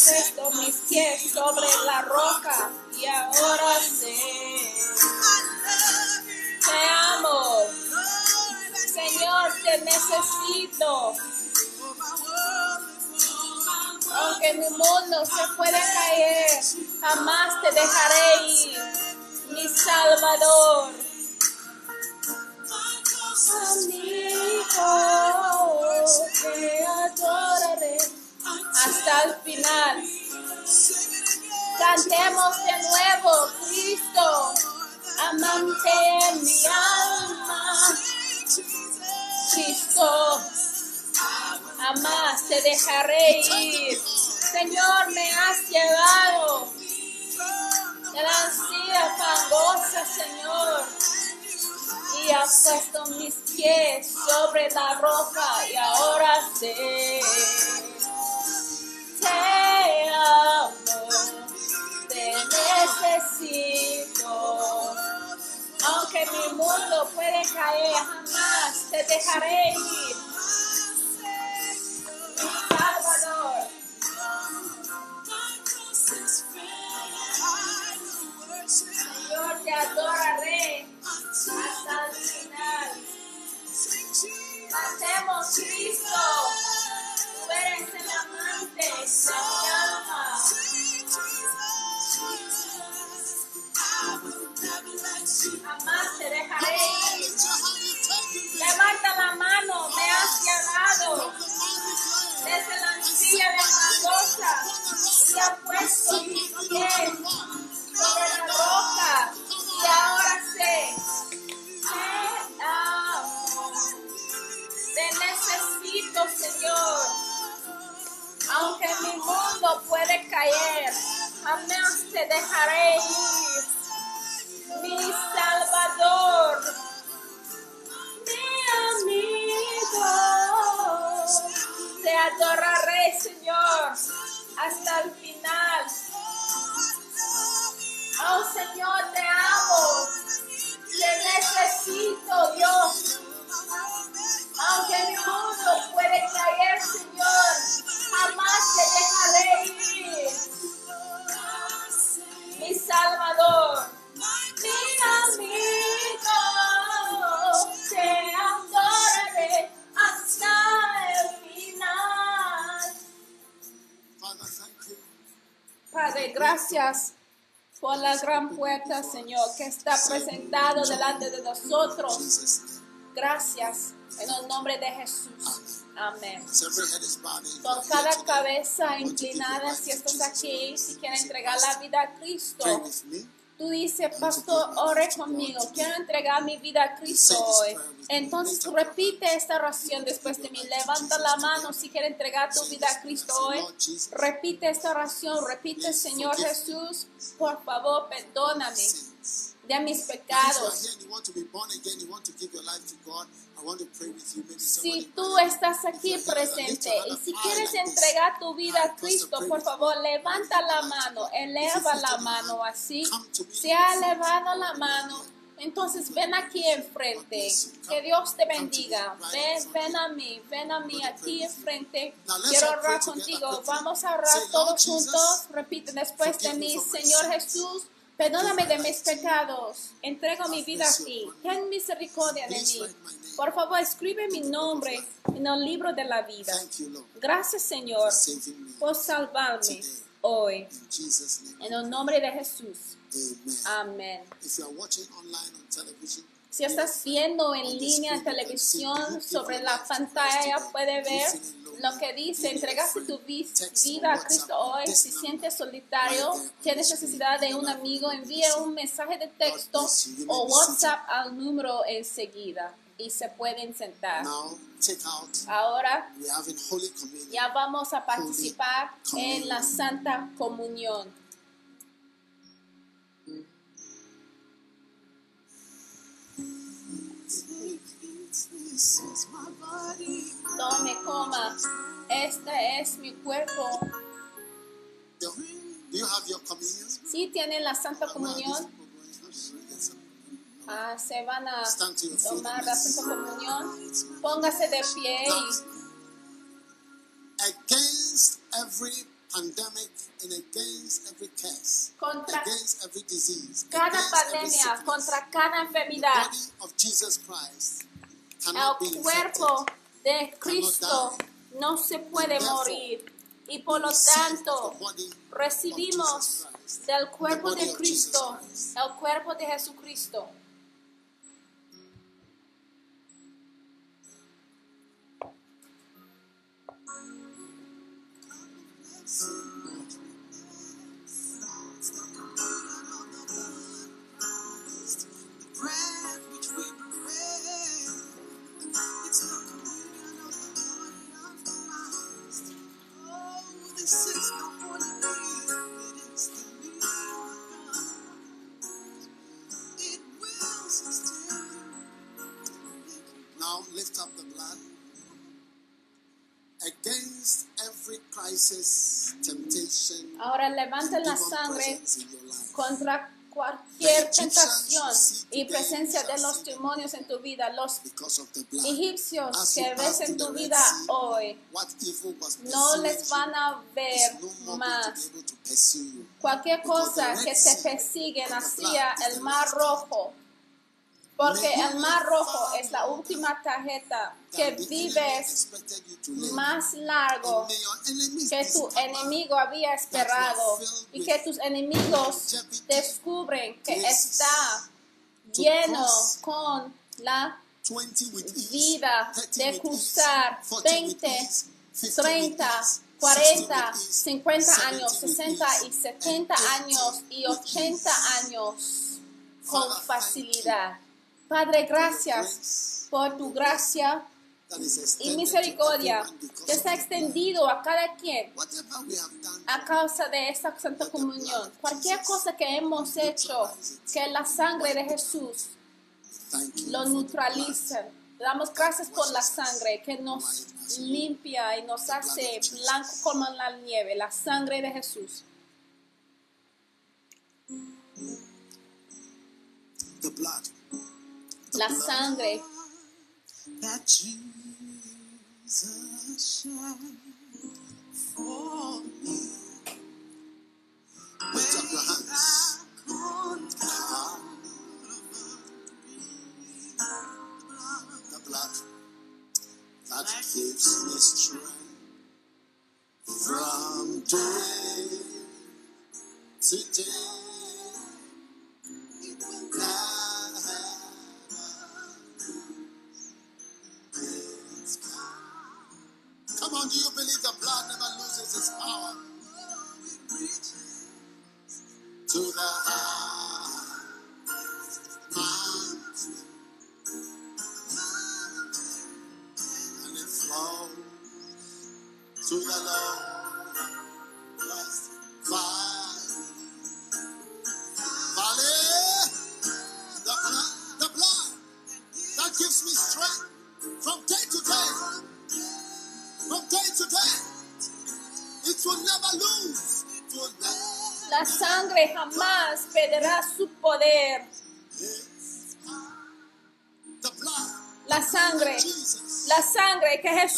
Puesto mis pies sobre la roca y ahora sé. Te amo. Señor, te necesito. Aunque mi mundo se pueda caer, jamás te dejaré ir, mi Salvador. Te adoraré hasta el final. Cantemos de nuevo, Cristo, amante en mi alma. Cristo, jamás te dejaré ir. Señor, me has llevado de la ansia fangosa había puesto mis pies sobre la roca y ahora sé. Te amo, te necesito. Aunque mi mundo puede caer, jamás te dejaré ir. Salvador. Señor, te adoraré hasta el final. Hacemos Cristo. Tú eres el amante de mi alma. Jamás te dejaré. Levanta la mano, me has llamado desde la silla de Magosa y ha puesto mis pies sobre la roca y ahora sé te amo. Te necesito, Señor. Aunque mi mundo puede caer, jamás te dejaré ir. Mi Salvador, mi amigo. Te adoraré, Señor, hasta el final. Oh Señor, te amo. Te necesito, Dios. Aunque mi mundo puede caer, Señor, jamás te dejaré ir. Mi Salvador, mi amigo, te adoraré hasta el final.
Father, thank you.
Padre, gracias por la gran puerta, Señor, que está presentado delante de nosotros. Gracias en el nombre de Jesús. Amén. Con cada cabeza inclinada, si estás aquí, si quieres entregar la vida a Cristo. Tú dices, Pastor, ore conmigo, quiero entregar mi vida a Cristo hoy. Entonces repite esta oración después de mí. Levanta la mano si quieres entregar tu vida a Cristo hoy. Repite esta oración, repite, Señor Jesús, por favor, perdóname de mis pecados. Si tú estás aquí presente y si quieres entregar tu vida a Cristo, por favor, levanta la mano, eleva la mano así. Se ha elevado la mano, entonces ven aquí enfrente. Que Dios te bendiga. Ven, ven a mí, ven a mí aquí enfrente. Quiero orar contigo. Vamos a orar todos juntos. Repite después de mí, Señor Jesús. Perdóname de mis pecados. Entrego mi vida a ti. Ten misericordia de mí. Por favor, escribe mi nombre en el libro de la vida. Gracias, Señor, por salvarme hoy. En el nombre de Jesús. Amén. Si estás viendo en línea en televisión sobre la pantalla, puede ver lo que dice, entregaste tu vi- vida a Cristo hoy. Si sientes solitario, tienes necesidad de un amigo, envía un mensaje de texto o WhatsApp al número enseguida y se pueden sentar.
now take out.
Ahora
We have in Holy Communion.
ya vamos a participar en la Santa Comunión. Tome, coma. Este es mi cuerpo.
Do you have your communion?
Si tienen la Santa Comunión, ah, se van a tomar la Santa Comunión. Póngase de pie
Against every pandemic and against every curse,
contra
against every disease,
cada
against every
pandemia, contra cada
the
enfermedad,
body of Jesus Christ cannot be
el cuerpo de Cristo no se puede morir. Y por lo tanto, recibimos del cuerpo de Cristo, el cuerpo de Jesucristo.
Peace.
Ahora levanten la
demon
sangre contra cualquier tentación y presencia de los demonios en tu vida. Los egipcios que ves en tu vida hoy no les van a ver más. Cualquier cosa que te persiguen hacia el mar rojo. Porque el mar rojo es la última tarjeta que vives más largo que tu enemigo había esperado y que tus enemigos descubren que está lleno con la
20 with ease,
vida
30
de cruzar
ease, 40 with
20,
ease, 50 with
30,
ease,
40,
60 with ease,
50
70
años,
with
60 y
ease,
70
and 80
años y
with
80
ease.
años con facilidad. Padre, gracias por tu gracia y misericordia que
the blood.
extendido a cada quien a causa de esta santa comunión. Cualquier cosa que hemos hecho, que la sangre de Jesús lo. Le damos gracias por la sangre que nos limpia y nos hace blanco como la nieve, la sangre de Jesús.
The blood. The
La
blood
sangre
that Jesus shed for me. Lift up your hands. The blood that gives me strength from day to day. It will never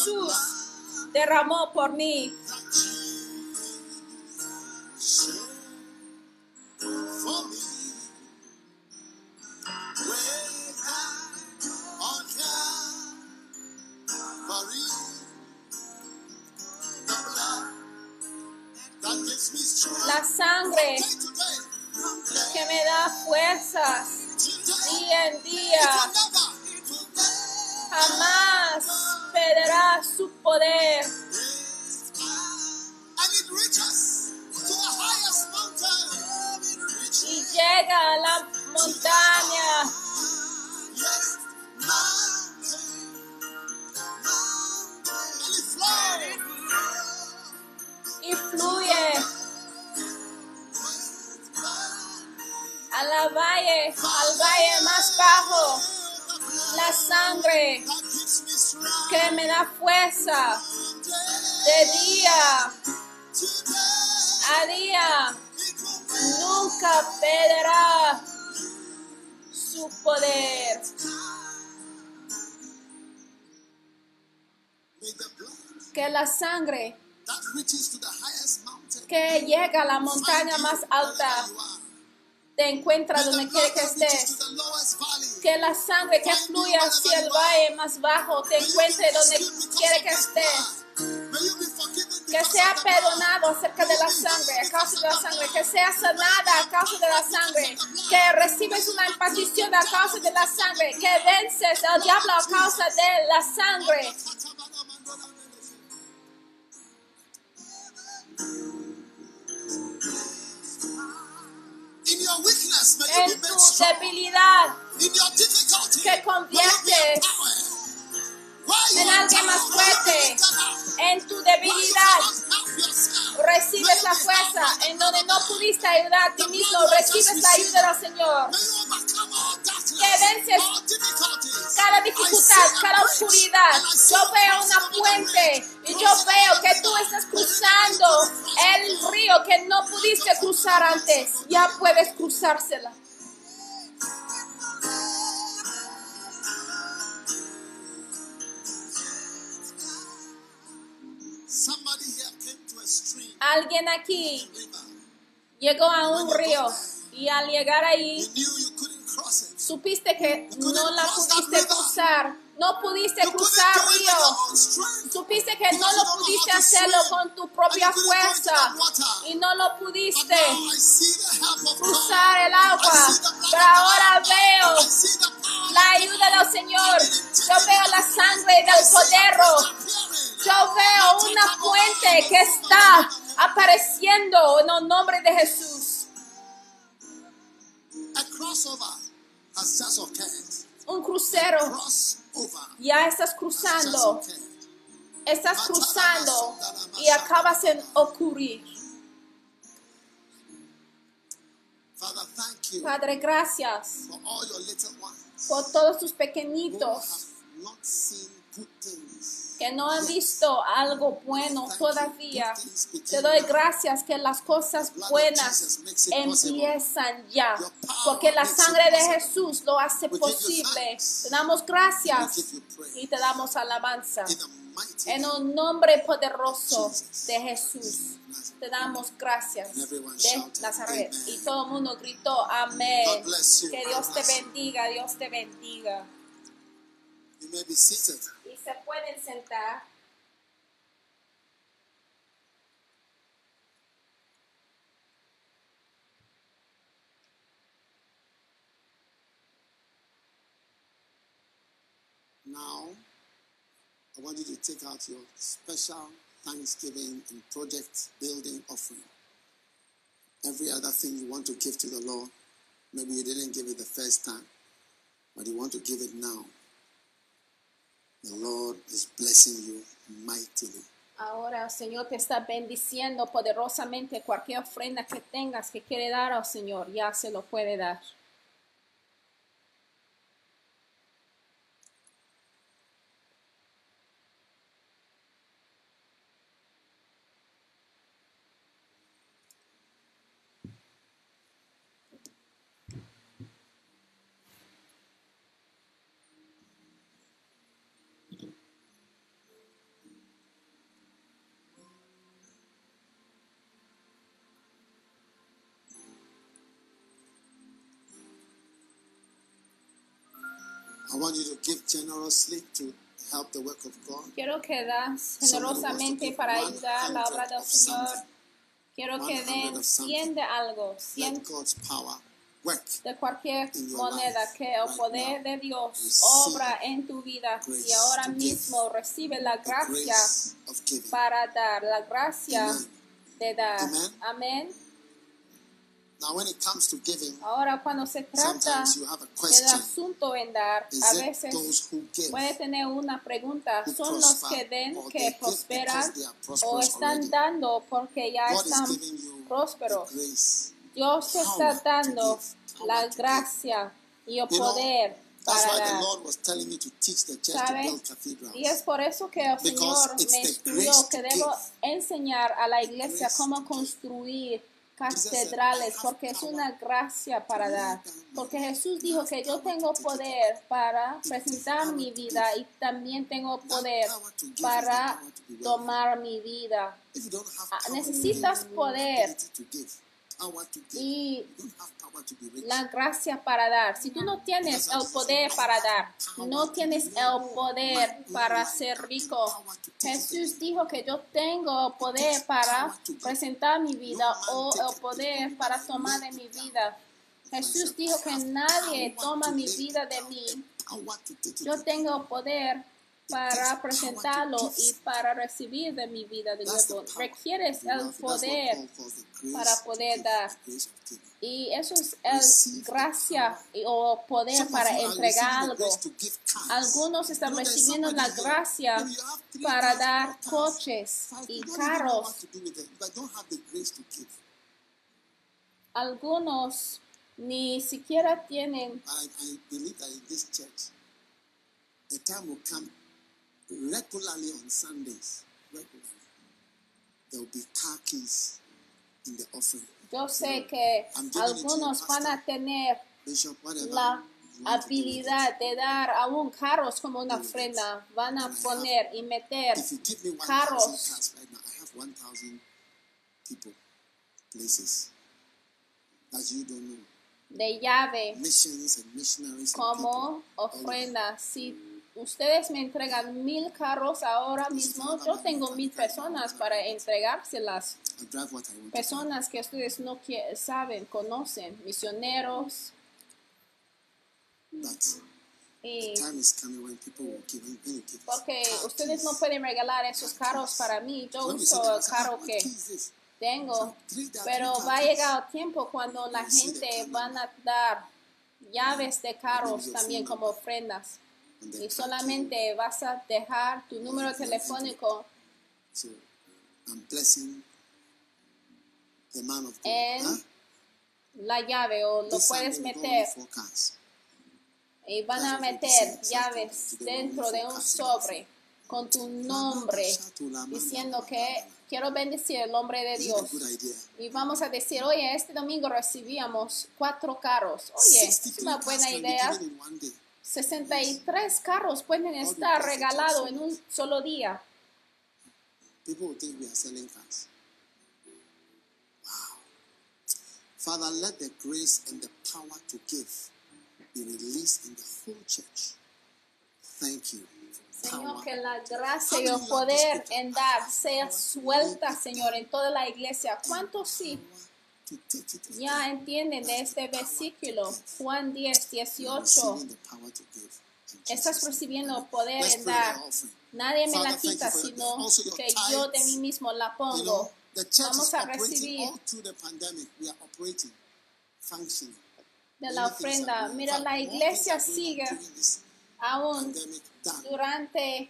Jesús derramó por mí. Montaña más alta te encuentra donde quiera que estés. Que la sangre que fluye hacia el valle más bajo te encuentre donde quiera que estés. Que sea perdonado acerca de la sangre, a causa de la sangre. Que sea sanada a causa de la sangre. Que recibes una impartición a causa de la sangre. Que vences al diablo a causa de la sangre. En
be
tu
made strong.
debilidad,
In your difficulty,
que
may you be
conviertes
empowered. Why you
en alguien más fuerte. en tu debilidad. Recibes la fuerza en donde no pudiste ayudar a ti mismo. Recibes la ayuda del Señor. Que vences cada dificultad, cada oscuridad. Yo veo una fuente y yo veo que tú estás cruzando el río que no pudiste cruzar antes. Ya puedes cruzársela. Alguien aquí llegó a un río y al llegar ahí supiste que no la pudiste cruzar. No pudiste cruzar río. Supiste que no lo pudiste hacerlo con tu propia fuerza y no lo pudiste cruzar el agua. Pero ahora veo la ayuda del Señor. Yo veo la sangre del cordero. Yo veo una fuente que está apareciendo en el nombre de Jesús.
A crossover has just occurred.
Un crucero. Ya estás cruzando. Estás cruzando y acabas en ocurrir.
Father, thank you
Padre, gracias por todos tus pequeñitos que no han visto algo bueno todavía. Te doy gracias que las cosas buenas empiezan ya, porque la sangre de Jesús lo hace posible. Te damos gracias y te damos alabanza. En un nombre poderoso de Jesús, te damos gracias de Nazaret. Y todo el mundo gritó, amén. Que Dios te bendiga, Dios te bendiga.
You may be seated.
Y se pueden sentar.
Now, I want you to take out your special Thanksgiving and project building offering. Every other thing you want to give to the Lord, maybe you didn't give it the first time, but you want to give it now. The Lord is blessing you mightily.
Ahora el Señor te está bendiciendo poderosamente. Cualquier ofrenda que tengas que quiere dar al Señor, ya se lo puede dar.
I want you to give generously to help the work of God.
Quiero que das generosamente para ayudar la obra del Señor. Quiero que den 100 de algo, 100
Let God's power work.
de cualquier moneda que el poder de Dios obra en tu vida y ahora mismo recibe la gracia para dar, la gracia de dar.
Amen.
Amén.
Now, when it comes to giving,
Ahora cuando se trata
sometimes you have a
del asunto en dar, a veces puede tener una pregunta, ¿son los que den que prosperan o están dando porque ya
God
están prósperos? Dios te está dando la gracia y el
You know,
poder
That's
para
why the
dar.
Lord was telling me to teach the church to
¿Sabe?
build cathedrals.
Y es por eso que el Señor me instruyó que debo enseñar a la iglesia cómo construir catedrales
"I have
porque es una gracia para dar. Porque. Jesús dijo que yo tengo poder para presentar mi vida y también tengo poder para tomar mi vida. Ah, necesitas poder y la gracia para dar. Si tú no tienes el poder para dar, no tienes el poder para ser rico. Jesús dijo que yo tengo el poder para presentar mi vida o el poder para tomar de mi vida. Jesús dijo que nadie toma mi vida de mí. Yo tengo el poder para presentarlo y para recibir de mi vida de nuevo. Requieres el poder para poder dar. Y eso es el gracia o poder para entregar algo. Algunos están recibiendo la gracia para dar coches y carros. Algunos ni siquiera tienen,
I, I believe that in this church, a time will come regularly on Sundays. Regularly, there will be car keys in the offering.
Yo sé que algunos van a tener
Bishop,
la habilidad de dar aún carros como una ofrenda. Van a poner y meter
it. If you give me 1,000
carros
cars right now, I have 1,000 people, places that you don't know.
de llave
Missions and missionaries. and
como
people all over.
ofrenda. Si ustedes me entregan mil carros ahora mismo, yo tengo mil personas para entregárselas. Personas que ustedes no saben, conocen, misioneros. Y porque
car
ustedes no pueden regalar esos carros para mí. Yo uso el carro
"Ah,
que
what key is this?"
tengo. Pero va a llegar el tiempo cuando la gente van a dar llaves de carros también como ofrendas. Y solamente vas a dejar tu número telefónico en
Huh?
la llave o lo puedes meter y van a meter llaves dentro de un sobre con tu nombre diciendo que quiero bendecir el nombre de Dios. Y vamos a decir, oye, este domingo recibíamos cuatro carros. Oye, es
63
una buena idea.
Given in one day.
63 carros pueden estar regalados en un solo día.
People will think we are selling cars. Wow. Father, let the grace and the power to give be released in the whole church. Thank you.
Señor, que la gracia y el poder en dar sea suelta, Señor, en toda la iglesia. ¿Cuántos sí
To take it and
ya entienden de este versículo? Juan 10,
give.
18.
Receiving the power to give. In
Estás recibiendo poder en dar. Nadie me la quita, sino que yo de mí mismo la pongo. Vamos a recibir de la ofrenda. Mira, la iglesia sigue aún durante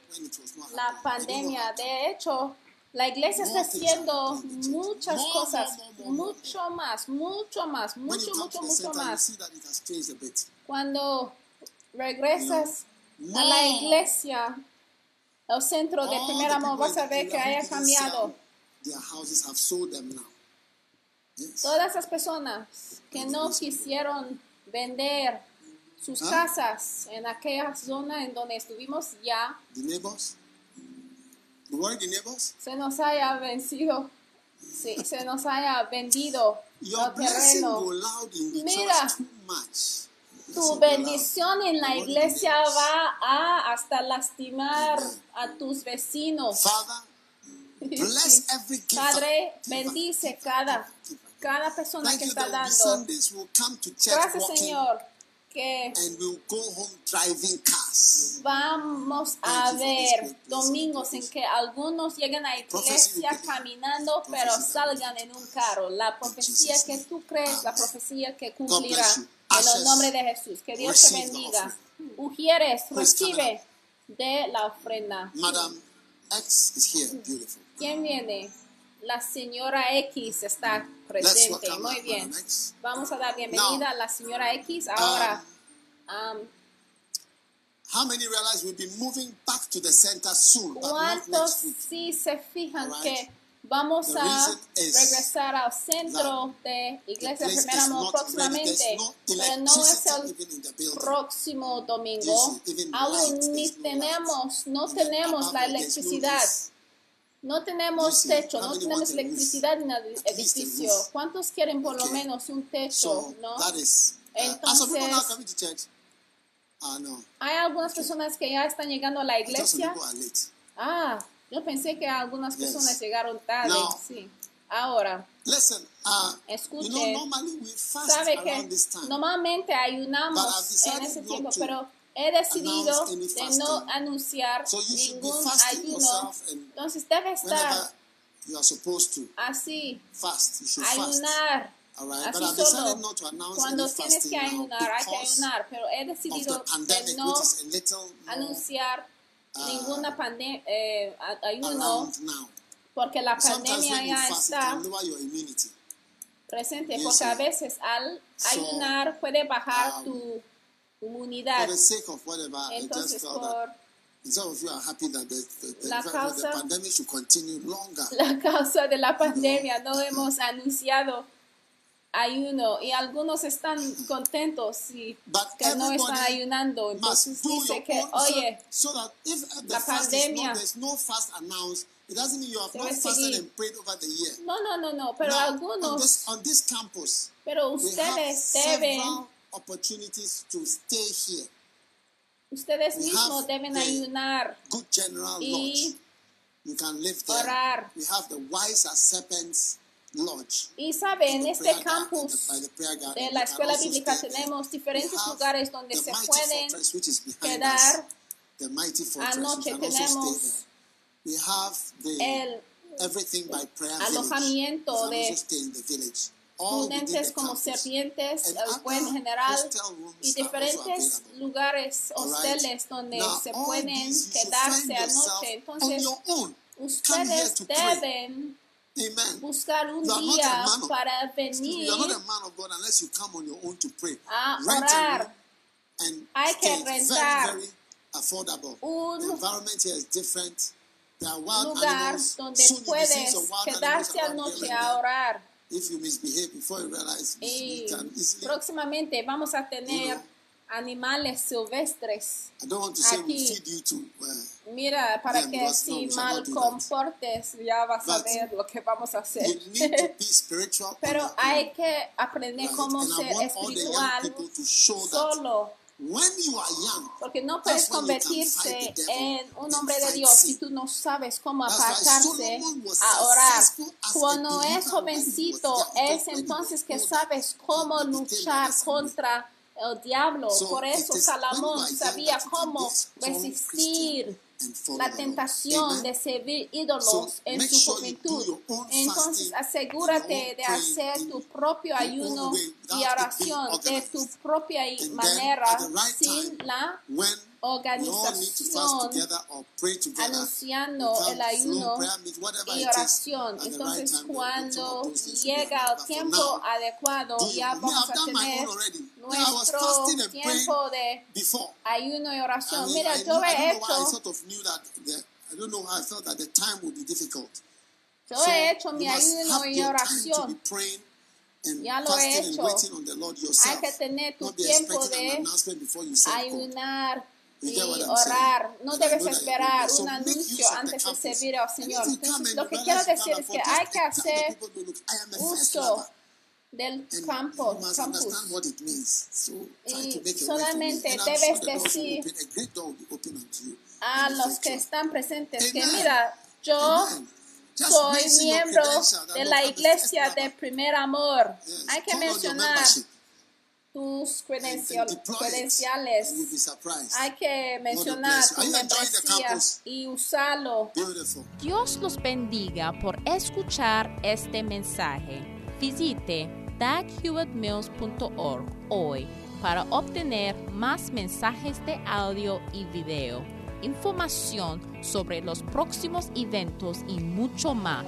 la pandemia. De hecho, la iglesia está haciendo muchas cosas, mucho más, mucho más, mucho, mucho, mucho más. Cuando regresas a la iglesia, el centro de primer amor, vas a ver que haya cambiado. Todas esas personas que no quisieron vender sus casas en aquella zona en donde estuvimos ya, se nos haya vencido, sí, se nos haya vendido
Your
terreno. Mira. Tu bendición en la iglesia va a hasta lastimar a tus vecinos. Padre, bendice cada, cada persona que está dando. Gracias, Señor, que
and we'll go home driving cars.
vamos a ver domingos en que algunos lleguen a iglesia caminando, pero salgan en un carro. La profecía que tú crees, la profecía que cumplirá. En el nombre de Jesús. Que Dios te bendiga. Ujieres, recibe de la ofrenda.
Madam X is here. Beautiful.
¿Quién viene? La señora X está
Let's
presente. Muy bien. Vamos a dar bienvenida a la señora X. Ahora, um,
How many realize we'll be moving back to the center soon, but not
¿cuántos
next week?
sí se fijan
Alright.
que vamos
The
a regresar al centro de Iglesia
The place
Primer
is
Amor próximamente?
No
Pero no es el próximo domingo. Aún ni tenemos, no tenemos la electricidad. No tenemos techo, no tenemos electricidad en el edificio. ¿Cuántos quieren por lo menos un techo? ¿no?
people now
Entonces-?
Ah.
Hay algunas personas que ya están llegando a la iglesia. Ah, yo pensé que algunas personas llegaron tarde. Sí. Ahora, Escuche. sabe que normalmente ayunamos en ese tiempo, pero he decidido de no anunciar ningún ayuno. Entonces debe estar
Whenever you are supposed to
así, ayunar. Así solo.
not to announce
Cuando tienes que ayunar, hay que ayunar, pero he decidido de no anunciar
uh,
ninguna pandemia, eh, ayuno, porque la pandemia ya está presente, porque a veces al ayunar puede bajar
um,
tu comunidad.
For the sake of whatever, I just
Entonces, por
and some of you are happy that the, the, the,
La causa-
pandemic should continue longer.
la causa de la pandemia no hemos anunciado ayuno y algunos están contentos y que no están ayunando. Entonces dice que, oye,
so, that if the
la pandemia-
no fast announced, it doesn't mean you have not
Debe
fasted
seguir.
and prayed over the year.
no, no, no, no, pero algunos, pero ustedes deben,
opportunities to stay here.
ustedes
we
mismos
have
deben
the
ayunar
Good General
y
Lodge. You can live there.
orar.
We have the Wise as Serpents Lodge.
Y sabe, en
The
este campus
garden,
de la escuela bíblica tenemos diferentes lugares donde se
mighty
pueden
fortress, which is behind
quedar.
us. The mighty fortress.
Anoche tenemos
there. We have the
el
everything by prayer
alojamiento de prudentes como serpientes, el buen general y diferentes lugares hosteles donde se pueden quedarse anoche.
on
Entonces, ustedes deben
Amen.
buscar un día para venir
a
orar. Hay que rentar
very, very affordable.
un
the environment here is different. There are wild
lugar donde puedes quedarse anoche a orar.
That. If you misbehave before you realize,
Y
you can easily.
próximamente vamos a tener animales silvestres.
I don't want to say we
aquí.
feed you to. Uh,
Mira, para que si mal comportes, ya vas a ver lo que vamos a hacer.
you need to be spiritual. on
Pero hay que aprender cómo ser espiritual solo,
when you are young,
porque no puedes convertirse en un hombre de Dios si tú no sabes cómo apartarse a orar. Cuando es jovencito, es entonces que sabes cómo luchar contra el diablo. Por eso Salomón sabía cómo resistir la tentación de servir ídolos en su juventud. Entonces asegúrate de hacer tu propio ayuno y oración de tu propia manera sin la Organización anunciando el ayuno y oración. Entonces cuando llega el tiempo adecuado
do
ya vamos a tener nuestro tiempo de ayuno y oración. Mira, yo he hecho, yo he hecho mi ayuno y oración.
and
Ya lo he hecho.
yourself.
Hay que tener tu tiempo de ayunar y orar. No debes esperar un anuncio antes de servir al Señor. Entonces, lo que quiero decir es que hay que hacer
people, "No, look, I am a first
uso
lover."
del campo, campus. Y solamente debes decir.
A
los que están presentes que mira, yo soy miembro de la iglesia de primer amor. Hay que mencionar tus credencial- credenciales. Hay que mencionar tu membresía y usarlo.
Beautiful.
Dios los bendiga por escuchar este mensaje. Visite daghewittmills.org hoy para obtener más mensajes de audio y video, información sobre los próximos eventos y mucho más.